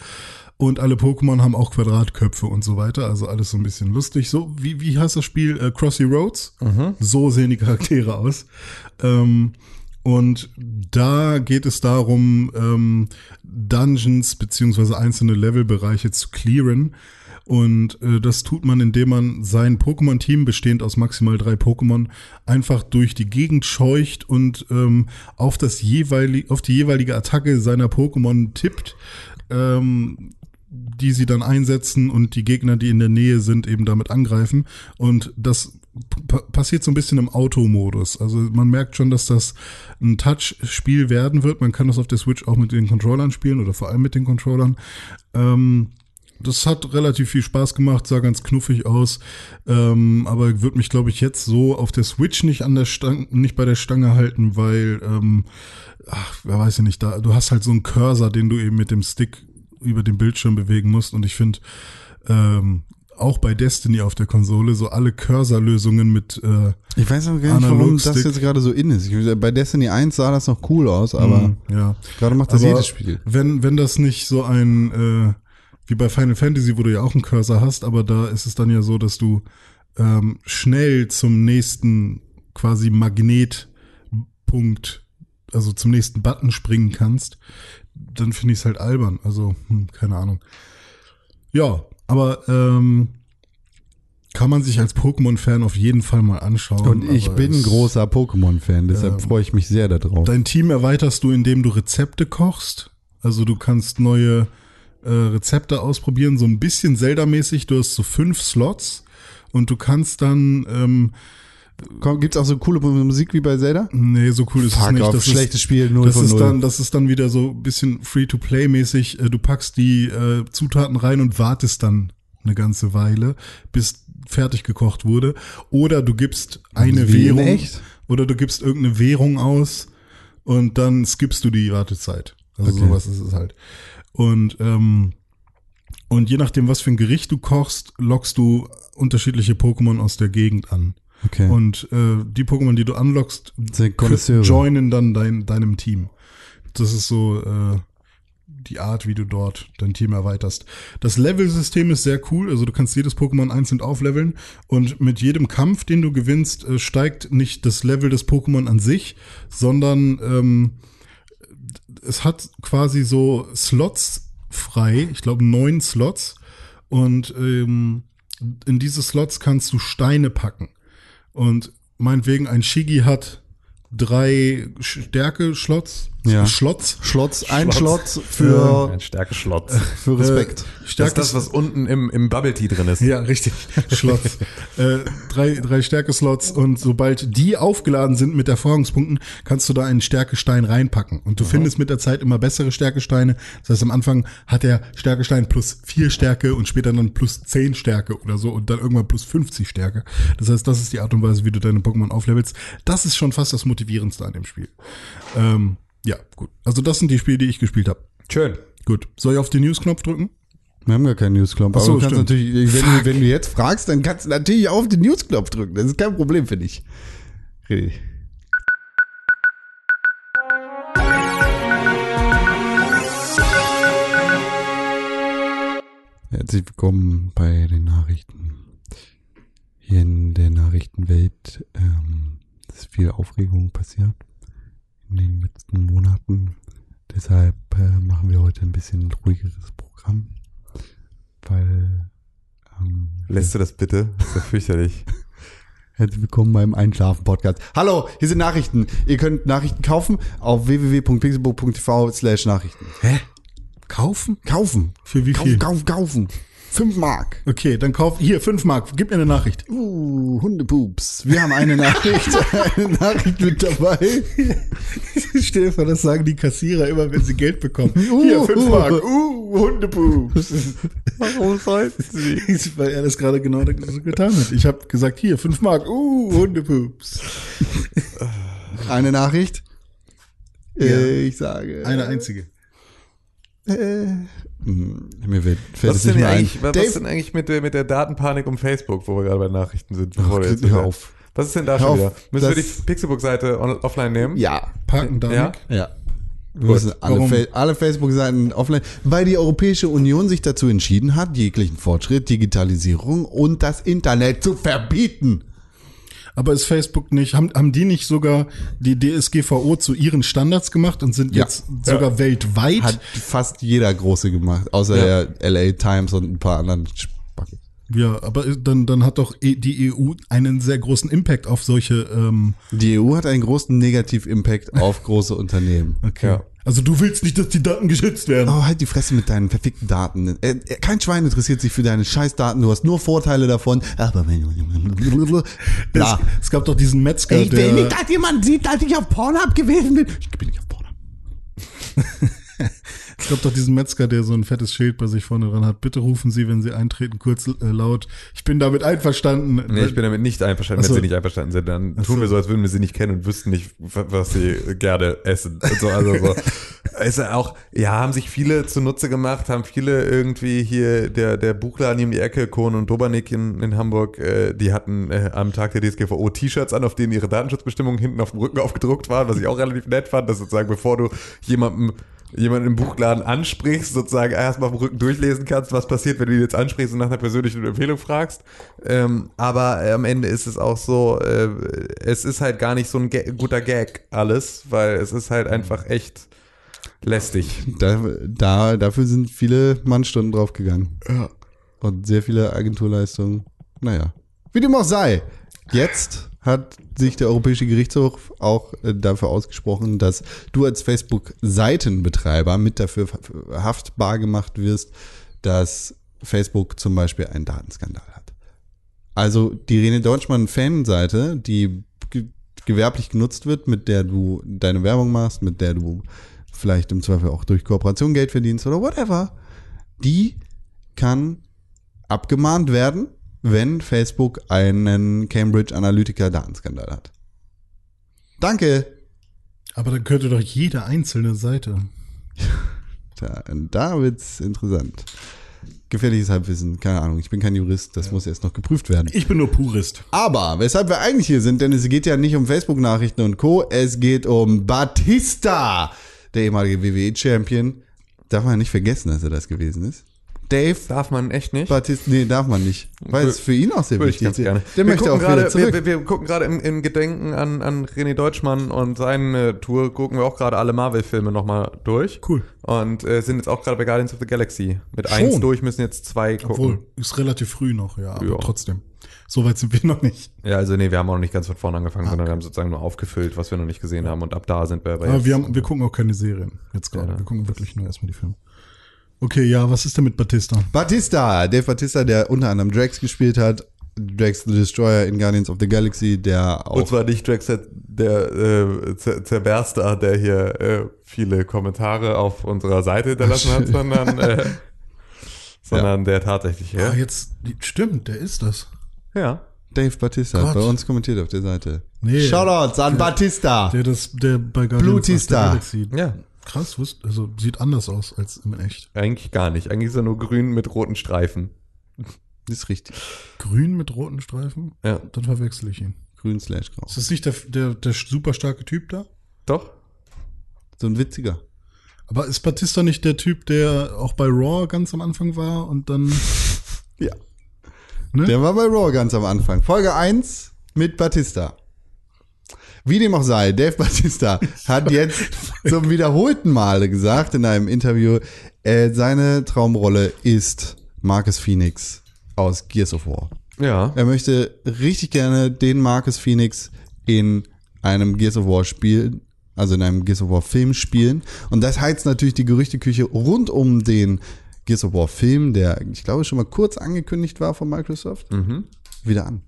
Und alle Pokémon haben auch Quadratköpfe und so weiter. Also alles so ein bisschen lustig. So, wie, wie heißt das Spiel? Äh, Crossy Roads? So sehen die Charaktere aus. Ähm, und da geht es darum, ähm, Dungeons beziehungsweise einzelne Levelbereiche zu clearen. Und äh, das tut man, indem man sein Pokémon-Team, bestehend aus maximal drei Pokémon, einfach durch die Gegend scheucht und ähm, auf, das jeweilige, auf die jeweilige Attacke seiner Pokémon tippt, ähm, die sie dann einsetzen und die Gegner, die in der Nähe sind, eben damit angreifen. Und das passiert so ein bisschen im Automodus. Also man merkt schon, dass das ein Touch-Spiel werden wird. Man kann das auf der Switch auch mit den Controllern spielen oder vor allem mit den Controllern. Ähm, das hat relativ viel Spaß gemacht, sah ganz knuffig aus, ähm, aber wird mich, glaube ich, jetzt so auf der Switch nicht an der Stange, nicht bei der Stange halten, weil, ähm, ach, wer weiß ich nicht, da, du hast halt so einen Cursor, den du eben mit dem Stick über den Bildschirm bewegen musst und ich finde, ähm, auch bei Destiny auf der Konsole so alle Cursor-Lösungen mit äh, Ich weiß auch gar nicht, warum das jetzt gerade so in ist. Ich, bei Destiny 1 sah das noch cool aus, aber mm, ja. gerade macht das Aber jedes Spiel. Wenn, wenn das nicht so ein, äh, wie bei Final Fantasy, wo du ja auch einen Cursor hast, aber da ist es dann ja so, dass du ähm, schnell zum nächsten quasi Magnetpunkt, also zum nächsten Button springen kannst, dann finde ich es halt albern. Also, hm, keine Ahnung. Ja, aber ähm, kann man sich als Pokémon-Fan auf jeden Fall mal anschauen. Und ich bin es- großer Pokémon-Fan, deshalb freue ich mich sehr darauf. Dein Team erweiterst du, indem du Rezepte kochst. Also du kannst neue äh, Rezepte ausprobieren, so ein bisschen Zelda-mäßig. Du hast so fünf Slots und du kannst dann, ähm, Gibt's auch so coole Musik wie bei Zelda? nee, so cool ist es Fuck nicht. off, Das schlechtes ist, Spiel, 0 das von ist 0. dann, das ist dann wieder so ein bisschen Free-to-Play-mäßig. Äh, Du packst die äh, Zutaten rein und wartest dann eine ganze Weile, bis fertig gekocht wurde. Oder du gibst eine Wie Währung. echt? Oder du gibst irgendeine Währung aus und dann skippst du die Wartezeit. Also Okay. sowas ist es halt. Und, ähm, und je nachdem, was für ein Gericht du kochst, lockst du unterschiedliche Pokémon aus der Gegend an. Okay. Und äh, die Pokémon, die du Konnoisseure. joinen dann dein, deinem Team. Das ist so äh, die Art, wie du dort dein Team erweiterst. Das Level-System ist sehr cool. Also du kannst jedes Pokémon einzeln aufleveln und mit jedem Kampf, den du gewinnst, äh, steigt nicht das Level des Pokémon an sich, sondern ähm, es hat quasi so Slots frei. Ich glaube neun Slots und ähm, in diese Slots kannst du Steine packen. Und meinetwegen ein Shigi hat drei Stärke-Schlots. Ja. Schlotz. Schlotz, ein Schlotz. Schlotz für, Ein Stärke-Schlotz. [LAUGHS] für Respekt. Äh, Das Stärke ist das, was unten im, im Bubble Tea drin ist. Ja, richtig. [LAUGHS] Schlotz. äh, drei, drei Stärke-Slots und sobald die aufgeladen sind mit Erfahrungspunkten, kannst du da einen Stärkestein reinpacken. Und du findest mit der Zeit immer bessere Stärkesteine. Das heißt, am Anfang hat der Stärkestein plus vier Stärke und später dann plus zehn Stärke oder so und dann irgendwann plus 50 Stärke. Das heißt, das ist die Art und Weise, wie du deine Pokémon auflevelst. Das ist schon fast das Motivierendste an dem Spiel. Ähm, ja, gut. Also das sind die Spiele, die ich gespielt habe. Schön. Gut. Soll ich auf den News-Knopf drücken? Wir haben gar keinen Newsknopf. Ach so, aber du kannst stimmt. natürlich, wenn du, wenn du jetzt fragst, dann kannst du natürlich auf den Newsknopf drücken. Das ist kein Problem für dich. René. Herzlich willkommen bei den Nachrichten. Hier in der Nachrichtenwelt ähm, ist viel Aufregung passiert in den letzten Monaten. Deshalb äh, machen wir heute ein bisschen ruhigeres Programm, weil ähm, Lässt du das bitte? Das ist ja fürchterlich. [LAUGHS] Herzlich willkommen beim Einschlafen-Podcast. Hallo, hier sind Nachrichten. Ihr könnt Nachrichten kaufen auf www.pixelbook.tv slash Nachrichten. Hä? Kaufen? Kaufen. Für wie viel? Kaufen, kaufen, kaufen. Fünf Mark. Okay, dann kauf hier fünf Mark. Gib mir eine Nachricht. Uh, Hundepups. Wir haben eine Nachricht, [LAUGHS] eine Nachricht mit dabei. [LAUGHS] Stell dir vor, das sagen die Kassierer immer, wenn sie Geld bekommen. Uh, Hier, fünf uh. Mark. Uh, Hundepups. [LAUGHS] Warum sollten sie? Weil er das gerade genau so getan hat. Ich habe gesagt, hier, fünf Mark. Uh, Hundepups. Eine Nachricht. Äh, ich sage. Eine einzige. Äh, mir wird, fällt Was es ist, denn nicht mehr ein. eigentlich, was ist Dave, denn eigentlich mit der, mit der Datenpanik um Facebook, wo wir gerade bei Nachrichten sind? Ach, bevor jetzt hör auf. Was ist denn da Hör schon auf. wieder? Müssen wir die Pixelbook-Seite on, offline nehmen? ja. Parken Danik. Ja? Ja. Wir müssen alle? Fa alle Facebook-Seiten offline, weil die Europäische Union sich dazu entschieden hat, jeglichen Fortschritt, Digitalisierung und das Internet zu verbieten. Aber ist Facebook nicht, haben, haben die nicht sogar die DSGVO zu ihren Standards gemacht und sind Ja. jetzt sogar weltweit? Hat fast jeder große gemacht, außer Ja. der LA Times und ein paar anderen Spacken. ja, aber dann, dann hat doch eh- die EU einen sehr großen Impact auf solche, ähm, Die EU hat einen großen Negativ-Impact auf große Unternehmen. okay. Ja. Also du willst nicht, dass die Daten geschützt werden. Oh, halt die Fresse mit deinen verfickten Daten. Äh, äh, Kein Schwein interessiert sich für deine Scheißdaten. Du hast nur Vorteile davon. Aber [LAUGHS] Es, Bla. es gab doch diesen Metzger, Ich will nicht, dass jemand sieht, dass ich auf Pornhub gewesen bin. Ich bin nicht auf Pornhub. [LAUGHS] es gab doch diesen Metzger, der so ein fettes Schild bei sich vorne dran hat. Bitte rufen Sie, wenn Sie eintreten, kurz äh, laut. Ich bin damit einverstanden. Nee, ich bin damit nicht einverstanden. So. Wenn sie nicht einverstanden sind, dann tun wir so, als würden wir sie nicht kennen und wüssten nicht, wa- was sie gerne essen. Und so, also so. [LAUGHS] Ist ja auch, ja, haben sich viele zunutze gemacht, haben viele irgendwie hier, der, der Buchladen um die Ecke, Kohn und Dobernick in, in Hamburg, äh, die hatten äh, am Tag der DSGVO T-Shirts an, auf denen ihre Datenschutzbestimmungen hinten auf dem Rücken aufgedruckt waren, was ich auch relativ nett fand, dass sozusagen, bevor du jemandem jemanden im Buchladen ansprichst, sozusagen erstmal auf dem Rücken durchlesen kannst, was passiert, wenn du ihn jetzt ansprichst und nach einer persönlichen Empfehlung fragst. Ähm, aber äh, am Ende ist es auch so, äh, es ist halt gar nicht so ein Ga guter Gag alles, weil es ist halt einfach echt lästig. Da, da, dafür sind viele Mannstunden draufgegangen. Ja. Und sehr viele Agenturleistungen. Naja. Wie dem auch sei. Jetzt hat sich der Europäische Gerichtshof auch äh, dafür ausgesprochen, dass du als Facebook-Seitenbetreiber mit dafür haftbar gemacht wirst, dass Facebook zum Beispiel einen Datenskandal hat. Also die Rene Deutschmann-Fanseite, die ge gewerblich genutzt wird, mit der du deine Werbung machst, mit der du vielleicht im Zweifel auch durch Kooperation Geld verdienst oder whatever, die kann abgemahnt werden, wenn Facebook einen Cambridge Analytica Datenskandal hat. Danke. Aber dann könnte doch jede einzelne Seite. [LAUGHS] Da, da wird's interessant. Gefährliches Halbwissen, keine Ahnung. Ich bin kein Jurist, das muss erst noch geprüft werden. Ich bin nur Purist. Aber weshalb wir eigentlich hier sind, denn es geht ja nicht um Facebook-Nachrichten und Co. Es geht um Batista, der ehemalige WWE-Champion. Darf man ja nicht vergessen, dass er das gewesen ist. Dave Darf man echt nicht? Batista, nee, darf man nicht. Weil es für ihn auch sehr wichtig ist. Der wir möchte gucken auch wieder gerade, zurück. Wir, wir, gucken gerade im, im Gedenken an, an René Deutschmann und seine Tour, gucken wir auch gerade alle Marvel-Filme nochmal durch. Cool. Und äh, sind jetzt auch gerade bei Guardians of the Galaxy. Mit Schon? eins durch, müssen jetzt zwei gucken. Obwohl, ist relativ früh noch, ja, aber Ja. trotzdem. So weit sind wir noch nicht. Ja, also nee, wir haben auch noch nicht ganz von vorne angefangen, sondern wir haben sozusagen nur aufgefüllt, was wir noch nicht gesehen haben. Und ab da sind wir bei. Aber jetzt- wir, haben, wir gucken auch keine Serien jetzt gerade. Ja. Wir gucken wirklich nur erstmal die Filme. Okay, ja, was ist denn mit Batista? Batista, Dave Batista, der unter anderem Drax gespielt hat. Drax the Destroyer in Guardians of the Galaxy, der auch. Und zwar nicht Drax, der, der äh, Zer- Zerberster, der hier äh, viele Kommentare auf unserer Seite hinterlassen hat, [LAUGHS] sondern, äh, sondern der tatsächliche. Ah, jetzt, stimmt, der ist das. Ja. Dave Batista hat Gott. bei uns kommentiert auf der Seite. Nee. Shoutouts an Batista. Der das, der bei Guardians Blutista. of the Galaxy. Ja. Krass, wusst, also sieht anders aus als in echt. Eigentlich gar nicht. Eigentlich ist er nur grün mit roten Streifen. Das [LAUGHS] ist richtig. Grün mit roten Streifen? Ja. Dann verwechsel ich ihn. Grün slash grau. Ist das nicht der, der, der super starke Typ da? Doch? So ein witziger. Aber ist Batista nicht der Typ, der auch bei Raw ganz am Anfang war und dann. [LAUGHS] Ja. Ne? Der war bei Raw ganz am Anfang. Folge 1 mit Batista. Wie dem auch sei, Dave Batista hat jetzt zum wiederholten Male gesagt in einem Interview, äh, seine Traumrolle ist Marcus Phoenix aus Gears of War. Ja. Er möchte richtig gerne den Marcus Phoenix in einem Gears of War Spiel, also in einem Gears of War Film spielen. Und das heizt natürlich die Gerüchteküche rund um den Gears of War Film, der, ich glaube, schon mal kurz angekündigt war von Microsoft, wieder an.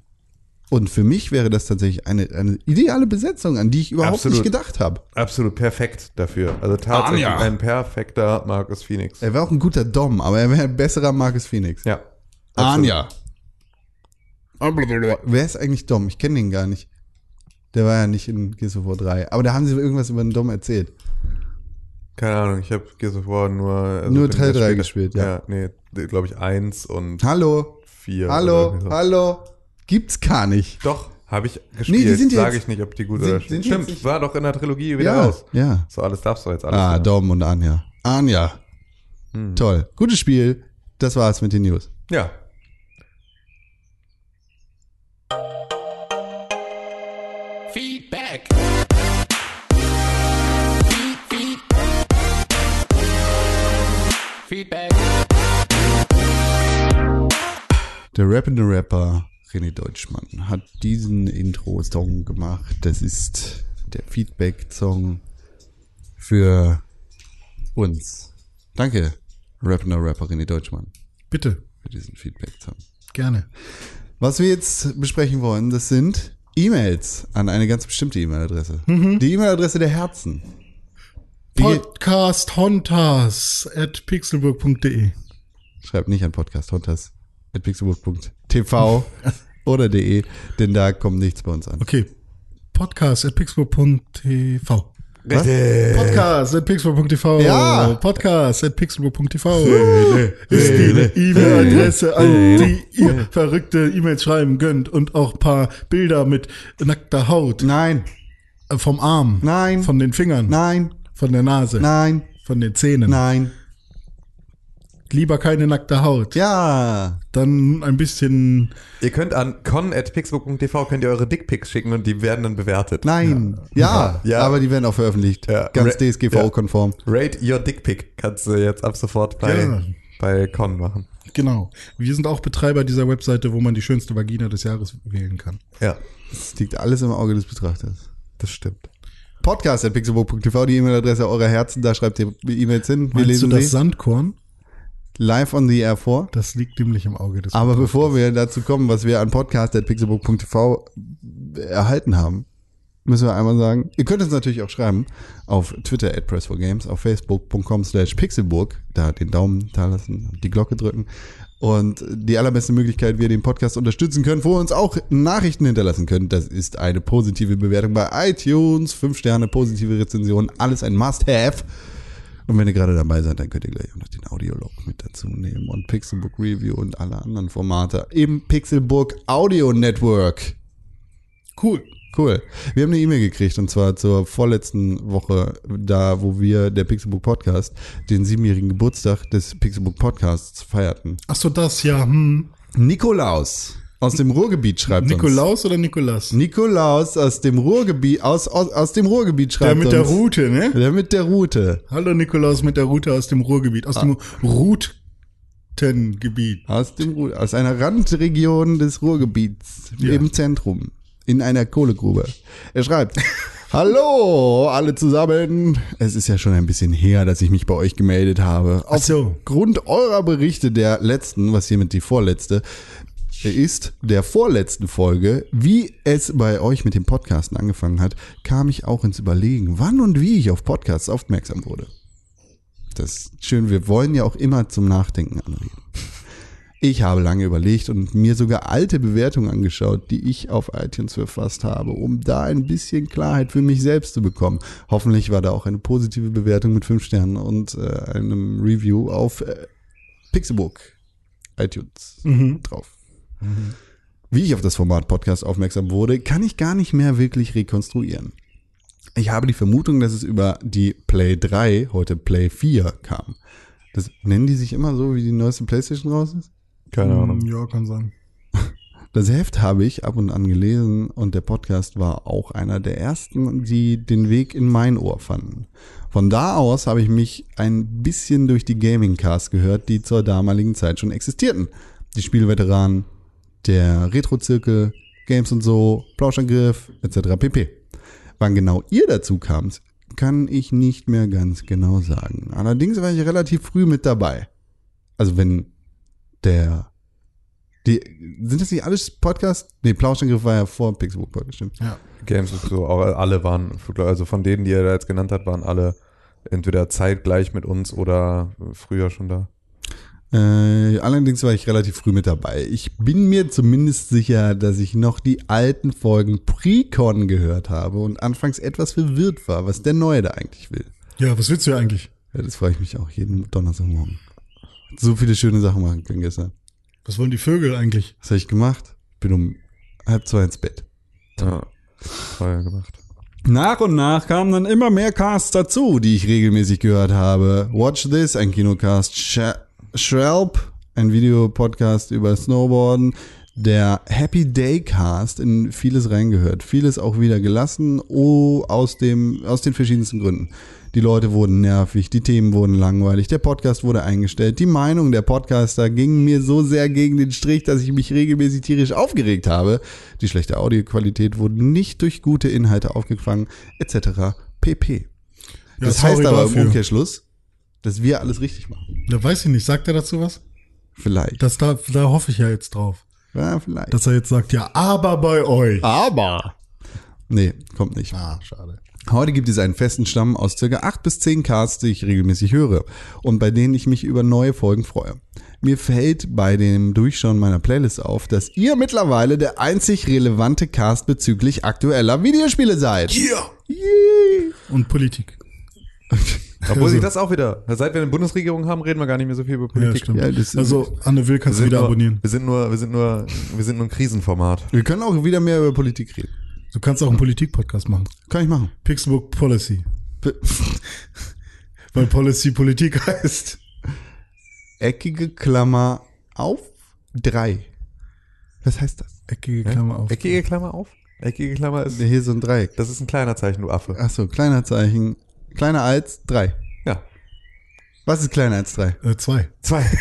Und für mich wäre das tatsächlich eine, eine ideale Besetzung, an die ich überhaupt Absolut. nicht gedacht habe. Absolut perfekt dafür. Also tatsächlich Anja. ein perfekter Marcus Phoenix. Er wäre auch ein guter Dom, aber er wäre ein besserer Marcus Phoenix. Ja. absolut. Anja. Wer ist eigentlich Dom? Ich kenne den gar nicht. Der war ja nicht in Gears of War 3. Aber da haben sie irgendwas über den Dom erzählt. Keine Ahnung, ich habe Gears of War nur. Also Nur Teil das drei Spiel- gespielt, ja. Ja, nee, glaube ich eins und Hallo? vier. Hallo? oder irgendwie so. Hallo? Gibt's gar nicht. Doch, habe ich Nee, gespielt. die sind Sage ich nicht, ob die gut sind- oder sind Stimmt, nicht- war doch in der Trilogie wieder Ja, raus. ja. So, alles darfst du jetzt alles. Ah, wieder. Dom und Anja. Anja. Hm. Toll. Gutes Spiel. Das war's mit den News. Ja. Feedback. Feed, feed. Feedback. Der rappende Rapper René Deutschmann hat diesen Intro-Song gemacht. Das ist der Feedback-Song für uns. Danke, rappender Rapper René Deutschmann, Bitte, für diesen Feedback-Song. gerne. Was wir jetzt besprechen wollen, das sind E-Mails an eine ganz bestimmte E-Mail-Adresse. Die E-Mail-Adresse der Herzen. Die Podcast Hontas at pixelburg.de. schreibt nicht an Podcast Hontas at pixelburg.tv [LAUGHS] oder de, denn da kommt nichts bei uns an. Okay. Podcast at pixelburg.tv. Podcast at pixelburg.tv. Ja. Podcast at pixelburg.tv. Ist die E-Mail-Adresse, an die ihr verrückte E-Mails schreiben könnt und auch ein paar Bilder mit nackter Haut Nein, vom Arm, Nein. von den Fingern, nein, von der Nase, nein, von den Zähnen. nein. Lieber keine nackte Haut. Ja, Dann ein bisschen Ihr könnt an con.pixbook.tv könnt ihr eure Dickpics schicken und die werden dann bewertet. nein, ja, Ja. aber die werden auch veröffentlicht. Ja. Ganz DSGVO-konform. Rate your Dickpic kannst du jetzt ab sofort bei, Ja. bei Con machen. Genau. Wir sind auch Betreiber dieser Webseite, wo man die schönste Vagina des Jahres wählen kann. Ja, Das liegt alles im Auge des Betrachters. das stimmt. Podcast at pixelburg.tv, die E-Mail-Adresse eurer Herzen, da schreibt ihr E-Mails hin. Wir Meinst lesen du das sie Sandkorn? Live on the air vor. Das liegt nämlich im Auge des Aber bevor wir dazu kommen, was wir an podcast.pixelbook.tv erhalten haben, müssen wir einmal sagen, ihr könnt uns natürlich auch schreiben auf Twitter at Press4Games, auf facebook.com slash pixelburg, da den Daumen da lassen, die Glocke drücken. Und die allerbeste Möglichkeit, wie ihr den Podcast unterstützen könnt, wo ihr uns auch Nachrichten hinterlassen könnt, das ist eine positive Bewertung bei iTunes, fünf Sterne, positive Rezension, alles ein Must-Have. Und wenn ihr gerade dabei seid, dann könnt ihr gleich auch noch den Audiolog mit dazu nehmen und Pixelbook Review und alle anderen Formate im Pixelbook Audio Network. Cool. Cool. Wir haben eine E-Mail gekriegt und zwar zur vorletzten Woche, da wo wir der Pixelbook Podcast den siebenjährigen Geburtstag des Pixelbook Podcasts feierten. Ach so, das ja. Hm. Nikolaus aus dem Ruhrgebiet schreibt uns. Nikolaus oder Nikolas? Nikolaus aus dem Ruhrgebiet aus, aus, aus dem Ruhrgebiet schreibt Der mit der uns. Route, ne? Der mit der Route. Hallo Nikolaus mit der Route aus dem Ruhrgebiet. Aus dem Rut Ruhrtengebiet. Aus, dem, Ruhr- aus einer Randregion des Ruhrgebiets Ja. im Zentrum, in einer Kohlegrube. Er schreibt, [LAUGHS] Hallo alle zusammen. Es ist ja schon ein bisschen her, dass ich mich bei euch gemeldet habe. So. Aufgrund eurer Berichte der letzten, was hiermit die vorletzte ist, der vorletzten Folge, wie es bei euch mit dem Podcasten angefangen hat, kam ich auch ins Überlegen, wann und wie ich auf Podcasts aufmerksam wurde. Das ist schön, wir wollen ja auch immer zum Nachdenken anregen. Ich habe lange überlegt und mir sogar alte Bewertungen angeschaut, die ich auf iTunes verfasst habe, um da ein bisschen Klarheit für mich selbst zu bekommen. Hoffentlich war da auch eine positive Bewertung mit fünf Sternen und äh, einem Review auf äh, Pixelbook iTunes drauf. Wie ich auf das Format Podcast aufmerksam wurde, kann ich gar nicht mehr wirklich rekonstruieren. Ich habe die Vermutung, dass es über die Play 3, heute Play 4 kam. Das nennen die sich immer so, wie die neueste PlayStation raus ist? Keine Ahnung. Ja, kann sein. [LAUGHS] Das Heft habe ich ab und an gelesen und der Podcast war auch einer der ersten, die den Weg in mein Ohr fanden. Von da aus habe ich mich ein bisschen durch die Gaming-Cast gehört, die zur damaligen Zeit schon existierten. Die Spielveteranen, der Retro-Zirkel, Games und so, Plauschangriff etc. pp. Wann genau ihr dazu kamt, kann ich nicht mehr ganz genau sagen. Allerdings war ich relativ früh mit dabei. Also wenn der die, sind das nicht alles Podcasts? Nee, Plauschangriff war ja vor Pixelbook Podcast, stimmt. Ja. Games und so, auch alle waren, also von denen, die er da jetzt genannt hat, waren alle entweder zeitgleich mit uns oder früher schon da. Äh, allerdings war ich relativ früh mit dabei. Ich bin mir zumindest sicher, dass ich noch die alten Folgen Precon gehört habe und anfangs etwas verwirrt war, was der Neue da eigentlich will. Ja, was willst du ja eigentlich? Ja, das frage ich mich auch jeden Donnerstagmorgen. So viele schöne Sachen machen können gestern. Was wollen die Vögel eigentlich? Was habe ich gemacht? Bin um halb zwei ins Bett. Ja, Feuer gemacht. Nach und nach kamen dann immer mehr Casts dazu, die ich regelmäßig gehört habe. Watch This, ein Kinocast. Sh Shrelp, ein Videopodcast über Snowboarden. Der Happy Day Cast, in vieles reingehört. Vieles auch wieder gelassen, oh, aus, dem, aus den verschiedensten Gründen. Die Leute wurden nervig, die Themen wurden langweilig, der Podcast wurde eingestellt. Die Meinung der Podcaster ging mir so sehr gegen den Strich, dass ich mich regelmäßig tierisch aufgeregt habe. Die schlechte Audioqualität wurde nicht durch gute Inhalte aufgefangen, etc. pp. Ja, das heißt aber dafür. im Umkehrschluss, dass wir alles richtig machen. Da weiß ich nicht. Sagt er dazu was? Vielleicht. Das da, da hoffe ich ja jetzt drauf. ja, vielleicht. Dass er jetzt sagt, ja, aber bei euch. aber. Nee, kommt nicht. Ah, schade. Heute gibt es einen festen Stamm aus circa acht bis zehn Casts, die ich regelmäßig höre und bei denen ich mich über neue Folgen freue. Mir fällt bei dem Durchschauen meiner Playlist auf, dass ihr mittlerweile der einzig relevante Cast bezüglich aktueller Videospiele seid. Yeah. Yay. Und Politik. [LAUGHS] Obwohl Also- sich das auch wieder, seit wir eine Bundesregierung haben, reden wir gar nicht mehr so viel über Ja, Politik. Ja, das- also, Anne Will kannst du wieder nur, abonnieren. wir sind nur, wir sind nur, wir sind nur ein Krisenformat. Wir können auch wieder mehr über Politik reden. Du kannst auch einen Politik-Podcast machen. Kann ich machen. Pixelbook Policy. P- [LAUGHS] Weil Policy Politik [LAUGHS] heißt. Eckige Klammer auf drei. Was heißt das? Eckige Klammer auf. Eckige Klammer auf? Eckige Klammer ist, Hier so ein Dreieck. das ist ein kleiner Zeichen, du Affe. Ach so, kleiner Zeichen. Kleiner als drei. Ja. Was ist kleiner als drei? Äh, zwei. Zwei. [LAUGHS]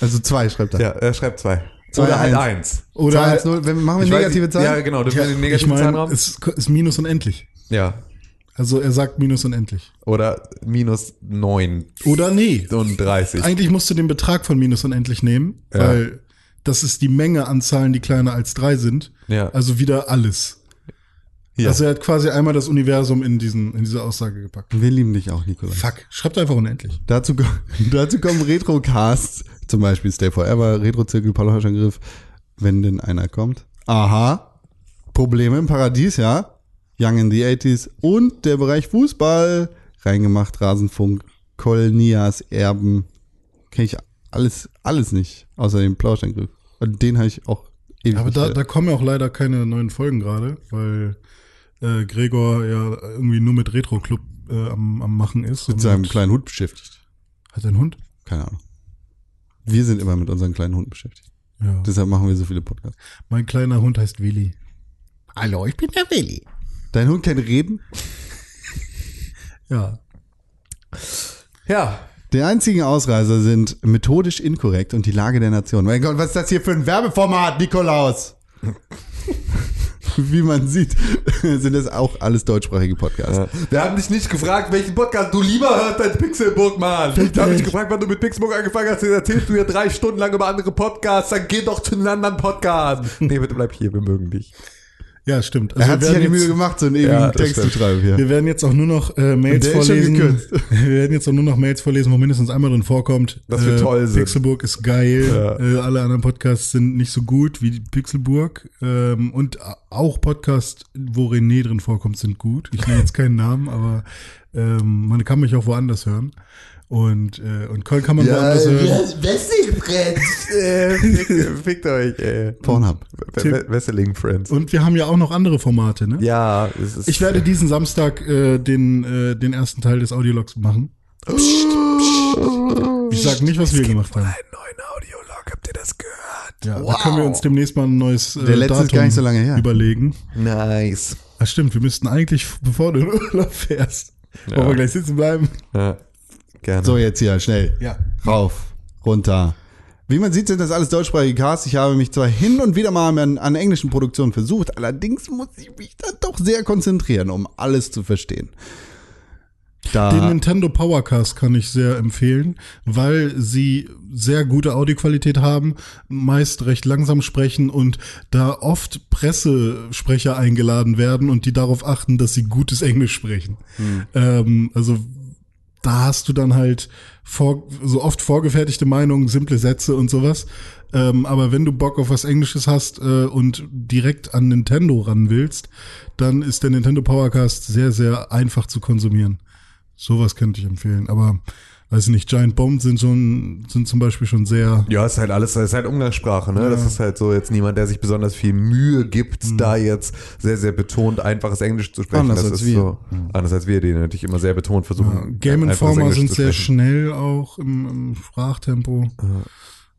Also zwei schreibt er. ja, er schreibt zwei. Zwei, Oder halt eins. eins. Oder Zwei als null. Wenn, machen wir Ich weiß negative nicht- Zahlen? Ja, genau, dürfen wir den ich negativen meine, Zahlenraum? es ist Minus unendlich. Ja. Also er sagt Minus unendlich. Oder minus neun Oder nee. und 30. Eigentlich musst du den Betrag von Minus unendlich nehmen, Ja. weil das ist die Menge an Zahlen, die kleiner als drei sind. Ja. Also wieder alles. Ja. Also er hat quasi einmal das Universum in, diesen, in diese Aussage gepackt. Wir lieben dich auch, Nikolas. Fuck, schreibt einfach unendlich. Dazu, [LAUGHS] dazu kommen Retro-Casts, zum Beispiel Stay Forever, Retro-Zirkel, Palohaschergriff, wenn denn einer kommt. Aha. Probleme im Paradies, ja. Young in the 80s und der Bereich Fußball. Reingemacht, Rasenfunk, Kolnias, Erben. Kenn ich alles, alles nicht, außer den Plauschangriff. Den habe ich auch ewig Aber da, da kommen ja auch leider keine neuen Folgen gerade, weil äh, Gregor ja irgendwie nur mit Retro Club äh, am, am Machen ist. mit seinem kleinen Hund beschäftigt. Hat er einen Hund? Keine Ahnung. Wir sind immer mit unseren kleinen Hunden beschäftigt. Ja. Deshalb machen wir so viele Podcasts. mein kleiner Hund heißt Willi. Hallo, ich bin der Willi. Dein Hund kann reden? Ja. Ja, Die einzigen Ausreißer sind methodisch inkorrekt und die Lage der Nation. Mein Gott, was ist das hier für ein Werbeformat, Nikolaus? [LAUGHS] [LAUGHS] Wie man sieht, [LAUGHS] sind das auch alles deutschsprachige Podcasts. Wir haben dich nicht gefragt, welchen Podcast du lieber hörst als Pixelburg, Mann. Wir haben dich gefragt, wann du mit Pixelburg angefangen hast. Jetzt erzählst du hier drei Stunden lang über andere Podcasts. Dann geh doch zu einem anderen Podcast. [LAUGHS] Nee, bitte bleib hier, wir mögen dich. Ja, stimmt. Er hat sich ja die Mühe gemacht, so einen ewigen Ja, Text zu schreiben hier. Wir werden jetzt auch nur noch äh, Mails vorlesen. [LAUGHS] Wir werden jetzt auch nur noch Mails vorlesen, wo mindestens einmal drin vorkommt. Dass wir äh, toll sind. Pixelburg ist geil. Ja. Äh, alle anderen Podcasts sind nicht so gut wie Pixelburg. Ähm, und auch Podcasts, wo René drin vorkommt, sind gut. Ich nenne jetzt keinen Namen, aber ähm, man kann mich auch woanders hören. Und, äh, und Köln kann man woanders hören. äh, [LAUGHS] fickt, fickt euch, ey. Pornhub. Wesseling Friends. Und wir haben ja auch noch andere Formate, ne? Ja, es ist. Ich werde diesen Samstag äh, den, äh, den ersten Teil des Audiologs machen. Ich sag nicht, was wir gemacht haben. einen neuen Audiolog, habt ihr das gehört? Ja, da können wir uns demnächst mal ein neues äh, Der letzte ist Datum gar nicht so lange her. überlegen. Nice. Ah, stimmt, wir müssten eigentlich, [LAUGHS] bevor du in Urlaub fährst, wollen wir gleich sitzen bleiben. Ja, gerne. So, jetzt hier, schnell. Ja. Rauf, runter. Wie man sieht, sind das alles deutschsprachige Casts. Ich habe mich zwar hin und wieder mal an, an englischen Produktionen versucht, allerdings muss ich mich dann doch sehr konzentrieren, um alles zu verstehen. Da, Den Nintendo Powercast kann ich sehr empfehlen, weil sie sehr gute Audioqualität haben, meist recht langsam sprechen und da oft Pressesprecher eingeladen werden und die darauf achten, dass sie gutes Englisch sprechen. Ähm, also da hast du dann halt vor, so oft vorgefertigte Meinungen, simple Sätze und sowas. Ähm, aber wenn du Bock auf was Englisches hast äh, und direkt an Nintendo ran willst, dann ist der Nintendo Powercast sehr, sehr einfach zu konsumieren. Sowas könnte ich empfehlen. Aber weiß ich nicht, Giant Bomb sind schon, sind zum Beispiel schon sehr. Ja, ist halt alles, ist halt Umgangssprache, ne? Das ist halt so jetzt niemand, der sich besonders viel Mühe gibt, da jetzt sehr, sehr betont einfaches Englisch zu sprechen. Anders das als ist wir. so, anders als wir, die natürlich immer sehr betont versuchen. Game einfaches Informer sind sehr schnell auch im, im Sprachtempo.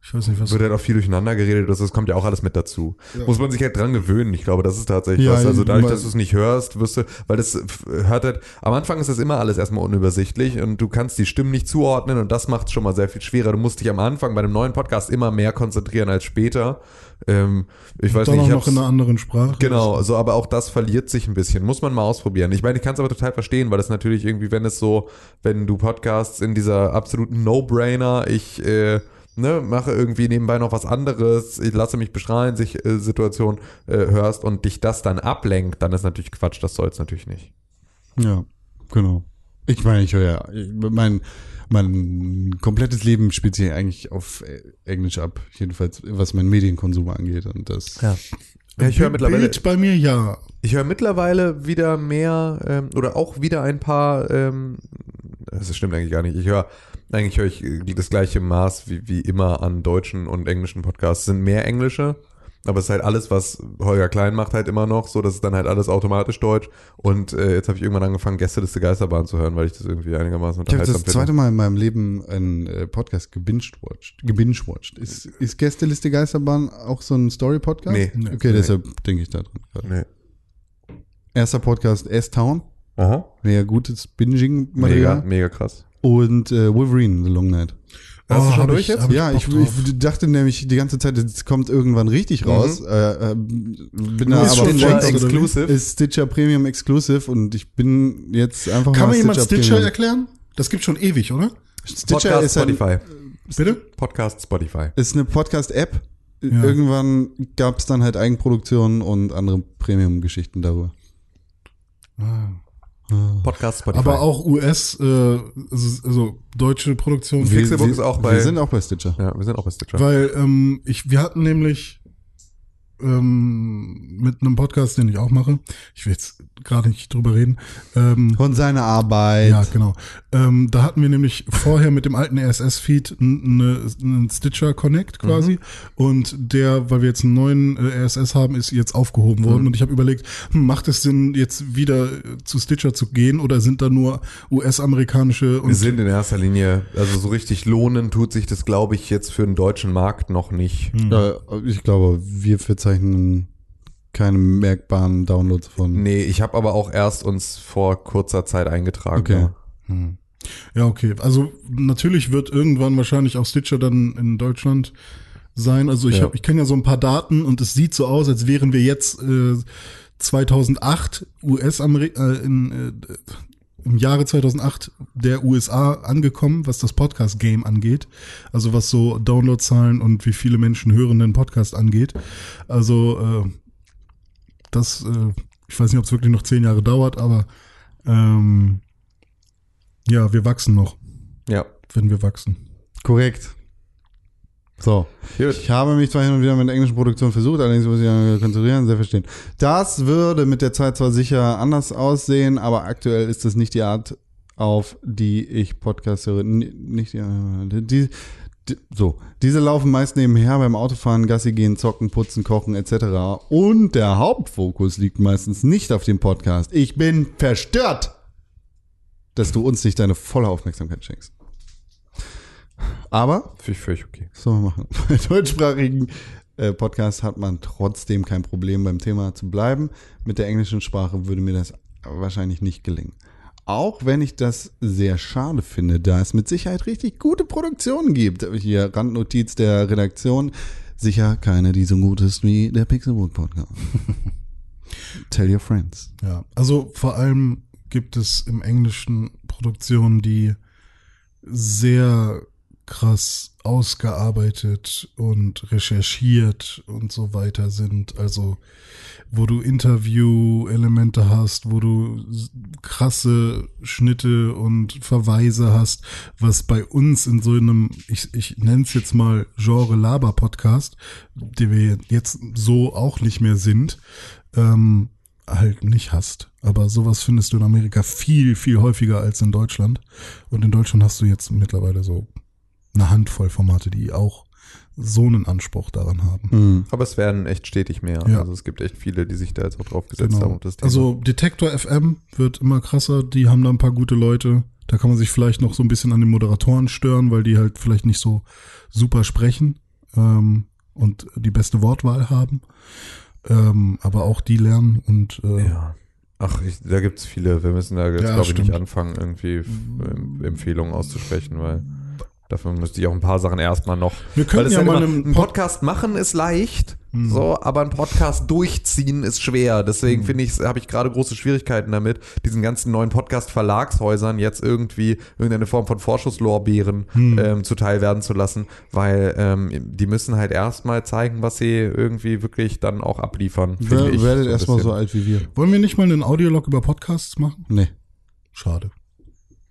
Ich weiß nicht, was. wird halt auch viel durcheinander geredet, das, das kommt ja auch alles mit dazu. Muss man sich halt dran gewöhnen. Ich glaube, das ist tatsächlich Ja, was. Also dadurch, dass du es nicht hörst, wirst du, weil das hört halt, am Anfang ist das immer alles erstmal unübersichtlich und du kannst die Stimmen nicht zuordnen und das macht es schon mal sehr viel schwerer. Du musst dich am Anfang bei einem neuen Podcast immer mehr konzentrieren als später. Ähm, ich weiß dann nicht, auch ich noch in einer anderen Sprache. Genau, so, aber auch das verliert sich ein bisschen. Muss man mal ausprobieren. Ich meine, ich kann es aber total verstehen, weil das natürlich irgendwie, wenn es so, wenn du Podcasts in dieser absoluten No-Brainer, ich äh, ne, mache irgendwie nebenbei noch was anderes, ich lasse mich beschreien, sich äh, Situation äh, hörst und dich das dann ablenkt, dann ist natürlich Quatsch, das soll es natürlich nicht. ja, genau. Ich meine, ich höre ja, ich- mein, mein komplettes Leben spielt sich eigentlich auf äh, Englisch ab. Jedenfalls, was mein Medienkonsum angeht. Und das, Ja. Ja, ich höre mittlerweile, Bild bei mir ja. ich höre mittlerweile wieder mehr ähm, oder auch wieder ein paar, ähm, das stimmt eigentlich gar nicht. Ich höre, eigentlich höre ich äh, das gleiche Maß wie, wie immer an deutschen und englischen Podcasts. Es sind mehr englische, aber es ist halt alles, was Holger Klein macht, halt immer noch so. Das ist dann halt alles automatisch deutsch. Und äh, jetzt habe ich irgendwann angefangen, Gästeliste Geisterbahn zu hören, weil ich das irgendwie einigermaßen Ich habe das zweite Mal in meinem Leben einen äh, Podcast gebinged-watched. Gebinged-watched. Ist, ist Gästeliste Geisterbahn auch so ein Story-Podcast? Nee. Okay, Nee. deshalb denke ich da dran. gerade. Nee. Erster Podcast S-Town. Aha. Mega gutes Mega, Binging-Material. mega krass. Und äh, Wolverine, The Long Night. Hast du schon durch ich, jetzt? ja, ich, ich dachte nämlich die ganze Zeit, es kommt irgendwann richtig raus. Äh, äh, bin da Ist aber wie? Exclusive. ist Stitcher Premium Exclusive und ich bin jetzt einfach Kann mal mir jemand Stitcher Premium. erklären? Das gibt schon ewig, oder? Stitcher Podcast ist, ein, Spotify. Bitte? Podcast Spotify. ist eine Podcast-App. Ja. Irgendwann gab es dann halt Eigenproduktionen und andere Premium-Geschichten darüber. Podcast Spotify. Aber auch US, äh, also, also deutsche Produktion. Wir- Pixelbook ist auch bei- Wir sind auch bei Stitcher. ja, wir sind auch bei Stitcher. Weil ähm, ich, wir hatten nämlich ähm, mit einem Podcast, den ich auch mache, ich will jetzt gerade nicht drüber reden, ähm, Von seiner Arbeit. ja, genau. Ähm, da hatten wir nämlich vorher mit dem alten RSS-Feed einen einen Stitcher Connect quasi. Und der, weil wir jetzt einen neuen äh, RSS haben, ist jetzt aufgehoben worden. Und ich habe überlegt, hm, macht es Sinn, jetzt wieder äh, zu Stitcher zu gehen oder sind da nur US-amerikanische Wir und sind in erster Linie, also so richtig lohnen tut sich das, glaube ich, jetzt für den deutschen Markt noch nicht. Äh, ich glaube, wir verzeichnen keine merkbaren Downloads von. Nee, ich habe aber auch erst uns vor kurzer Zeit eingetragen. Okay. ja. Ja, okay. Also natürlich wird irgendwann wahrscheinlich auch Stitcher dann in Deutschland sein. Also ich Ja. hab, ich kenne ja so ein paar Daten und es sieht so aus, als wären wir jetzt äh, 2008 US Amerika äh, in äh, im Jahre 2008 der USA angekommen, was das Podcast Game angeht. Also was so Downloadzahlen und wie viele Menschen hören den Podcast angeht. Also äh, das, äh, ich weiß nicht, ob es wirklich noch zehn Jahre dauert, aber ähm, ja, wir wachsen noch, Ja. wenn wir wachsen. Korrekt. So. Gut. Ich habe mich zwar hin und wieder mit englischen Produktionen versucht, allerdings muss ich mich konzentrieren, sehr verstehen. Das würde mit der Zeit zwar sicher anders aussehen, aber aktuell ist das nicht die Art, auf die ich Podcast höre. Nicht die, äh, die, die, so. Diese laufen meist nebenher beim Autofahren, Gassi gehen, zocken, putzen, kochen etc. Und der Hauptfokus liegt meistens nicht auf dem Podcast. Ich bin verstört, dass du uns nicht deine volle Aufmerksamkeit schenkst. Aber Finde ich völlig okay. so machen. [LAUGHS] Bei deutschsprachigen äh, Podcasts hat man trotzdem kein Problem beim Thema zu bleiben. Mit der englischen Sprache würde mir das wahrscheinlich nicht gelingen. Auch wenn ich das sehr schade finde, da es mit Sicherheit richtig gute Produktionen gibt. Hier Randnotiz der Redaktion. Sicher keine, die so gut ist wie der Pixelbook Podcast. [LAUGHS] Tell your friends. Ja, also vor allem gibt es im Englischen Produktionen, die sehr krass ausgearbeitet und recherchiert und so weiter sind. Also wo du Interview-Elemente hast, wo du krasse Schnitte und Verweise hast, was bei uns in so einem, ich, ich nenne es jetzt mal Genre-Laber-Podcast, die wir jetzt so auch nicht mehr sind, ähm, halt nicht hast. Aber sowas findest du in Amerika viel, viel häufiger als in Deutschland. Und in Deutschland hast du jetzt mittlerweile so eine Handvoll Formate, die auch so einen Anspruch daran haben. Hm. Aber es werden echt stetig mehr. Ja. Also es gibt echt viele, die sich da jetzt auch drauf gesetzt haben. Genau. Thema. Also Detektor FM wird immer krasser, die haben da ein paar gute Leute. Da kann man sich vielleicht noch so ein bisschen an den Moderatoren stören, weil die halt vielleicht nicht so super sprechen ähm, und die beste Wortwahl haben. Ähm, aber auch die lernen und äh, ja. Ach, ich, da gibt es viele. Wir müssen da jetzt, Ja, glaube ich, stimmt. nicht anfangen, irgendwie ähm, Empfehlungen auszusprechen, weil dafür müsste ich auch ein paar Sachen erstmal noch. Wir es ja mal einen einen Pod Podcast machen ist leicht, Mhm. so, aber ein Podcast durchziehen ist schwer. Deswegen Mhm. finde ich, habe ich gerade große Schwierigkeiten damit, diesen ganzen neuen Podcast-Verlagshäusern jetzt irgendwie irgendeine Form von Vorschusslorbeeren Mhm. ähm, zuteil werden zu lassen, weil ähm, die müssen halt erstmal zeigen, was sie irgendwie wirklich dann auch abliefern. finde Wer, ich, werdet so erstmal so alt wie wir. Wollen wir nicht mal einen Audiolog über Podcasts machen? Nee. Schade.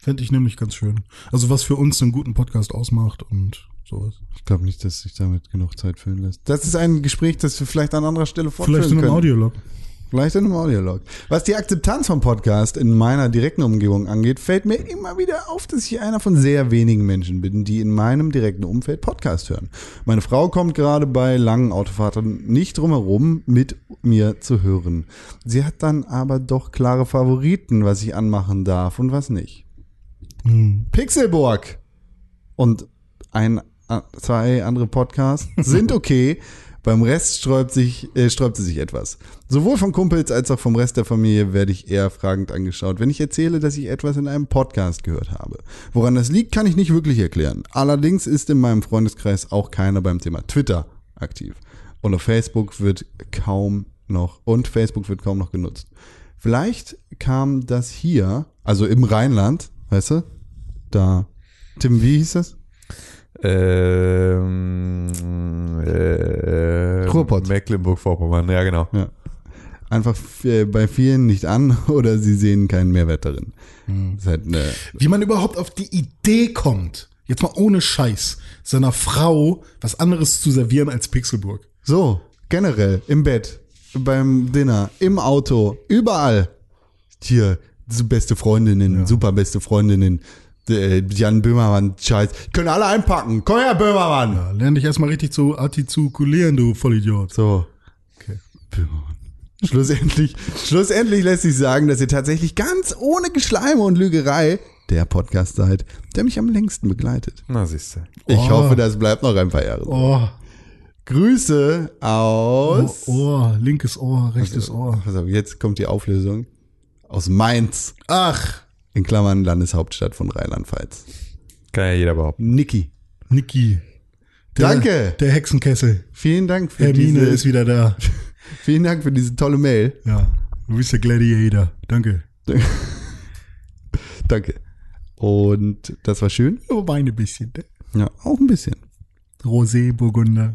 Fände ich nämlich ganz schön. Also was für uns einen guten Podcast ausmacht und sowas. Ich glaube nicht, dass sich damit genug Zeit füllen lässt. Das ist ein Gespräch, das wir vielleicht an anderer Stelle fortführen Vielleicht in einem können. Audiolog. Vielleicht in einem Audiolog. Was die Akzeptanz vom Podcast in meiner direkten Umgebung angeht, fällt mir immer wieder auf, dass ich einer von sehr wenigen Menschen bin, die in meinem direkten Umfeld Podcast hören. Meine Frau kommt gerade bei langen Autofahrten nicht drum herum, mit mir zu hören. Sie hat dann aber doch klare Favoriten, was ich anmachen darf und was nicht. Hm. Pixelburg und ein, äh, zwei andere Podcasts [LAUGHS] sind okay. Beim Rest sträubt, sich, äh, sträubt sie sich etwas. Sowohl von Kumpels als auch vom Rest der Familie werde ich eher fragend angeschaut, wenn ich erzähle, dass ich etwas in einem Podcast gehört habe. Woran das liegt, kann ich nicht wirklich erklären. Allerdings ist in meinem Freundeskreis auch keiner beim Thema Twitter aktiv. Und auf Facebook wird kaum noch, und Facebook wird kaum noch genutzt. Vielleicht kam das hier, also im Rheinland, weißt du, da, Tim, wie hieß das? Ähm, äh, Ruhrpott. Mecklenburg-Vorpommern, ja genau. Ja. Einfach äh, bei vielen nicht an [LAUGHS] oder sie sehen keinen Mehrwert darin. Ist halt eine, Wie man überhaupt auf die Idee kommt, jetzt mal ohne Scheiß, seiner Frau was anderes zu servieren als Pixelburg. so, generell, im Bett, beim Dinner, im Auto, überall. Hier, beste Freundinnen, super beste Freundinnen, Jan Böhmermann, Scheiß. Können alle einpacken. Komm her, Böhmermann. Ja, lern dich erstmal richtig zu artikulieren, du Vollidiot. So. Okay. Böhmermann. Schlussendlich, schlussendlich lässt sich sagen, dass ihr tatsächlich ganz ohne Geschleime und Lügerei der Podcast seid, der mich am längsten begleitet. Na, siehst du. Ich Oh. hoffe, das bleibt noch ein paar Jahre. Oh, Grüße oh, aus. Ohr, linkes Ohr, rechtes Ohr. Pass auf, jetzt kommt die Auflösung. Aus Mainz. Ach, In Klammern Landeshauptstadt von Rheinland-Pfalz. Kann ja jeder behaupten. Niki. Niki. Der, Danke. Der Hexenkessel. Vielen Dank für Hermine diese, ist wieder da. [LAUGHS] vielen Dank für diese tolle Mail. Ja. Du bist der Gladiator. Danke. [LAUGHS] Danke. Und das war schön. Aber Wein ein bisschen. Ne? Ja, auch ein bisschen. Rosé, Burgunder.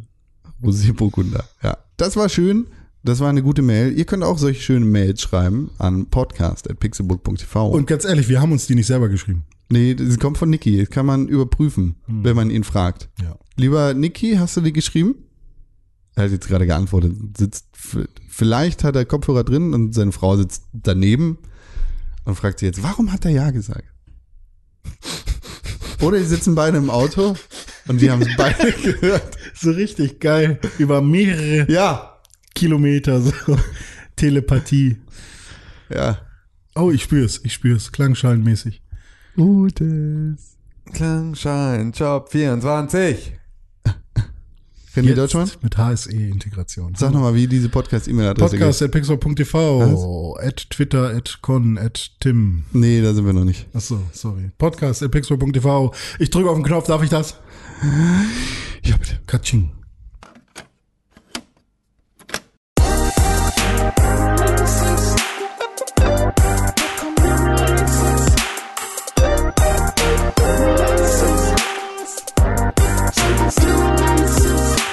Rosé Burgunder. Ja, das war schön. Das war eine gute Mail. Ihr könnt auch solche schönen Mails schreiben an podcast.pixelbook.tv. Und ganz ehrlich, wir haben uns die nicht selber geschrieben. nee, das kommt von Niki. Das kann man überprüfen, wenn man ihn fragt. Ja. Lieber Niki, hast du die geschrieben? Er hat jetzt gerade geantwortet. Sitzt, vielleicht hat er Kopfhörer drin und seine Frau sitzt daneben und fragt sich jetzt, warum hat er Ja gesagt? [LAUGHS] Oder die sitzen beide im Auto und die haben es beide [LAUGHS] gehört. So richtig geil. Über mehrere Ja, Kilometer. So. [LAUGHS] Telepathie. ja. Oh, ich spür's. Ich spür's. Klangschalenmäßig. Gutes. Klangschein, Job 24. [LAUGHS] René Jetzt Deutschmann? Mit HSE-Integration. Sag nochmal, wie diese Podcast-E-Mail-Adresse Podcast at pixel.tv, at Twitter, at con, at Tim. Nee, da sind wir noch nicht. Achso, sorry. Podcast at pixel.tv. Ich drücke auf den Knopf, darf ich das? Ja, bitte. Katsching.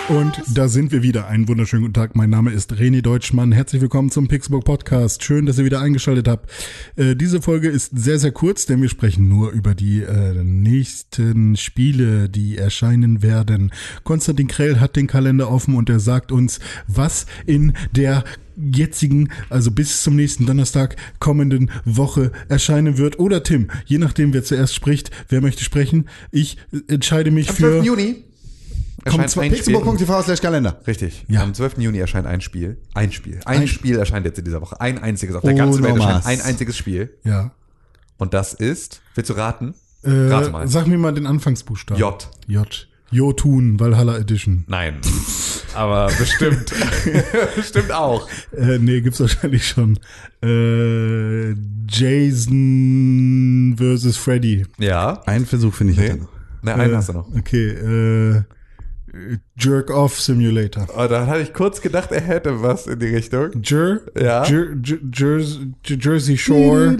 Und da sind wir wieder. Einen wunderschönen guten Tag. Mein Name ist René Deutschmann. Herzlich willkommen zum Pixelbook Podcast. Schön, dass ihr wieder eingeschaltet habt. Äh, diese Folge ist sehr, sehr kurz, denn wir sprechen nur über die äh, nächsten Spiele, die erscheinen werden. Konstantin Krell hat den Kalender offen und er sagt uns, was in der jetzigen, also bis zum nächsten Donnerstag kommenden Woche erscheinen wird. Oder Tim, je nachdem, wer zuerst spricht, wer möchte sprechen. Ich äh, entscheide mich Am für 12. Juni erscheint zwar ein Spiel. Pixelbook.tv slash Kalender. Richtig. Ja. Am 12. Juni erscheint ein Spiel. Ein Spiel. Ein, Ein- Spiel erscheint jetzt in dieser Woche. Ein einziges. Auf der Oh, ganzen Welt erscheint ein einziges Spiel. ja. Und das ist, willst du raten? Äh, Rate mal. Sag mir mal den Anfangsbuchstaben. J. J. Jotun, Valhalla Edition. Nein. Aber bestimmt. [LAUGHS] bestimmt auch. Äh, nee, gibt's wahrscheinlich schon. Äh, Jason versus Freddy. Ja. Ein Versuch finde ich. Nee. hat er noch. Ne, einen äh, hast du noch. Okay, äh, Jerk Off Simulator. Oh, da hatte ich kurz gedacht, er hätte was in die Richtung. Jer, Ja. Jer, Jer, Jer, Jersey Shore.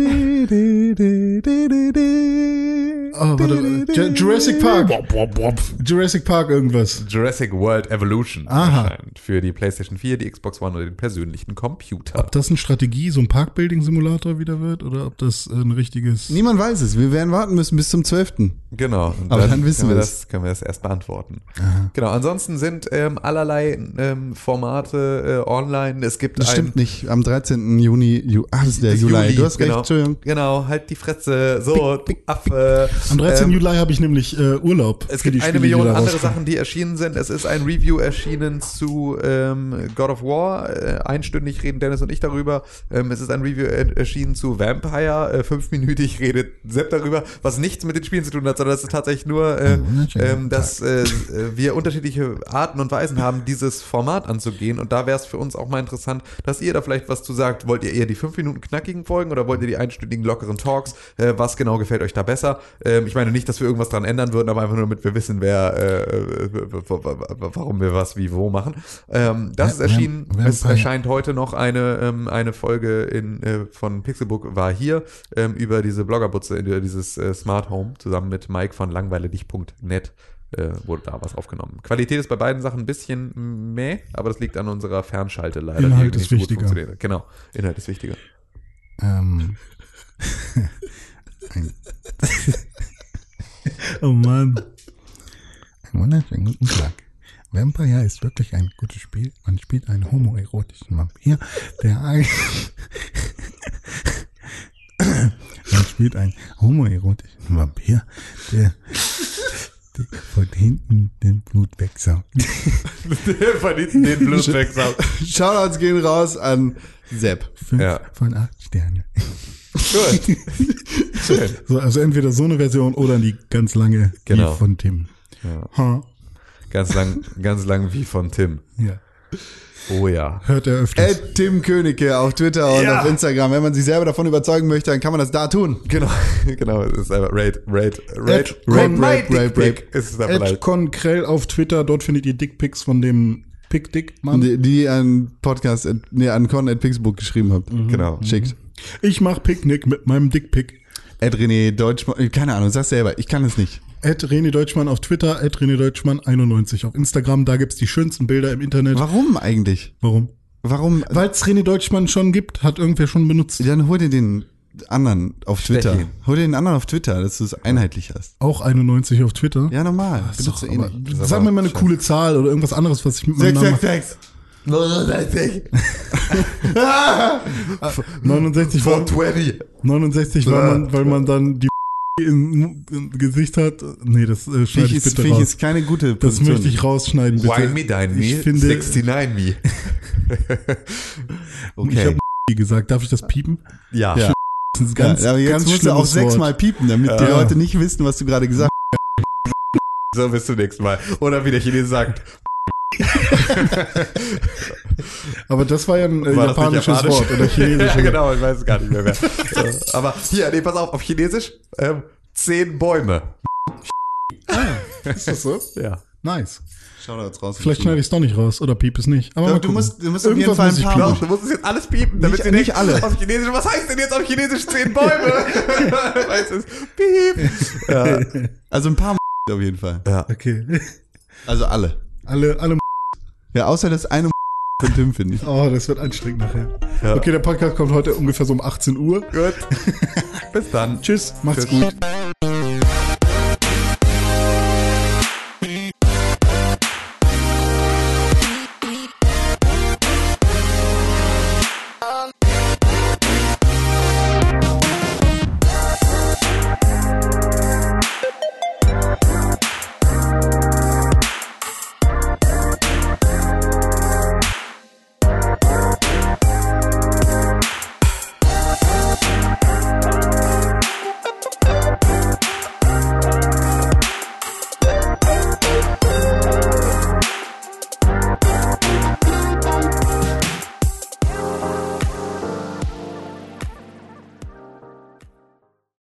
Oh, warte, Ju- Jurassic Park. Jurassic Park irgendwas. Jurassic World Evolution Aha. erscheint für die PlayStation 4, die Xbox One oder den persönlichen Computer. Ob das ein Strategie, so ein Parkbuilding-Simulator wieder wird oder ob das ein richtiges. Niemand weiß es. Wir werden warten müssen bis zum 12. Genau. Und Aber dann wissen können wir das. Können wir das erst beantworten. Genau. Ansonsten sind ähm, allerlei ähm, Formate äh, online. Es gibt Das ein stimmt nicht. Am 13. Juni. Ju ah, das ist der Ist Juli. Du hast recht, genau. Entschuldigung. Genau, halt die Fresse. So, Affe. Am 13. Ähm, Juli habe ich nämlich äh, Urlaub. Es gibt eine Spiele, Million andere rauskommen. Sachen, die erschienen sind. Es ist ein Review erschienen zu ähm, God of War. Äh, einstündig reden Dennis und ich darüber. Ähm, es ist ein Review er erschienen zu Vampire. Äh, fünfminütig [LAUGHS] redet Sepp darüber, was nichts mit den Spielen zu tun hat, sondern es ist tatsächlich nur, äh, ähm, dass äh, äh, wir unterschiedliche Arten und Weisen haben, dieses Format anzugehen. Und da wäre es für uns auch mal interessant, dass ihr da vielleicht was zu sagt. Wollt ihr eher die fünf Minuten knackigen Folgen oder wollt ihr die einstündigen lockeren Talks? Äh, was genau gefällt euch da besser? Ähm, ich meine nicht, dass wir irgendwas dran ändern würden, aber einfach nur, damit wir wissen, wer, äh, warum wir was wie wo machen. Ähm, das ist erschienen. Vamp- Es Vampire. erscheint heute noch eine, ähm, eine Folge in, äh, von Pixelbook war hier ähm, über diese Bloggerbutze, über dieses äh, Smart Home zusammen mit Mike von langweiledich.net äh, wurde da was aufgenommen. Qualität ist bei beiden Sachen ein bisschen meh, aber das liegt an unserer Fernschalte leider. Inhalt ist so wichtiger. Genau, Inhalt ist wichtiger. Ähm. [LAUGHS] [LAUGHS] [LAUGHS] ein oh Mann. Einen wunderschönen guten Tag. Vampire ist wirklich ein gutes Spiel. Man spielt einen homoerotischen Vampir, der ein Man spielt einen homoerotischen Vampir, der, der von hinten den Blut wegsaugt. von hinten den Blut wegsaugt. Shoutouts gehen raus an Sepp. Fünf Ja. von acht Sterne. Gut. Schön. So, also entweder so eine Version oder die ganz lange Genau. die von Tim. Ja. Ha. Ganz lang, ganz lang wie von Tim. Ja. Oh ja. Hört er öfters. Ed Tim Königke auf Twitter und Ja. auf Instagram. Wenn man sich selber davon überzeugen möchte, dann kann man das da tun. Genau, [LAUGHS] genau. Es ist einfach Raid, Raid, Raid, Raid. Es ist einfach Ed leid. Konkrell auf Twitter, dort findet ihr Dickpics von dem Pick Dick Mann. Die, die an Podcast, at- nee, an Con at Pixelbook geschrieben habt. Genau. Schickt. Ich mach Picknick mit meinem Dickpick. Ed René Deutschmann, keine Ahnung, sag's selber, ich kann es nicht. Ed René Deutschmann auf Twitter, Ed René Deutschmann 91 auf Instagram. Da gibt's die schönsten Bilder im Internet. Warum eigentlich? Warum? Warum? Weil es René Deutschmann schon gibt, hat irgendwer schon benutzt. Dann hol dir den anderen auf Twitter. ihn. Hol dir den anderen auf Twitter, dass du es einheitlich hast. Auch 91 auf Twitter. Ja, normal. Ist doch, eh sag mir mal eine coole Zahl oder irgendwas anderes, was ich mit meinem Namen... 666. 69 [LAUGHS] war, 420. 69 war man, weil man dann die [LAUGHS] im im Gesicht hat. Nee, das äh, schneide ich ich, ist, bitte ich raus. ist keine gute Das Position. möchte ich rausschneiden, bitte. Wine me, dine me, Ich finde, 69 me. [LAUGHS] ich Okay. habe gesagt. Darf ich das piepen? Ja. Ja. Das ist ganz, ja, aber jetzt ganz musst du auch sechsmal piepen, damit die Ja. Leute nicht wissen, was du gerade gesagt So bis zum nächsten Mal. Oder wie der Chinese sagt. [LAUGHS] Aber das war ja ein äh, War japanisches japanisch? Wort oder chinesisches. [LAUGHS] ja, genau, ich weiß es gar nicht mehr. mehr. Aber hier, nee, pass auf, auf Chinesisch, ähm, zehn Bäume. Ist das so? [LAUGHS] Ja. Nice. Shoutouts raus. Vielleicht schneide ich es doch nicht raus oder piep es nicht. Aber mal du musst- du musst auf jeden Fall ein paar. Doch, du musst es jetzt alles piepen, damit Nicht- sie nicht alle. Auf Chinesisch, was heißt denn jetzt auf Chinesisch zehn Bäume? weißt du, piep. Ja. Also ein paar auf jeden Fall. ja. Okay. Also alle. Alle, alle. Ja, außer das eine [LAUGHS] von Tim, finde ich. Oh, das wird anstrengend nachher. Ja. Okay, der Podcast kommt heute ungefähr so um 18 Uhr. Gut. [LAUGHS] Bis dann. Tschüss, macht's Tschüss. gut.